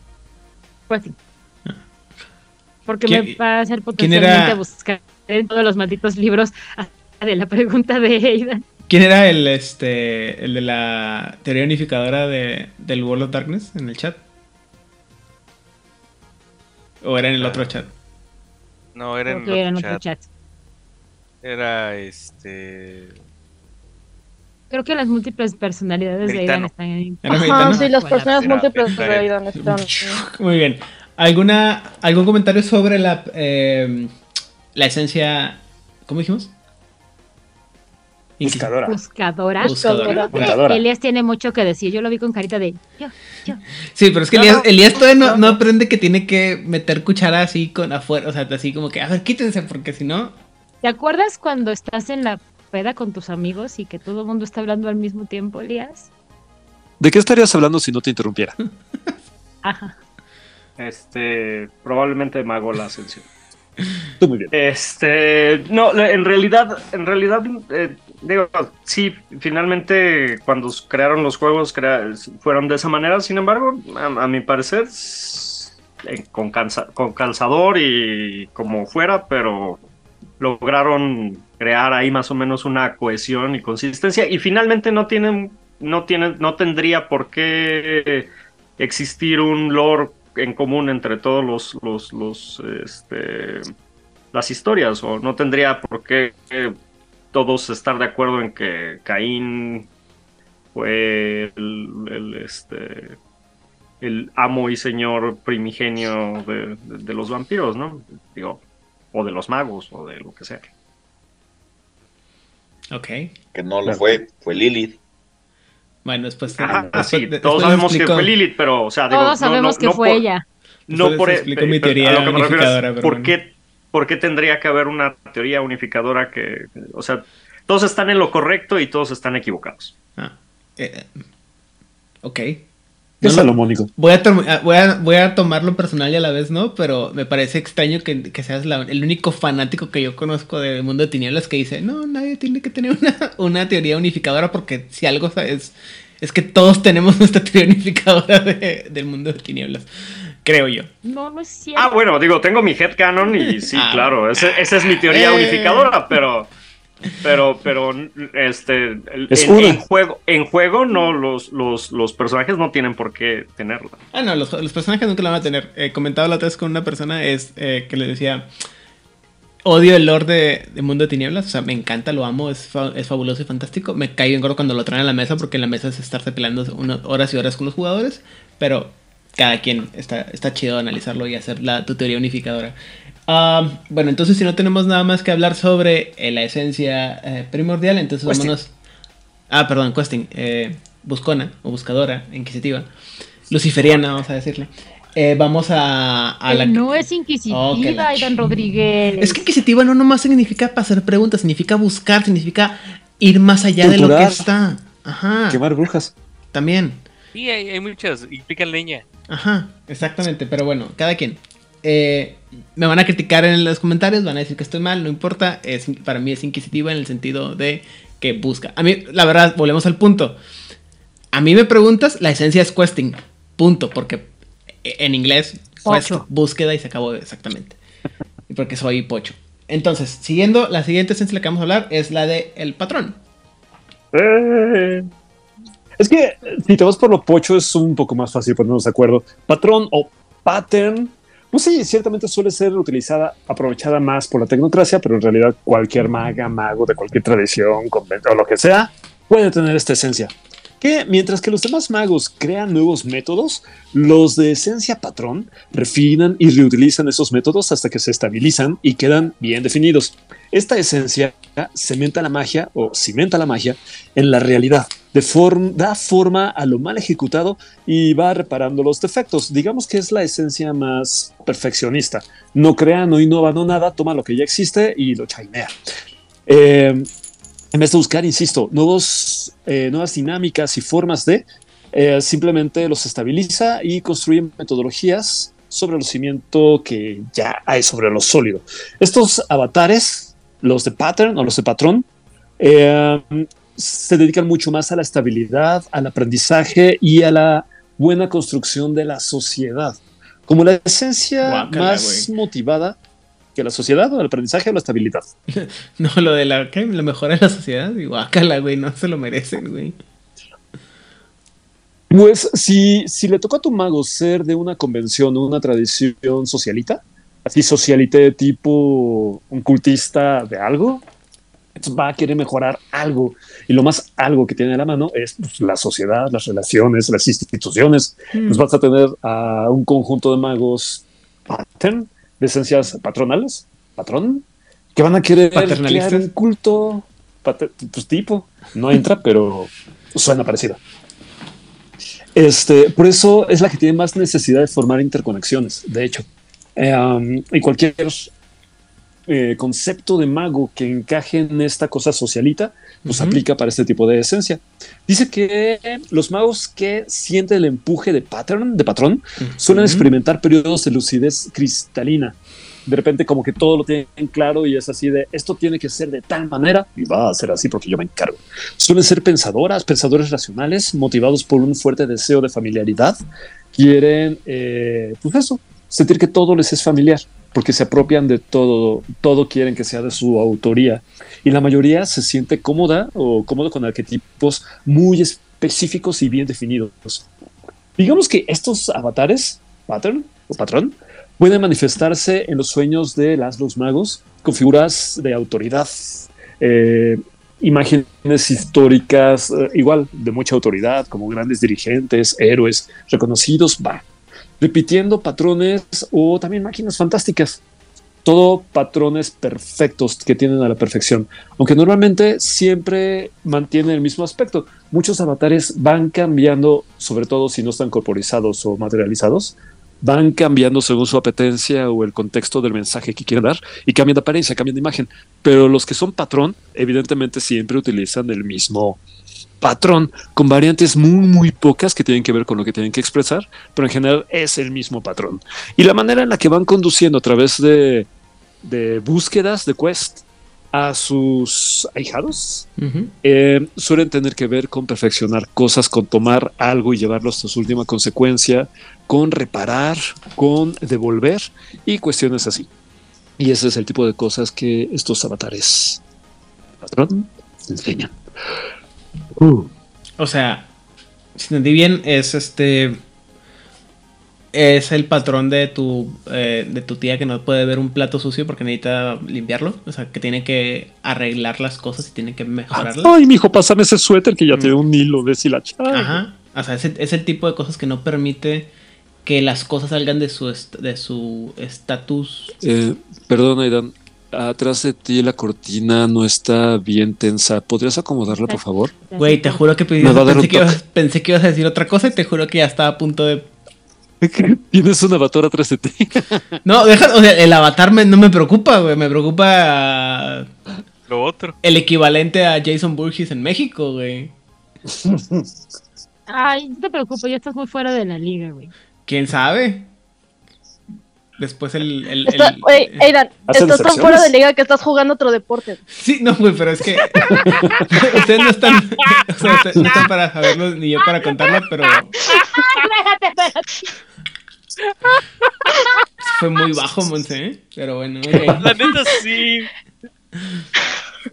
pues sí. Porque ¿Quién- me va a hacer quién potencialmente era? buscar en todos los malditos libros *laughs* de la pregunta de Aidan. ¿Quién era el este el de la teoría unificadora de, del World of Darkness en el chat? ¿O era en el otro chat? No, era en era en otro otro chat. Era este. Creo que las múltiples personalidades de. Aidan están en. ¿Era Ajá, sí, las personas Era- múltiples de Aidan están. *laughs* Muy bien. ¿Alguna, ¿Algún comentario sobre la, eh, la esencia... ¿Cómo dijimos? Buscadora. Buscadora. Buscadora. Buscadora. Elías tiene mucho que decir. Yo lo vi con carita de. Yo, yo. Sí, pero es que No, Elías, no. Elías todavía no, No, no no. aprende que tiene que meter cuchara así con afuera, o sea, así como que, a ver, quítense, porque si no... ¿Te acuerdas cuando estás en la peda con tus amigos y que todo el mundo está hablando al mismo tiempo, Elías? ¿De qué estarías hablando si no te interrumpiera? Ajá. Este, probablemente Mago la ascensión. Bien. Este, no, en realidad, en realidad, eh, digo, sí, finalmente cuando crearon los juegos fueron de esa manera, sin embargo, a, mi parecer, eh, con, con calzador y como fuera, pero lograron crear ahí más o menos una cohesión y consistencia y finalmente no tienen, no tienen, no tendría por qué existir un lore en común entre todos los, los, los, este, las historias, o no tendría por qué todos estar de acuerdo en que Caín fue el, el, este, el amo y señor primigenio de, de- de los vampiros, ¿no? Digo, o de los magos, o de lo que sea. Ok. Que no lo fue, fue Lilith. Bueno, después... Ajá, después- sí, después todos sabemos que fue Lilith, pero, o sea, digo, Todos no- sabemos no- que no fue por- ella. No por e- explico mi pero teoría a lo que me refiero es, unificadora, pero ¿por qué, por qué tendría que haber una teoría unificadora que, o sea, todos están en lo correcto y todos están equivocados? Ah, eh, ok. ¿Qué No es lo- salomónico? Voy a, tom- ah, voy, a, voy a tomarlo personal y a la vez no, pero me parece extraño que, que seas la- el único fanático que yo conozco del mundo de tinieblas que dice, no, nadie tiene que tener una, una teoría unificadora porque si algo es, es que todos tenemos *laughs* nuestra teoría unificadora de- del mundo de tinieblas, creo yo. No, no es cierto. Ah, bueno, digo, tengo mi headcanon y sí, Ah. claro, ese- esa es mi teoría Eh. unificadora, pero, pero, pero, este, Es en, en juego, en juego no, los, los, los personajes no tienen por qué tenerla. Ah, no, los, los personajes nunca la van a tener. Eh, comentaba la otra vez con una persona es eh, que le decía, odio el lore de, de Mundo de Tinieblas, o sea, me encanta, lo amo, es, fa- es fabuloso y fantástico. Me cae bien gordo cuando lo traen a la mesa porque en la mesa es estarse peleando unas horas y horas con los jugadores, pero cada quien está, está chido analizarlo y hacer la, tu teoría unificadora. Ah, bueno, entonces si no tenemos nada más que hablar sobre eh, la esencia eh, primordial, entonces Questing. vámonos... Ah, perdón, questing. eh, buscona o buscadora, inquisitiva. Luciferiana, vamos a decirle. Eh, vamos a, la... no es inquisitiva, Oh, que la Aidan Rodríguez. Es que inquisitiva no nomás significa hacer preguntas, significa buscar, significa ir más allá de lo que está. Ajá. Quemar brujas. También. Sí, hay, hay muchas, implican leña. Ajá, exactamente, pero bueno, cada quien. Eh, me van a criticar en los comentarios, van a decir que estoy mal, no importa. Es, para mí es inquisitiva en el sentido de que busca. A mí, la verdad, volvemos al punto. A mí me preguntas, la esencia es questing. Punto, porque en inglés, quest, Pocho. búsqueda y se acabó exactamente. Y porque soy pocho. Entonces, siguiendo, la siguiente esencia de la que vamos a hablar es la de el patrón. Es que eh, si te vas por lo pocho es un poco más fácil ponernos de acuerdo. Patrón o pattern, pues sí, ciertamente suele ser utilizada, aprovechada más por la tecnocracia, pero en realidad cualquier maga, mago de cualquier tradición, convento o lo que sea, puede tener esta esencia. Que mientras que los demás magos crean nuevos métodos, los de esencia patrón refinan y reutilizan esos métodos hasta que se estabilizan y quedan bien definidos. Esta esencia cementa la magia o cimenta la magia en la realidad, da forma a lo mal ejecutado y va reparando los defectos. Digamos que es la esencia más perfeccionista. No crea, no innova, no nada, toma lo que ya existe y lo chainea. Eh, en vez de buscar, insisto, nuevos, eh, nuevas dinámicas y formas de, eh, simplemente los estabiliza y construye metodologías sobre el cimiento que ya hay sobre lo sólido. Estos avatares, los de pattern o los de patrón, eh, se dedican mucho más a la estabilidad, al aprendizaje y a la buena construcción de la sociedad. Como la esencia Guácala, más motivada que la sociedad o el aprendizaje o la estabilidad. *laughs* No, lo de la, lo mejor de la sociedad. Y guácala, güey, no se lo merecen, güey. Pues si, si le tocó a tu mago ser de una convención o una tradición socialita, así socialité tipo un cultista de algo, entonces va a querer mejorar algo. Y lo más algo que tiene a la mano es pues, la sociedad, las relaciones, las instituciones. Pues vas a tener a un conjunto de magos pattern, de esencias patronales, patrón, que van a querer crear un culto, pues tipo, no entra, *laughs* pero suena parecido. Este, por eso es la que tiene más necesidad de formar interconexiones, de hecho. Eh, um, y cualquier eh, concepto de mago que encaje en esta cosa socialita, pues Ujú. aplica para este tipo de esencia. Dice que los magos que sienten el empuje de pattern, de patrón, suelen Ujú. experimentar periodos de lucidez cristalina. De repente como que todo lo tienen claro y es así de esto tiene que ser de tal manera y va a ser así porque yo me encargo. Suelen ser pensadoras, pensadores racionales, motivados por un fuerte deseo de familiaridad. Quieren, eh, pues eso, sentir que todo les es familiar porque se apropian de todo, todo quieren que sea de su autoría. Y la mayoría se siente cómoda o cómodo con arquetipos muy específicos y bien definidos. Digamos que estos avatares, pattern o patrón, pueden manifestarse en los sueños de las los magos con figuras de autoridad, eh, imágenes históricas, eh, igual de mucha autoridad, como grandes dirigentes, héroes reconocidos, va, repitiendo patrones o también máquinas fantásticas. Todo patrones perfectos que tienen a la perfección, aunque normalmente siempre mantienen el mismo aspecto. Muchos avatares van cambiando, sobre todo si no están corporizados o materializados, van cambiando según su apetencia o el contexto del mensaje que quieren dar y cambian de apariencia, cambian de imagen. Pero los que son patrón, evidentemente siempre utilizan el mismo patrón, con variantes muy, muy pocas que tienen que ver con lo que tienen que expresar, pero en general es el mismo patrón. Y la manera en la que van conduciendo a través de, de búsquedas de quest a sus ahijados, eh, suelen tener que ver con perfeccionar cosas, con tomar algo y llevarlo hasta su última consecuencia, con reparar, con devolver y cuestiones así. Y ese es el tipo de cosas que estos avatares patrón enseñan. Uh, O sea, si entendí bien, es este. Es el patrón de tu, eh, de tu tía que no puede ver un plato sucio porque necesita limpiarlo. O sea, que tiene que arreglar las cosas y tiene que mejorarlas. Ay, mijo, pásame ese suéter que ya Mm. tiene un hilo de silacha. Ajá. O sea, es el, es el tipo de cosas que no permite que las cosas salgan de su est- de su estatus. Eh, perdón, Aidan. Atrás de ti la cortina no está bien tensa. ¿Podrías acomodarla, por favor? Güey, te juro que pedí- pensé, que ibas, toque. pensé que ibas a decir otra cosa y te juro que ya estaba a punto de. *laughs* Tienes un avatar atrás de ti. *laughs* No, deja, o sea, el avatar me- no me preocupa, güey. Me preocupa Lo otro. el equivalente a Jason Burgess en México, güey. Ay, no te preocupes, ya estás muy fuera de la liga, güey. ¿Quién sabe? Después el... el- Está- el- Oye, Aidan, ¿Hacen estás tan fuera de liga que estás jugando otro deporte. Sí, no, güey, pero es que... *laughs* ustedes no están... o sea, ustedes no están para saberlo ni yo para contarlo, pero... Fue muy bajo, Monse, ¿eh? Pero bueno, ok. La neta sí.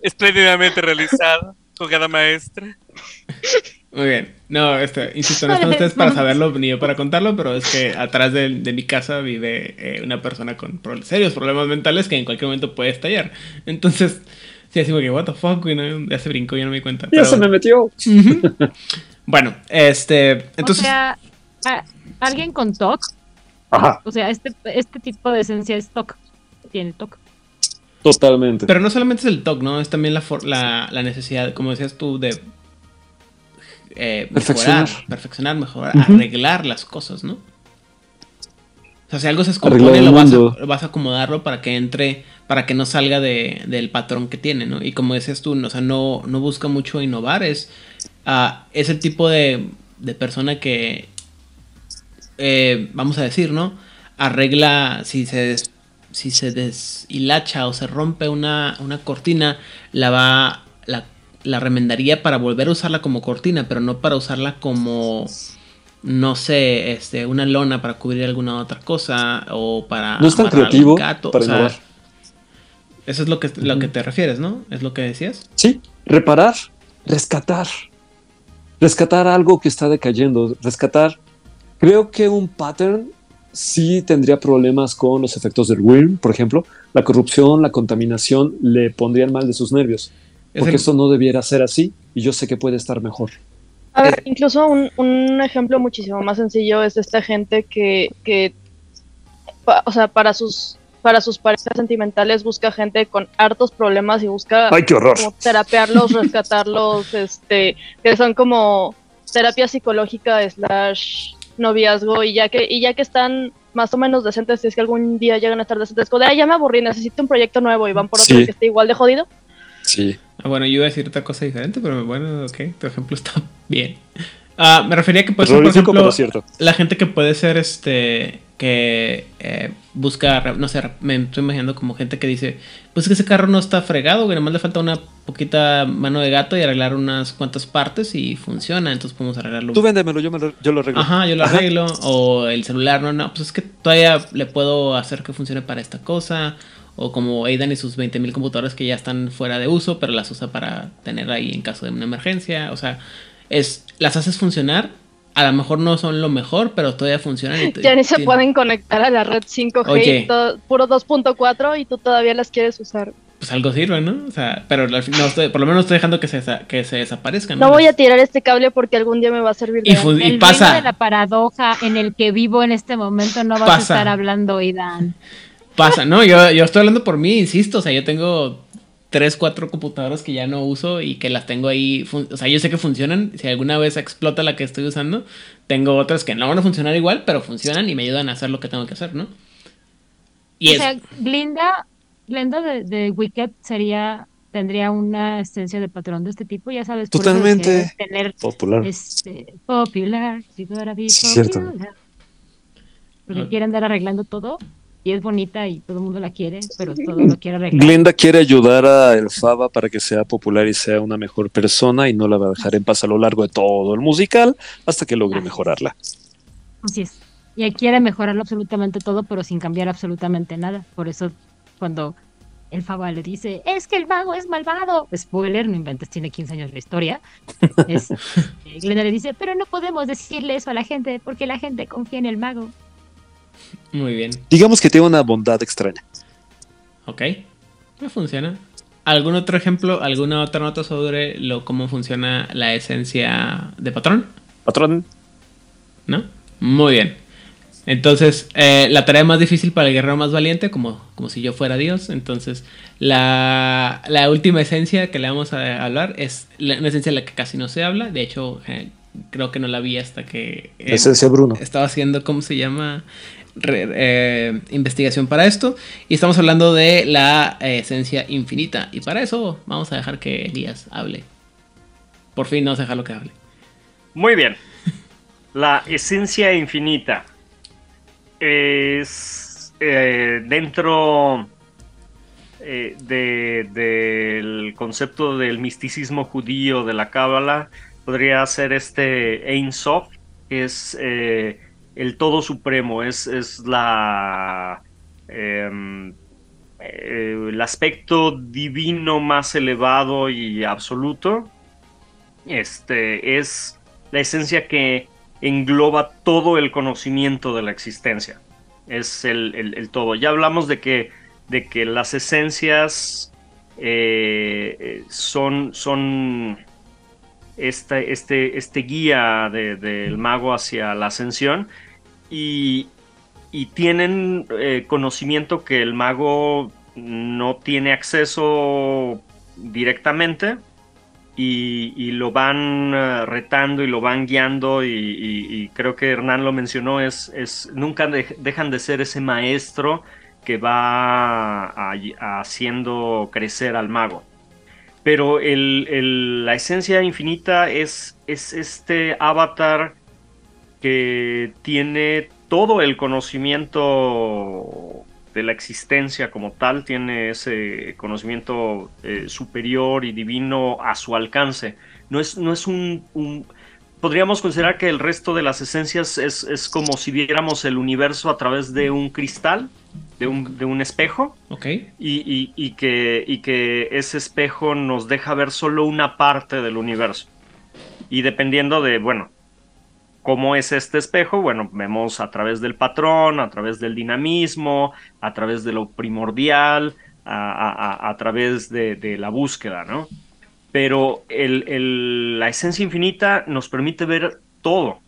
Espléndidamente realizada. Jugada maestra. Muy bien. No, este, insisto, no están ustedes para saberlo ni yo para contarlo, pero es que atrás de, de mi casa vive eh, una persona con pro- serios problemas mentales que en cualquier momento puede estallar. Entonces, sí, así como que, what the fuck, güey, no, ya se brincó, ya no me di cuenta. Ya pero- se me metió. *laughs* Bueno, este, entonces, o sea, alguien con TOC, Ajá, o sea, este, este tipo de esencia es TOC. Tiene TOC. totalmente. pero no solamente es el TOC, ¿no? Es también la, for- la, la necesidad, como decías tú, de eh, Perfeccionar. mejorar, perfeccionar, mejorar, arreglar las cosas, ¿no? O sea, si algo se descompone, lo vas, a, vas a acomodarlo para que entre, para que no salga de, del patrón que tiene, ¿no? Y como decías tú, o sea, no, no busca mucho innovar, es, ah, es el tipo de, de persona que, eh, vamos a decir, ¿no? Arregla, si se, des- si se deshilacha o se rompe una, una cortina, la va, la, la remendaría para volver a usarla como cortina, pero no para usarla como, no sé, este, una lona para cubrir alguna otra cosa o para... No es tan creativo gato, para o sea, innovar. Eso es lo que, lo que te refieres, ¿no? Es lo que decías. Sí, reparar, rescatar. Rescatar algo que está decayendo, rescatar. Creo que un pattern sí tendría problemas con los efectos del WIRM, por ejemplo. La corrupción, la contaminación le pondrían mal de sus nervios. Es Porque el- esto no debiera ser así y yo sé que puede estar mejor. A ver, incluso un, un ejemplo muchísimo más sencillo es esta gente que, que pa- o sea, para sus para sus parejas sentimentales busca gente con hartos problemas y busca ¡Ay, qué horror! como terapearlos, rescatarlos, *laughs* este, que son como terapia psicológica slash noviazgo y ya que y ya que están más o menos decentes, si es que algún día llegan a estar decentes, como de, "Ay, ya me aburrí, necesito un proyecto nuevo y van por otro Sí. que esté igual de jodido. Sí. Ah, bueno, yo iba a decir otra cosa diferente, pero bueno, ok, tu ejemplo está *laughs* bien. Ah, me refería que puede ser, por ejemplo, cierto. la gente que puede ser, este, que eh, busca, no sé, me estoy imaginando como gente que dice, pues es que ese carro no está fregado, güey, nomás le falta una poquita mano de gato y arreglar unas cuantas partes y funciona, entonces podemos arreglarlo. Tú véndemelo, yo, me lo, yo lo arreglo. Ajá, yo lo Ajá. arreglo. O el celular, no, no, pues es que todavía le puedo hacer que funcione para esta cosa. O como Aidan y sus 20.000 computadoras que ya están fuera de uso, pero las usa para tener ahí en caso de una emergencia. O sea, es las haces funcionar. A lo mejor no son lo mejor, pero todavía funcionan. y *laughs* Ya ni se pueden conectar a la red 5G, Oye. y todo- puro 2.4 y tú todavía las quieres usar. Pues algo sirve, ¿no? O sea, pero al fin- no estoy, por lo menos estoy dejando que se, que se desaparezcan. No voy a tirar este cable porque algún día me va a servir de Y, el pasa. de la paradoja en el que vivo en este momento no vas Pasa. a estar hablando, Idan. Pasa, no, yo, yo estoy hablando por mí, insisto, o sea, yo tengo tres, cuatro computadoras que ya no uso y que las tengo ahí, fun- o sea, yo sé que funcionan, si alguna vez explota la que estoy usando, tengo otras que no van a funcionar igual, pero funcionan y me ayudan a hacer lo que tengo que hacer, ¿no? Y o es, sea, Glinda, Glinda de, de Wicked sería tendría una esencia de patrón de este tipo, ya sabes, Totalmente. tener Popular. este popular, si Sí, cierto. popular. Porque Ah. quiere andar arreglando todo y es bonita y todo el mundo la quiere, pero todo lo quiere arreglar. Glinda quiere ayudar a el Faba para que sea popular y sea una mejor persona y no la va a dejar en paz a lo largo de todo el musical hasta que logre Así es. mejorarla. Así es. Y ella quiere mejorarlo absolutamente todo, pero sin cambiar absolutamente nada. Por eso, cuando el Faba le dice, es que el mago es malvado. Spoiler, no inventes, tiene 15 años la historia. Es, *laughs* eh, Glenda le dice, pero no podemos decirle eso a la gente porque la gente confía en el mago. Muy bien, Digamos que tiene una bondad extraña. ok, no funciona. ¿Algún otro ejemplo, alguna otra nota sobre lo cómo funciona la esencia de patrón? Patrón, ¿No? Muy bien. Entonces, eh, la tarea más difícil para el guerrero más valiente, como, como si yo fuera Dios. Entonces, la, la última esencia que le vamos a hablar es la- una esencia de la que casi no se habla. De hecho, eh, creo que no la vi hasta que eh, esencia Bruno. estaba haciendo, ¿cómo se llama? Eh, investigación para esto. Y estamos hablando de la eh, esencia infinita. Y para eso vamos a dejar que Elías hable. Por fin vamos a dejarlo que hable. Muy bien. *laughs* La esencia infinita es eh, dentro de- del concepto del misticismo judío de la Cábala. Podría ser este Ein Sof, que es el todo supremo, es, es la em, eh, el aspecto divino más elevado y absoluto. Este es la esencia que engloba todo el conocimiento de la existencia. Es el, el todo. Ya hablamos de que, de que las esencias eh, son, son este, este, este guía del mago hacia la ascensión y, tienen eh, conocimiento que el mago no tiene acceso directamente y, lo van eh, retando y lo van guiando y, creo que Hernán lo mencionó, es, es nunca dejan de ser ese maestro que va haciendo crecer al mago. Pero la esencia infinita es, es este avatar que tiene todo el conocimiento de la existencia como tal, tiene ese conocimiento eh, superior y divino a su alcance. No es, no es un, Podríamos considerar que el resto de las esencias es, es como si viéramos el universo a través de un cristal de un, espejo. Ok. Y, que, y que ese espejo nos deja ver solo una parte del universo. Y dependiendo de, bueno, cómo es este espejo, bueno, vemos a través del patrón, a través del dinamismo, a través de lo primordial, a, través de, la búsqueda, ¿no? Pero la esencia infinita nos permite ver todo.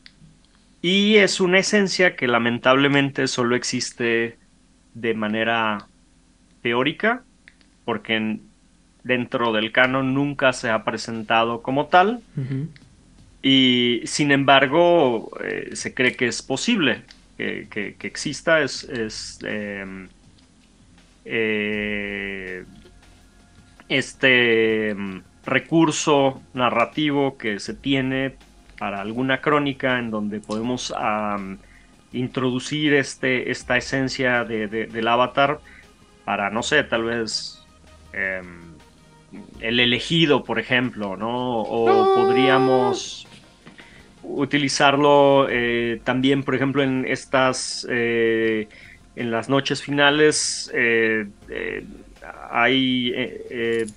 Y es una esencia que lamentablemente solo existe de manera teórica, porque dentro del canon nunca se ha presentado como tal. Y sin embargo, eh, se cree que es posible que, exista. Es, em, eh, este em, recurso narrativo que se tiene para alguna crónica en donde podemos introducir este, esta esencia de, del avatar para, no sé, tal vez em, el elegido, por ejemplo, ¿no? O podríamos utilizarlo eh, también, por ejemplo, en estas, eh, en las noches finales. Eh, hay,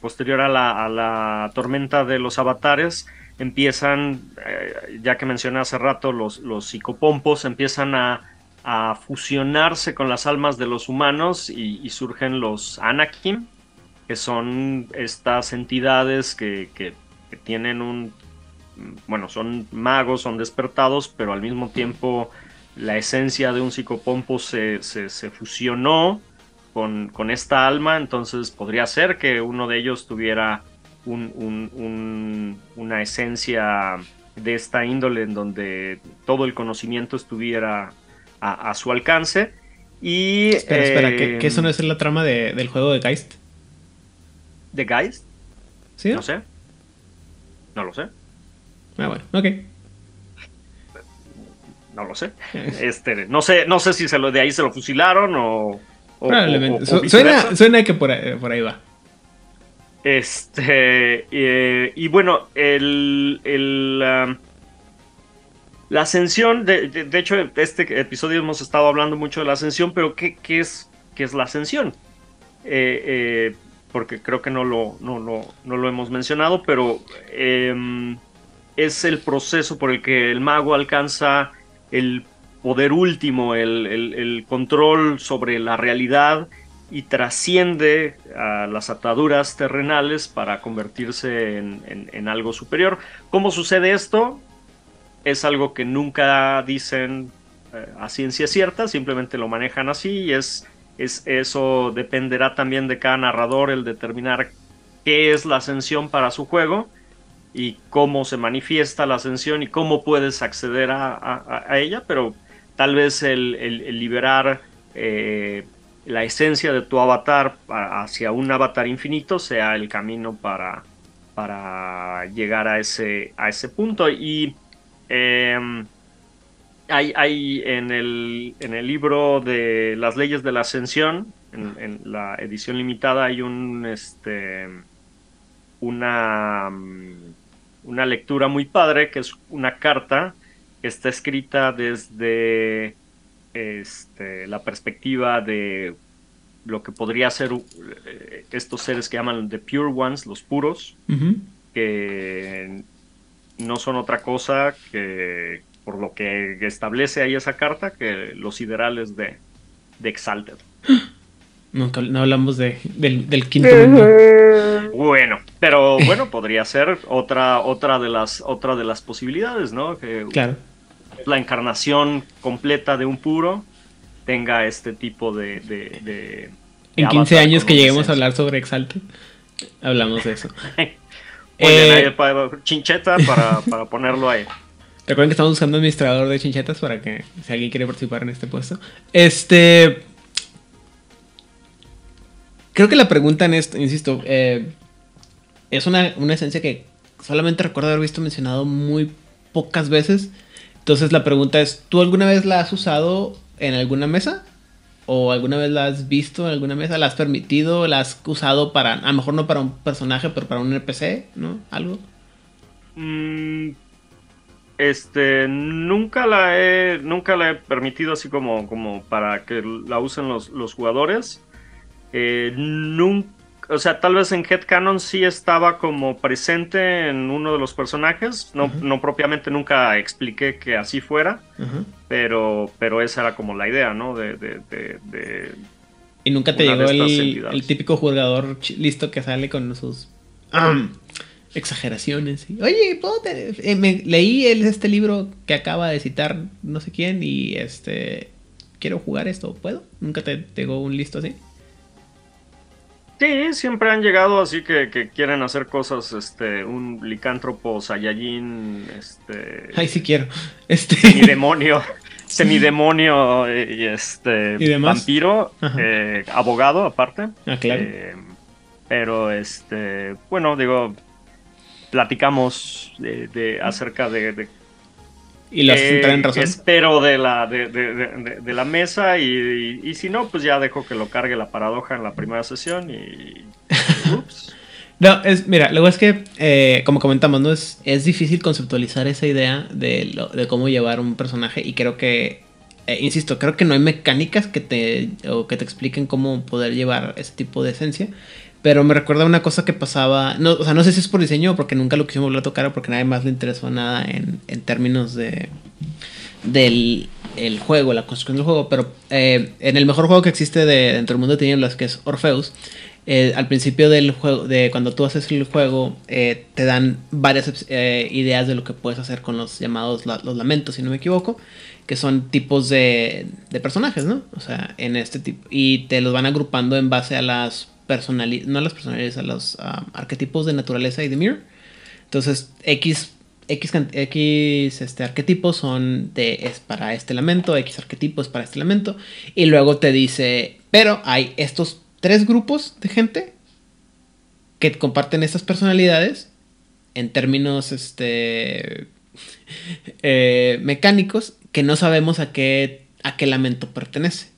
posterior a la, a la tormenta de los avatares, empiezan, ya que mencioné hace rato, los, los psicopompos empiezan a, fusionarse con las almas de los humanos y, surgen los Anakin, que son estas entidades que, tienen un, bueno, son magos, son despertados, pero al mismo tiempo la esencia de un psicopompo se, se, fusionó con, con, esta alma, entonces podría ser que uno de ellos tuviera una esencia de esta índole en donde todo el conocimiento estuviera a, su alcance. Y, espera, espera, ¿que, eso no es la trama del juego de Geist? ¿De Geist? Sí. No sé. No lo sé. Ah, bueno, ok. No lo sé. *laughs* Este, no sé, no sé si se lo de ahí se lo fusilaron o. Probablemente. suena, suena, que por ahí va. Este, eh, y bueno, el, um, la ascensión, de, de, hecho, este episodio hemos estado hablando mucho de la ascensión, pero ¿qué, qué es, qué es la ascensión? Eh, eh, porque creo que no lo, no, no lo hemos mencionado, pero em, es el proceso por el que el mago alcanza el poder último, el, el control sobre la realidad y trasciende a las ataduras terrenales para convertirse en, algo superior. ¿Cómo sucede esto? Es algo que nunca dicen eh, a ciencia cierta, simplemente lo manejan así y es, es, eso dependerá también de cada narrador el determinar qué es la ascensión para su juego y cómo se manifiesta la ascensión y cómo puedes acceder a, ella, pero tal vez el, liberar eh, la esencia de tu avatar hacia un avatar infinito sea el camino para, para llegar a ese, a ese punto. Y em, hay, hay en, el, en, el, libro de las leyes de la ascensión, en, la edición limitada, hay un, este, una, una lectura muy padre que es una carta que está escrita desde este, la perspectiva de lo que podría ser eh, estos seres que llaman the pure ones, los puros, que no son otra cosa que, por lo que establece ahí esa carta, que los ideales de, de Exalted. *gasps* No hablamos de, del, del quinto mundo. Bueno, pero bueno, podría ser otra, otra, de, las, otra de las posibilidades, ¿no? Que Claro. la encarnación completa de un puro tenga este tipo de... de, de- de En 15 avatar años que lleguemos a hablar sobre Exalted, hablamos de eso. *laughs* Oye, Eh, ahí pa- chincheta para, *laughs* para ponerlo ahí. Recuerden que estamos buscando administrador de chinchetas para que si alguien quiere participar en este puesto. Este. Creo que la pregunta en esto, insisto, eh, es una, una esencia que solamente recuerdo haber visto mencionado muy pocas veces. Entonces la pregunta es, ¿tú alguna vez la has usado en alguna mesa? ¿O alguna vez la has visto en alguna mesa? ¿La has permitido? ¿La has usado para, a lo mejor no para un personaje, pero para un NPC? ¿No? ¿Algo? Mm, Este, nunca la he, nunca la he permitido así como, como para que la usen los, los jugadores. Eh, nunca, o sea, tal vez en Headcanon sí estaba como presente en uno de los personajes. No, no propiamente nunca expliqué que así fuera, pero, pero esa era como la idea, ¿no? De, de, de, de- Y nunca te llegó el, el típico jugador listo que sale con sus *clears throat* exageraciones. y, Oye, ¿puedo tener- eh, me leí el- este libro que acaba de citar no sé quién y este quiero jugar esto, ¿puedo? Nunca te llegó un listo así. Sí, siempre han llegado así que, que quieren hacer cosas, este, un licántropo, Saiyajin, este, Ay, sí quiero. Este semidemonio, *laughs* semidemonio eh, y este ¿Y demás? vampiro, eh, abogado aparte. Ah, claro. Eh, pero este, bueno, digo, platicamos de, de- acerca de, de y en razón. espero de la de, de- de- de- la mesa y, y si no, pues ya dejo que lo cargue la paradoja en la primera sesión y ups. *laughs* No, es, mira, luego es que, eh, como comentamos, ¿no? Es, es difícil conceptualizar esa idea de, lo- de cómo llevar un personaje y creo que, eh, insisto, creo que no hay mecánicas que te, o que te expliquen cómo poder llevar ese tipo de esencia. Pero me recuerda una cosa que pasaba, no, o sea, no sé si es por diseño o porque nunca lo quisimos volver a tocar o porque nadie más le interesó nada en, en términos de del el juego, la construcción del juego, pero eh, en el mejor juego que existe de, dentro del mundo de tinieblas, que es Orpheus, eh, al principio del juego, de cuando tú haces el juego, eh, te dan varias ideas de lo que puedes hacer con los llamados la- los lamentos, si no me equivoco, que son tipos de, de personajes, ¿no? O sea, en este tipo. Y te los van agrupando en base a las no a las personalidades, a los ah, arquetipos de naturaleza y de mirror. Entonces, X, X, X este, arquetipos son de, es para este lamento, X arquetipos para este lamento. Y luego te dice, pero hay estos tres grupos de gente que comparten estas personalidades en términos este, *laughs* eh, mecánicos que no sabemos a qué, a qué lamento pertenece.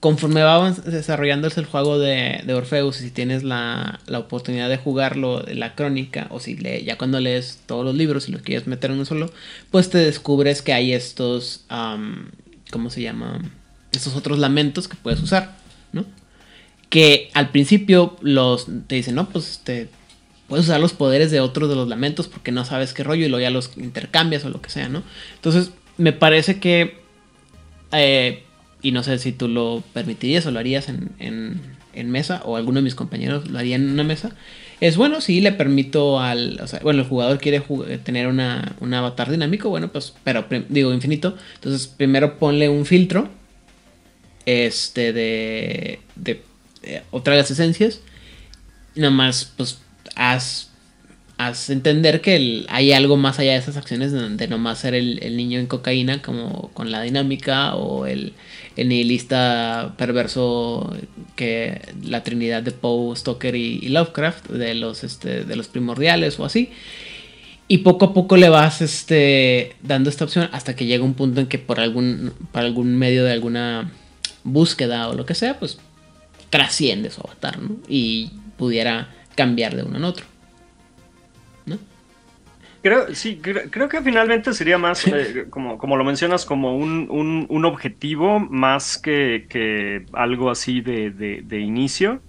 Conforme va desarrollándose el juego de, de Orpheus, y si tienes la, la oportunidad de jugarlo, la crónica, o si le, ya cuando lees todos los libros y los quieres meter en un solo, pues te descubres que hay estos, ¿cómo se llama? Estos otros lamentos que puedes usar, ¿no? Que al principio los te dicen, no, pues este, puedes usar los poderes de otros de los lamentos porque no sabes qué rollo y luego ya los intercambias o lo que sea, ¿no? Entonces, me parece que, eh, y no sé si tú lo permitirías o lo harías en, en- en mesa o alguno de mis compañeros lo haría en una mesa, es bueno, si le permito al, o sea, bueno, el jugador quiere tener una, un avatar dinámico, bueno, pues, pero digo infinito, entonces primero ponle un filtro, este, de, de eh, esencias, nada más, pues, haz, haz entender que hay algo más allá de esas acciones de, nomás ser el, niño en cocaína como con la dinámica o el, nihilista perverso que la trinidad de Poe, Stoker y, y Lovecraft de los, este, de los primordiales o así. Y poco a poco le vas este, dando esta opción hasta que llega un punto en que por algún, por algún medio de alguna búsqueda o lo que sea, pues trasciende su avatar, ¿no? Y pudiera cambiar de uno en otro. Creo, sí, creo, creo que finalmente sería más, eh, como, como lo mencionas, como un, un- un objetivo más que, que algo así de, de- de inicio.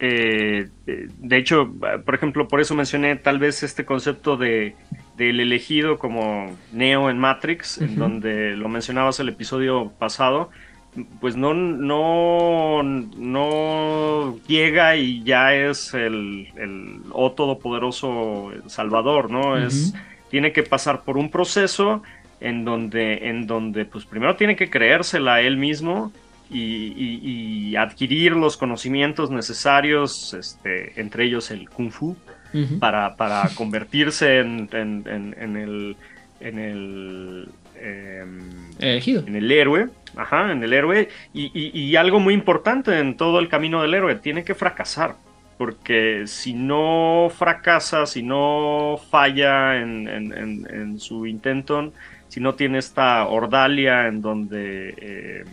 eh, eh, de hecho, por ejemplo, por eso mencioné tal vez este concepto de del elegido como Neo en Matrix, en donde lo mencionabas el episodio pasado, pues no, no, no llega y ya es el, el oh todopoderoso Salvador, ¿no? Es, tiene que pasar por un proceso en donde, en donde pues primero tiene que creérsela él mismo y, y- y adquirir los conocimientos necesarios, este, entre ellos el kung fu, para, para *laughs* convertirse en, en- en- en el, en el, em, Elegido. en el héroe, ajá, en el héroe, y, y- y algo muy importante en todo el camino del héroe, tiene que fracasar, porque si no fracasa, si no falla en, en- en- en su intento, si no tiene esta ordalia en donde eh,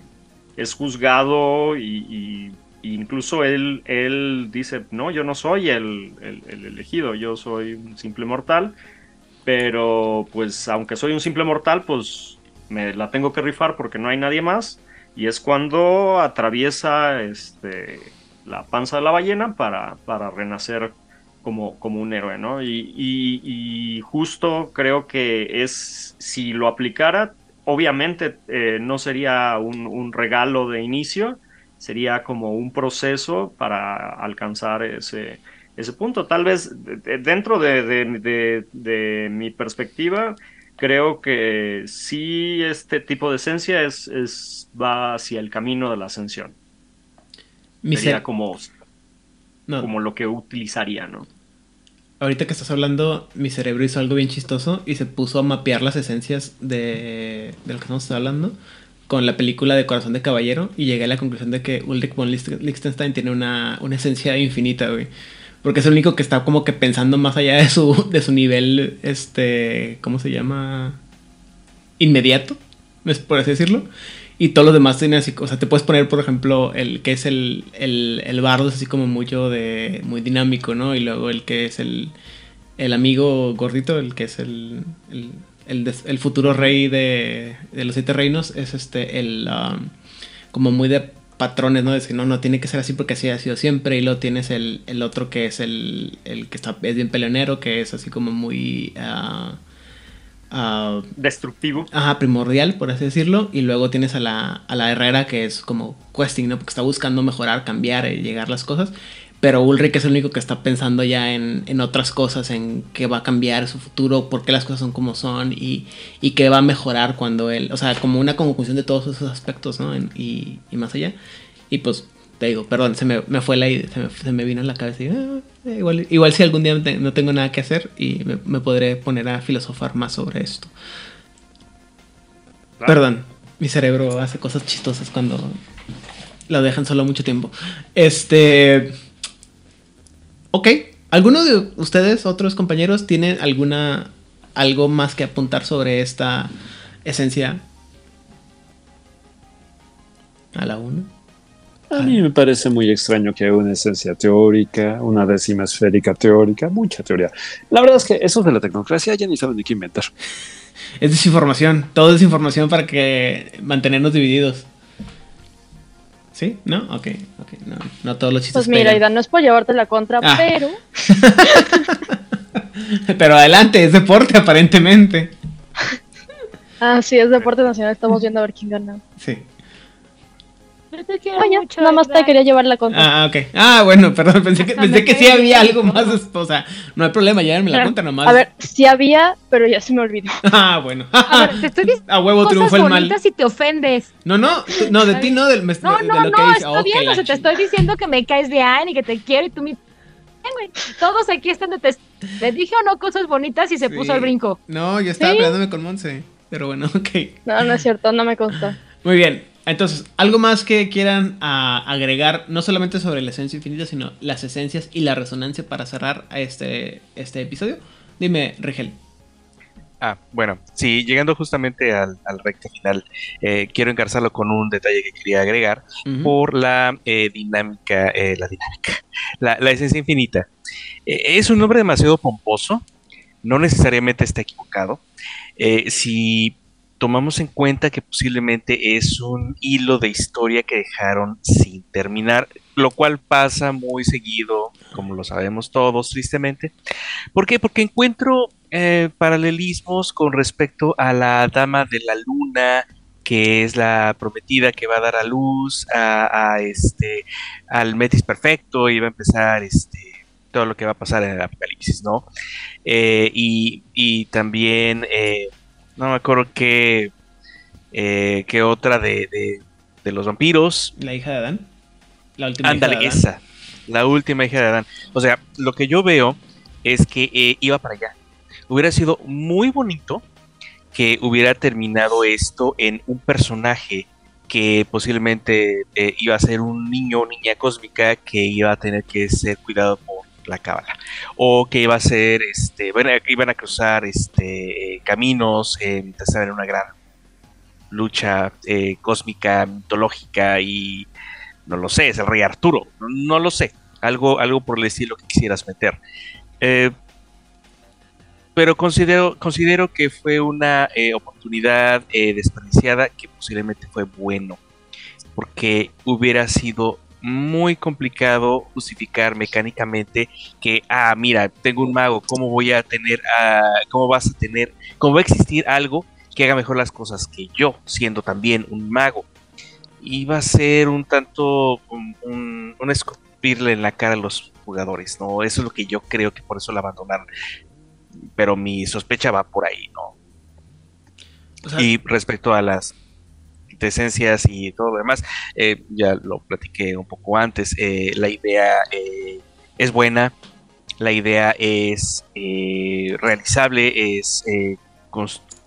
es juzgado y, y- incluso él, él dice, no, yo no soy el, el- el elegido, yo soy un simple mortal, pero pues aunque soy un simple mortal, pues me la tengo que rifar porque no hay nadie más. Y es cuando atraviesa este, la panza de la ballena para, para renacer como, como un héroe, ¿no? Y, justo creo que es, si lo aplicara, obviamente eh, no sería un, regalo de inicio, sería como un proceso para alcanzar ese, ese punto. Tal vez de- de- dentro de, de- de- de mi perspectiva, creo que sí este tipo de esencia es, es- va hacia el camino de la ascensión. Sería ser- como, no, como lo que utilizaría, ¿no? Ahorita que estás hablando, mi cerebro hizo algo bien chistoso y se puso a mapear las esencias de, de lo que estamos hablando con la película de Corazón de Caballero y llegué a la conclusión de que Ulrich von Licht- Liechtenstein tiene una, una esencia infinita, güey. Porque es el único que está como que pensando más allá de su, de su nivel, este, ¿cómo se llama? Inmediato, por así decirlo. Y todos los demás tienen así, o sea, te puedes poner, por ejemplo, el que es el, el, el bardo, es así como mucho de, muy dinámico, ¿no? Y luego el que es el, el amigo gordito, el que es el, el, el futuro rey de, de los siete reinos, es este, el, um, como muy de patrones, ¿no? De decir, no, no, tiene que ser así porque así ha sido siempre. Y luego tienes el, el otro que es el, el que está, es bien peleonero, que es así como muy... ah, ah, Destructivo. Ajá, primordial, por así decirlo. Y luego tienes a la, a la Herrera, que es como questing, ¿no? Porque está buscando mejorar, cambiar, eh, llegar las cosas. Pero Ulrich es el único que está pensando ya en, en otras cosas, en qué va a cambiar su futuro, por qué las cosas son como son y, y qué va a mejorar cuando él. O sea, como una conjunción de todos esos aspectos, ¿no? En- y, y más allá. Y pues, te digo, perdón, se me, me fue la idea, se me, se me vino en la cabeza. Y, ah, igual, igual si algún día no te- no tengo nada que hacer y me, me podré poner a filosofar más sobre esto. Perdón, mi cerebro hace cosas chistosas cuando lo dejan solo mucho tiempo. Este. Ok. ¿Alguno de ustedes, otros compañeros, tienen alguna. algo más que apuntar sobre esta esencia? A la una. A mí me parece muy extraño que haya una esencia teórica, una décima esférica teórica, mucha teoría. La verdad es que esos de la tecnocracia ya ni saben ni qué inventar. Es desinformación. Todo es desinformación para que mantenernos divididos. ¿Sí? ¿No? Ok, ok. No, no todos los chistes. Pues mira. Ida, no es por llevarte la contra, Ah. pero *laughs* Pero adelante, es deporte aparentemente. *laughs* ah, sí, es deporte nacional, estamos viendo a ver quién gana. Sí. Yo te quiero Oye, mucho, nada más te quería llevar la contra. Ah, ok. Ah, bueno, *laughs* perdón, pensé que, pensé que sí había algo más. O sea, no hay problema, llévenme la Claro. cuenta nomás. A ver, sí había, pero ya se me olvidó. *laughs* Ah, bueno. A ver, te estoy diciendo *laughs* A huevo cosas triunfó el mal. bonitas y te ofendes. No, no, no, de ti no, del me- No, no, de lo que no, dice. está que bien. O sea, te estoy diciendo que me caes bien y que te quiero y tú me. Todos aquí están de test. Le dije o no cosas bonitas y se Sí. puso al brinco. No, yo estaba ¿Sí? peleándome con Monse. Pero bueno, ok. No, no es cierto, no me consta. Muy bien. Entonces, ¿algo más que quieran ah, agregar? No solamente sobre la esencia infinita, sino las esencias y la resonancia para cerrar a este, este episodio. Dime, Rigel. Ah, bueno, sí, llegando justamente al, al recta final, eh, quiero encarzarlo con un detalle que quería agregar por la eh, dinámica, eh, la dinámica, *laughs* la, la esencia infinita. Eh, es un nombre demasiado pomposo, no necesariamente está equivocado. Si tomamos en cuenta que posiblemente es un hilo de historia que dejaron sin terminar, lo cual pasa muy seguido, como lo sabemos todos, tristemente. ¿Por qué? Porque encuentro eh, paralelismos con respecto a la Dama de la Luna, que es la prometida que va a dar a luz a, este al Metis perfecto y va a empezar este todo lo que va a pasar en el apocalipsis, ¿no? Eh, y, también eh, no me acuerdo qué, eh, qué otra de, de, los vampiros. La hija de Adán. La última Ándale, hija de Adán. esa. La última hija de Adán. O sea, lo que yo veo es que iba para allá. Hubiera sido muy bonito que hubiera terminado esto en un personaje que posiblemente eh, iba a ser un niño o niña cósmica que iba a tener que ser cuidado por la cábala. O que iba a ser este bueno, iban a cruzar este caminos eh, mientras estaban en una gran lucha eh, cósmica mitológica y no lo sé es el rey Arturo no, lo sé. Algo algo por el estilo que quisieras meter. Eh, pero considero, considero que fue una eh, oportunidad eh, desperdiciada que posiblemente fue bueno, porque hubiera sido muy complicado justificar mecánicamente que, ah, mira, tengo un mago, ¿cómo voy a tener, cómo vas a tener, cómo va a existir algo que haga mejor las cosas que yo, siendo también un mago? Iba a ser un tanto, un, un, un escupirle en la cara a los jugadores, ¿no? Eso es lo que yo creo que por eso la abandonaron pero mi sospecha va por ahí, ¿no? y respecto a las decencias y todo lo demás, eh, ya lo platiqué un poco antes, eh, la idea eh, es buena, la idea es realizable, es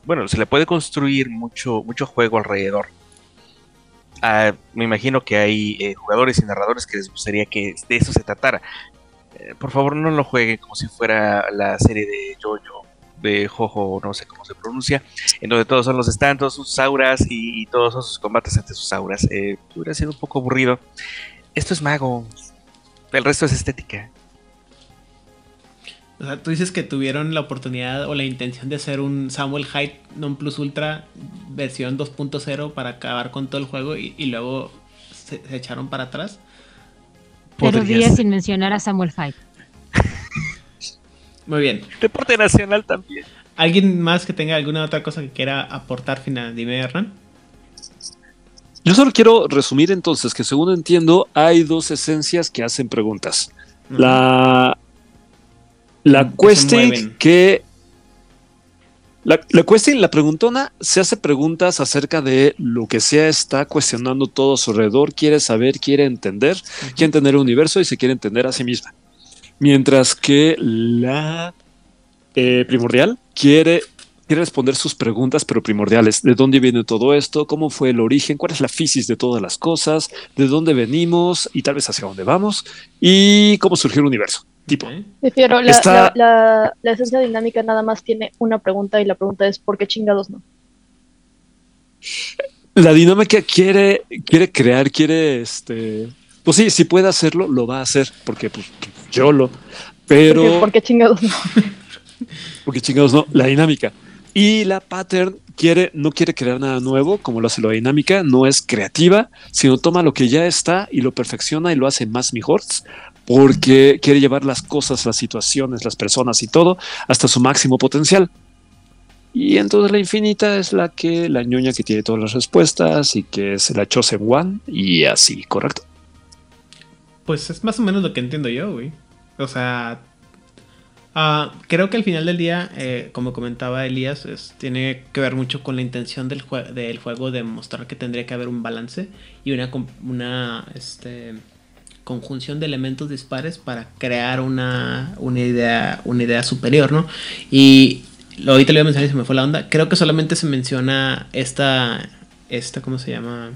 bueno, se le puede construir mucho, mucho juego alrededor. Ah, me imagino que hay jugadores y narradores que les gustaría que de eso se tratara. Por favor no lo jueguen como si fuera la serie de Jojo, de Jojo, no sé cómo se pronuncia, en donde todos son los stands, todos sus auras y, todos sus combates ante sus auras. Eh, hubiera sido un poco aburrido. Esto es mago, el resto es estética. O sea, tú dices que tuvieron la oportunidad o la intención de hacer un Samuel Hyde non plus ultra versión 2.0 para acabar con todo el juego y, luego se, echaron para atrás. Pero días sin mencionar a Samuel Hyde. Muy bien. Deporte nacional también. ¿Alguien más que tenga alguna otra cosa que quiera aportar final? Dime, Hernán. Yo solo quiero resumir entonces que según entiendo hay dos esencias que hacen preguntas. La la question que la, la cuestión, la preguntona, se hace preguntas acerca de lo que sea, está cuestionando todo a su alrededor, quiere saber, quiere entender, quiere entender el universo y se quiere entender a sí misma. Mientras que la eh, primordial quiere, quiere responder sus preguntas, pero primordiales. ¿De dónde viene todo esto? ¿Cómo fue el origen? ¿Cuál es la fisis de todas las cosas? ¿De dónde venimos? Y tal vez hacia dónde vamos. ¿Y cómo surgió el universo? Tipo, la, esencia dinámica nada más tiene una pregunta y la pregunta es ¿por qué chingados no? La dinámica quiere, quiere crear, quiere este. Pues sí, si puede hacerlo, lo va a hacer, porque pues yo lo. Pero. ¿Por qué chingados no? *laughs* porque chingados no, la dinámica. Y la pattern quiere, no quiere crear nada nuevo, como lo hace la dinámica, no es creativa, sino toma lo que ya está y lo perfecciona y lo hace más mejor, porque quiere llevar las cosas, las situaciones, las personas y todo hasta su máximo potencial. Y entonces la infinita es la que, la ñoña que tiene todas las respuestas y que es la Chosen One y así, ¿correcto? Pues es más o menos lo que entiendo yo, güey. O sea, ah, creo que al final del día, eh, como comentaba Elías, tiene que ver mucho con la intención del, del juego de mostrar que tendría que haber un balance y una, una este, conjunción de elementos dispares para crear una, una, idea, una idea superior, ¿no? Y lo ahorita le voy a mencionar y se me fue la onda. Creo que solamente se menciona esta, esta ¿cómo se llama?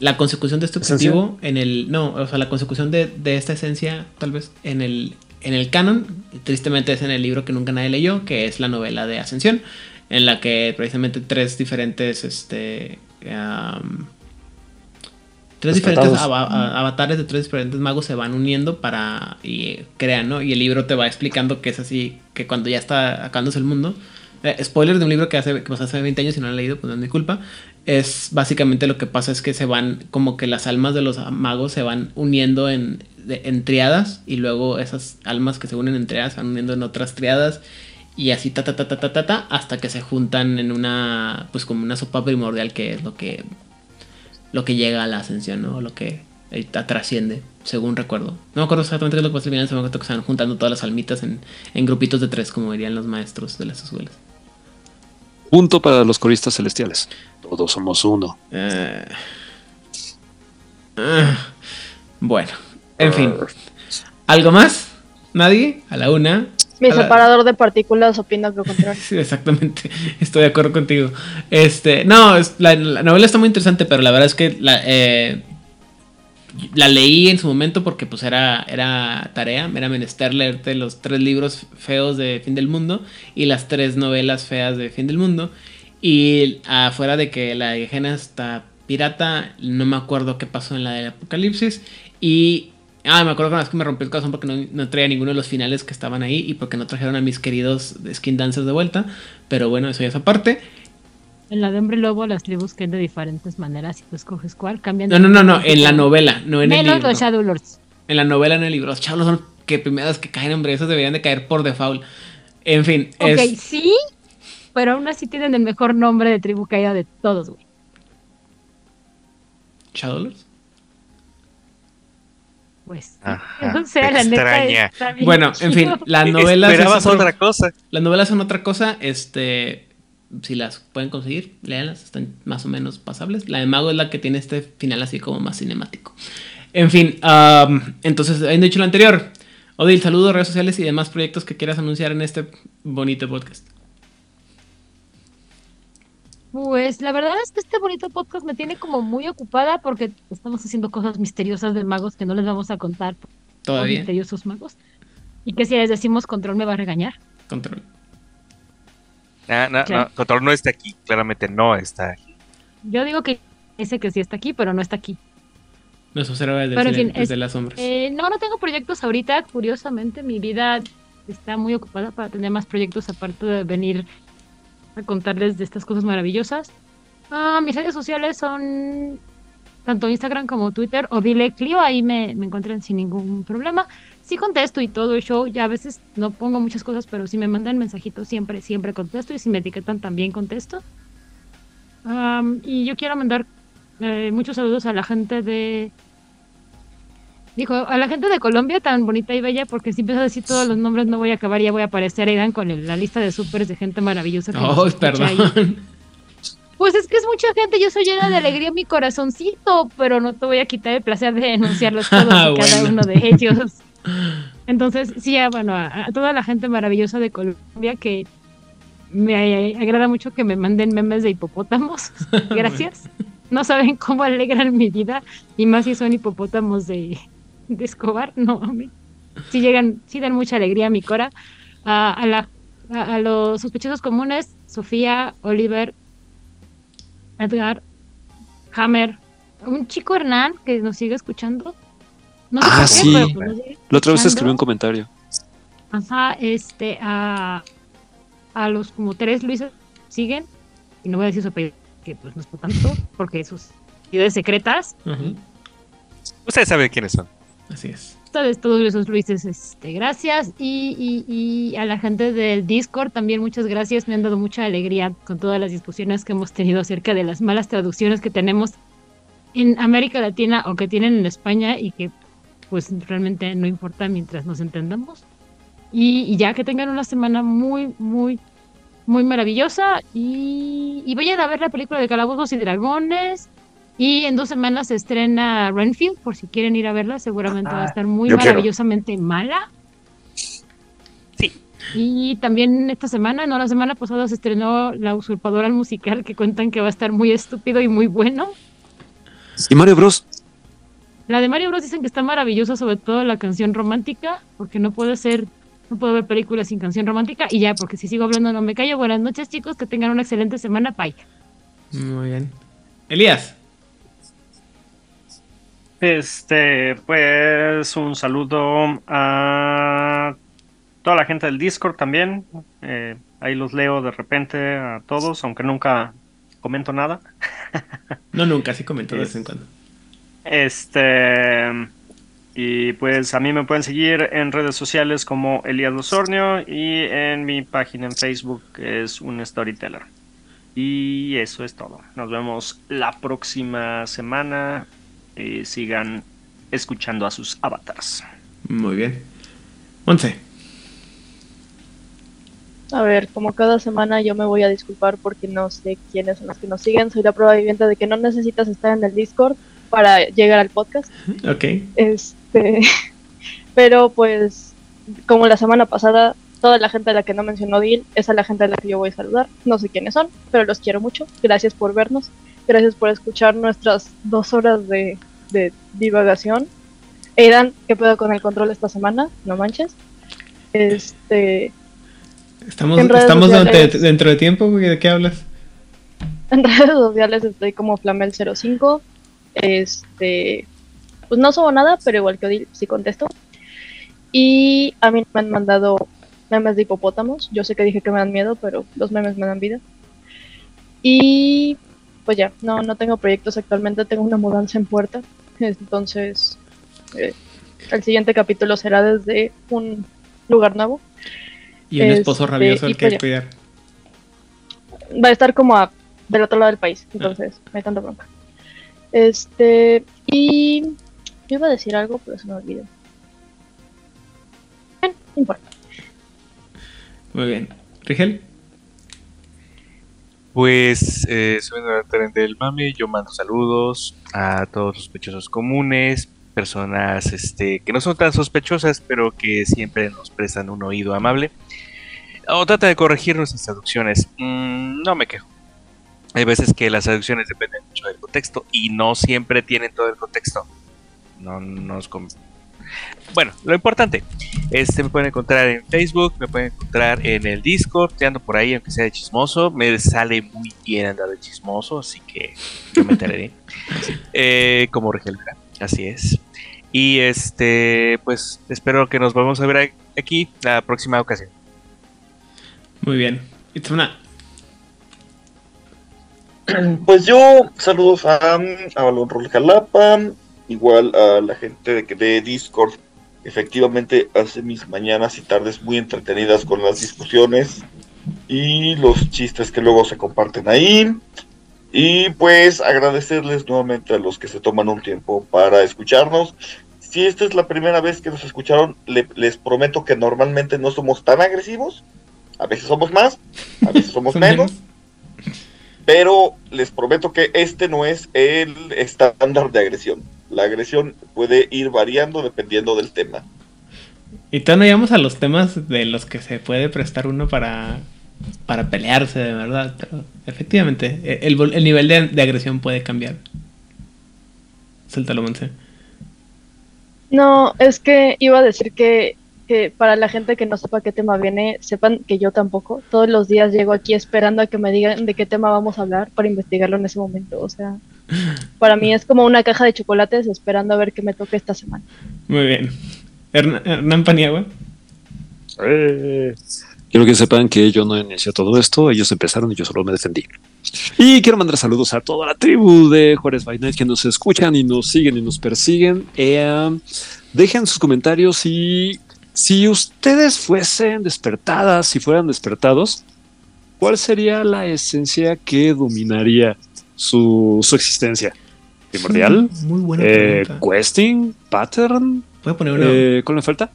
La consecución de este objetivo en el, no, o sea, la consecución de, de, esta esencia, tal vez, en el, en el canon, tristemente es en el libro que nunca nadie leyó, que es la novela de Ascensión, en la que precisamente tres diferentes, este, Tres diferentes avatares de tres diferentes magos se van uniendo para y crean, ¿no? Y el libro te va explicando que es así, que cuando ya está acabándose el mundo, eh, spoiler de un libro que hace que pasó hace 20 años y no lo he leído, pues no es mi culpa. Es básicamente lo que pasa es que se van, como que las almas de los magos se van uniendo en, en triadas y luego esas almas que se unen en triadas se van uniendo en otras triadas y así ta ta ta ta ta ta, ta, hasta que se juntan en una, pues como una sopa primordial que es lo que, lo que llega a la ascensión, ¿no? Lo que eh, trasciende, según recuerdo. No me acuerdo exactamente qué es lo que pasa al final, se me acuerdo que van juntando todas las almitas en, en grupitos de tres, como dirían los maestros de las escuelas. Punto para los coristas celestiales. Todos somos uno. Eh, ah, bueno, en fin. ¿Algo más? ¿Nadie? A la una. Mi la- separador de partículas opina lo contrario. *laughs* Sí, exactamente. Estoy de acuerdo contigo. Este, no, es- la, la novela está muy interesante, pero la verdad es que la, eh, la leí en su momento porque pues era, era tarea, era menester leerte los tres libros feos de Fin del Mundo y las tres novelas feas de Fin del Mundo. Y afuera de que la Gena está pirata, no me acuerdo qué pasó en la del Apocalipsis. Y Ah, me acuerdo que que me rompió el corazón porque no, no traía ninguno de los finales que estaban ahí y porque no trajeron a mis queridos Skin Dancers de vuelta. Pero bueno, eso ya es aparte. En la de Hombre Lobo, las tribus caen de diferentes maneras y tú escoges cuál. Cambian No, no, no, no, en la novela, no en el libro. los Shadow Lords. En la novela, no en el libro. Los chavos son que primeras que caen, hombre, esos deberían de caer por default. En fin, Ok, es... sí, pero aún así tienen el mejor nombre de tribu caída de todos, güey. ¿Shadowlords? Pues. Ajá, *laughs* o sea, la neta extraña. está bien Bueno, en fin, las *laughs* novelas... Esperabas es otro- otra cosa. Las novelas son otra cosa, este... Si las pueden conseguir, léanlas, están más o menos pasables. La de Mago es la que tiene este final así como más cinemático. En fin, entonces, habiendo dicho lo anterior, Odil, saludos, redes sociales y demás proyectos que quieras anunciar en este bonito podcast. Pues la verdad es que este bonito podcast me tiene como muy ocupada porque estamos haciendo cosas misteriosas de magos que no les vamos a contar. Todavía, Misteriosos magos. Y que si les decimos control me va a regañar. control. No, no, Claro. no, Control no está aquí. Claramente no está aquí. Yo digo que dice que sí está aquí, pero no está aquí. Nuestro héroe desde, Pero, en el- fin, desde es- las sombras. Eh, no, no tengo proyectos ahorita. Curiosamente, mi vida está muy ocupada para tener más proyectos aparte de venir a contarles de estas cosas maravillosas. Ah, mis redes sociales son tanto Instagram como Twitter o dile Clio, ahí me, me encuentran sin ningún problema. Sí contesto y todo el show, ya a veces no pongo muchas cosas, pero si me mandan mensajitos siempre, siempre contesto y si me etiquetan también contesto. Y yo quiero mandar eh, muchos saludos a la gente de... Dijo, a la gente de Colombia tan bonita y bella, porque si empiezo a decir todos los nombres no voy a acabar, ya voy a aparecer Aidan con el- la lista de supers de gente maravillosa. que Oh, escucha ahí. perdón. Pues es que es mucha gente, yo soy llena de alegría en mi corazoncito, pero no te voy a quitar el placer de denunciarlos *laughs* todos Ah, y cada bueno. uno de ellos. Entonces, sí, a, bueno, a, a toda la gente maravillosa de Colombia que me agrada mucho que me manden memes de hipopótamos. *laughs* Gracias. No saben cómo alegran mi vida, y más si son hipopótamos de, *laughs* de Escobar, no, hombre. Sí llegan, sí dan mucha alegría a mi cora. A, a la, a, a los sospechosos comunes, Sofía, Oliver, Edgar, Hammer, un chico Hernán que nos sigue escuchando. No sé Ah, qué, sí. pero pues nos sigue La otra vez escribió un comentario. Ajá, este, a, a los como tres Luises siguen, y no voy a decir su apellido, que pues no es por tanto, porque sus identidades secretas, Ujú, Ustedes saben quiénes son. Así es. todos, todos esos Luises, este, gracias, y, y, y a la gente del Discord también muchas gracias, me han dado mucha alegría con todas las discusiones que hemos tenido acerca de las malas traducciones que tenemos en América Latina o que tienen en España y que pues realmente no importa mientras nos entendamos. Y, y ya que tengan una semana muy, muy, muy maravillosa. Y, y vayan a ver la película de Calabozos y Dragones. Y en dos semanas se estrena Renfield, por si quieren ir a verla. Seguramente va a estar muy quiero. maravillosamente mala. Sí. Y también esta semana, no la semana pasada, se estrenó La Usurpadora el musical, que cuentan que va a estar muy estúpido y muy bueno. Y Mario Bros. La de Mario Bros dicen que está maravillosa, sobre todo la canción romántica, porque no puede ser, no puedo ver películas sin canción romántica. Y ya, porque si sigo hablando no me callo. Buenas noches, chicos, que tengan una excelente semana. Bye. Muy bien. Elías. Este, pues un saludo a toda la gente del Discord también. eh, ahí los leo de repente a todos, aunque nunca comento nada. *laughs* No, nunca, sí comento de vez en cuando. Este. Y pues a mí me pueden seguir en redes sociales como Elías Losornio y en mi página en Facebook que es un storyteller. Y eso es todo. Nos vemos la próxima semana. Y sigan escuchando a sus avatars. Muy bien. Once. A ver, como cada semana yo me voy a disculpar porque no sé quiénes son los que nos siguen. Soy la prueba viviente de que no necesitas estar en el Discord para llegar al podcast. Ok. Este, *laughs* pero pues, como la semana pasada, toda la gente a la que no mencionó Dil es a la gente a la que yo voy a saludar. No sé quiénes son, pero los quiero mucho. Gracias por vernos. Gracias por escuchar nuestras dos horas de, de divagación. Aidan, ¿qué pedo con el control esta semana? No manches. Este, Estamos, estamos sociales. dentro, de tiempo, ¿de qué hablas? En *laughs* redes sociales estoy como Flamel05. Este, pues no subo nada, pero igual que Odil sí contesto. Y a mí me han mandado memes de hipopótamos. Yo sé que dije que me dan miedo, pero los memes me dan vida. Y pues ya, no, no tengo proyectos actualmente, tengo una mudanza en puerta. Entonces, eh, el siguiente capítulo será desde un lugar nuevo. Y un esposo Este, rabioso al que pues cuidar. va a estar como a- del otro lado del país, entonces no hay tanta bronca. Este, y yo iba a decir algo, pero se me olvidó. Bueno, no importa. Muy bien. Rigel. Pues, eh, subiendo al tren del mame, yo mando saludos a todos los sospechosos comunes, personas este, que no son tan sospechosas, pero que siempre nos prestan un oído amable. O trata de corregir nuestras traducciones. Mm, no me quejo. Hay veces que las traducciones dependen mucho del contexto y no siempre tienen todo el contexto. No nos Bueno, lo importante, este me pueden encontrar en Facebook, me pueden encontrar en el Discord, te ando por ahí, aunque sea de chismoso, me sale muy bien andar de chismoso, así que yo me enteraré. *laughs* Eh, como Rigel Vera, así es. Y este, pues espero que nos vamos a ver aquí la próxima ocasión. Muy bien. Itzuna. *clears throat* Pues yo saludos a, a Balón Roll Jalapa, igual a la gente de, de Discord. Efectivamente hace mis mañanas y tardes muy entretenidas con las discusiones y los chistes que luego se comparten ahí. Y pues agradecerles nuevamente a los que se toman un tiempo para escucharnos. Si esta es la primera vez que nos escucharon, le- les prometo que normalmente no somos tan agresivos. A veces somos más, a veces somos *laughs* menos pero les prometo que este no es el estándar de agresión. La agresión puede ir variando dependiendo del tema. Y todavía no llegamos a los temas de los que se puede prestar uno para, para pelearse, de verdad. Pero efectivamente, e- el, nivel de, de agresión puede cambiar. Suéltalo, Monse. No, es que iba a decir que, que para la gente que no sepa qué tema viene, sepan que yo tampoco. Todos los días llego aquí esperando a que me digan de qué tema vamos a hablar para investigarlo en ese momento. O sea, para mí es como una caja de chocolates esperando a ver qué me toque esta semana. Muy bien. Hern- Hernán Paniagua. Eh, Quiero que sepan que yo no inicié todo esto, ellos empezaron y yo solo me defendí. Y quiero mandar saludos a toda la tribu de Juárez by Night que nos escuchan y nos siguen y nos persiguen. Eh, dejen sus comentarios y si ustedes fuesen despertadas, si fueran despertados, ¿cuál sería la esencia que dominaría su, su existencia? ¿Primordial? Muy buena Eh. ¿Questing? ¿Pattern? Voy a poner una. Eh, ¿Cuál me falta?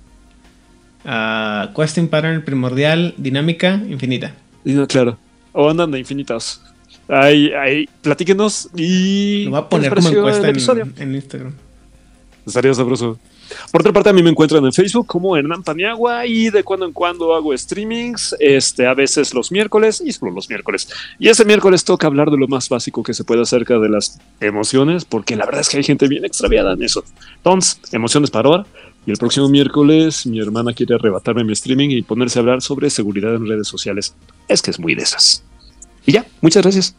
ah, question pattern primordial, dinámica, infinita. No, claro. O andan de infinitos. Ahí, ahí, platíquenos y. Lo voy a ¿qué poner como encuesta en, en Instagram. Estaría sabroso. Por otra parte, a mí me encuentran en Facebook como Hernán Paniagua y de cuando en cuando hago streamings, este, a veces los miércoles y solo los miércoles. Y este miércoles toca hablar de lo más básico que se puede acerca de las emociones, porque la verdad es que hay gente bien extraviada en eso. Entonces, emociones para ahora. Y el próximo miércoles mi hermana quiere arrebatarme mi streaming y ponerse a hablar sobre seguridad en redes sociales. Es que es muy de esas. Y ya, muchas gracias.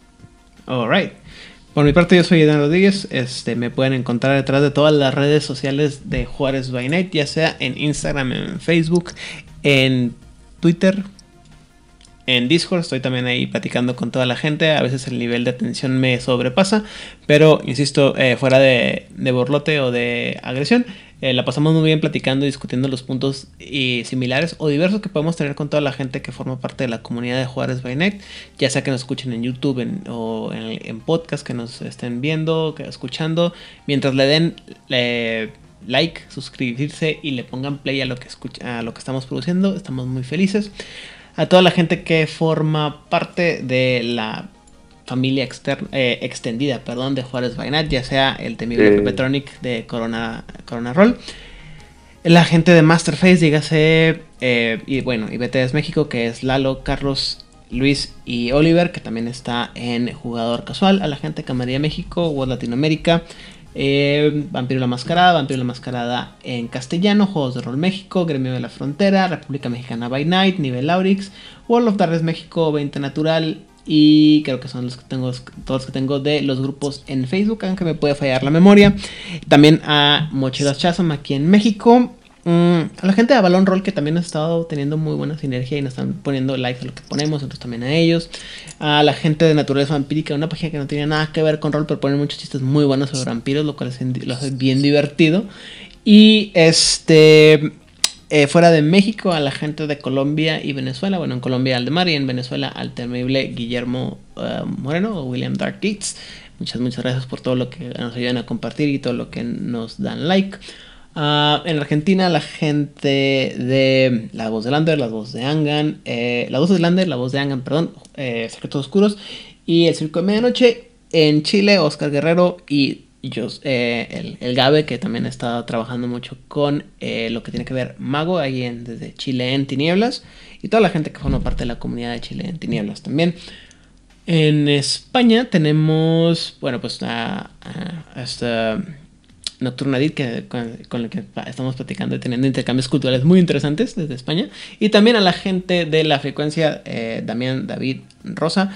Alright. Por mi parte, yo soy Edan Rodríguez. Este, me pueden encontrar detrás de todas las redes sociales de Juárez by Night, ya sea en Instagram, en Facebook, en Twitter, en Discord, estoy también ahí platicando con toda la gente. A veces el nivel de atención me sobrepasa, pero insisto, eh, fuera de, de, borlote o de agresión, eh, la pasamos muy bien platicando y discutiendo los puntos y similares o diversos que podemos tener con toda la gente que forma parte de la comunidad de Juárez by Night, ya sea que nos escuchen en YouTube o en, en, podcast, que nos estén viendo, que escuchando, mientras le den eh, like, suscribirse y le pongan play a lo que escucha, a lo que estamos produciendo, estamos muy felices. A toda la gente que forma parte de la familia externa, eh, extendida perdón, de Juárez Bainat, ya sea el temible Petronic de Corona, Corona Roll, la gente de Masterface, dígase, eh, y bueno, y BTS México, que es Lalo, Carlos, Luis y Oliver, que también está en Jugador Casual, a la gente de Camarilla México, World Latinoamérica, eh, Vampiro la Mascarada, Vampiro la Mascarada en castellano, Juegos de Rol México, Gremio de la Frontera, República Mexicana by Night, Nivel Aurix, World of Darkness México, 20 Natural y creo que son los que tengo, todos los que tengo de los grupos en Facebook, aunque me puede fallar la memoria. También a Mochilas Chasm aquí en México. Mm, a la gente de Balón Roll que también ha estado teniendo muy buena sinergia y nos están poniendo likes a lo que ponemos, nosotros también a ellos. A la gente de Naturaleza Vampírica, una página que no tiene nada que ver con rol, pero ponen muchos chistes muy buenos sobre vampiros, lo cual es, lo hace bien divertido. Y este. Eh, fuera de México, a la gente de Colombia y Venezuela. Bueno, en Colombia al de Mar y en Venezuela al temible Guillermo uh, Moreno o William Dark Gates. Muchas, muchas gracias por todo lo que nos ayudan a compartir y todo lo que nos dan like. Uh, en Argentina, la gente de La Voz de Lander, La Voz de Angan, eh, La Voz de Lander, La Voz de Angan, perdón, eh, Secretos Oscuros y El Circo de Medianoche. En Chile, Oscar Guerrero y eh, el, Gabe, que también estado trabajando mucho con eh, lo que tiene que ver Mago, ahí en, desde Chile en Tinieblas, y toda la gente que forma parte de la comunidad de Chile en Tinieblas también. En España tenemos, bueno, pues a, a esta Nocturnadit, que, con, con el que estamos platicando y teniendo intercambios culturales muy interesantes desde España, y también a la gente de la frecuencia, eh, Damián David Rosa,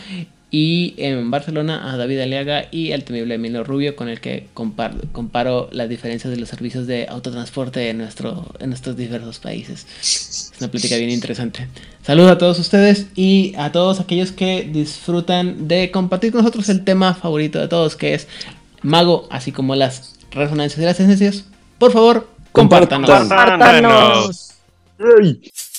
y en Barcelona a David Aliaga y al temible Emilio Rubio con el que comparo, comparo las diferencias de los servicios de autotransporte en, nuestro, en nuestros diversos países. Es una plática bien interesante. Saludos a todos ustedes y a todos aquellos que disfrutan de compartir con nosotros el tema favorito de todos que es Mago, así como las resonancias y las esencias. Por favor, compártanos. compártanos. compártanos.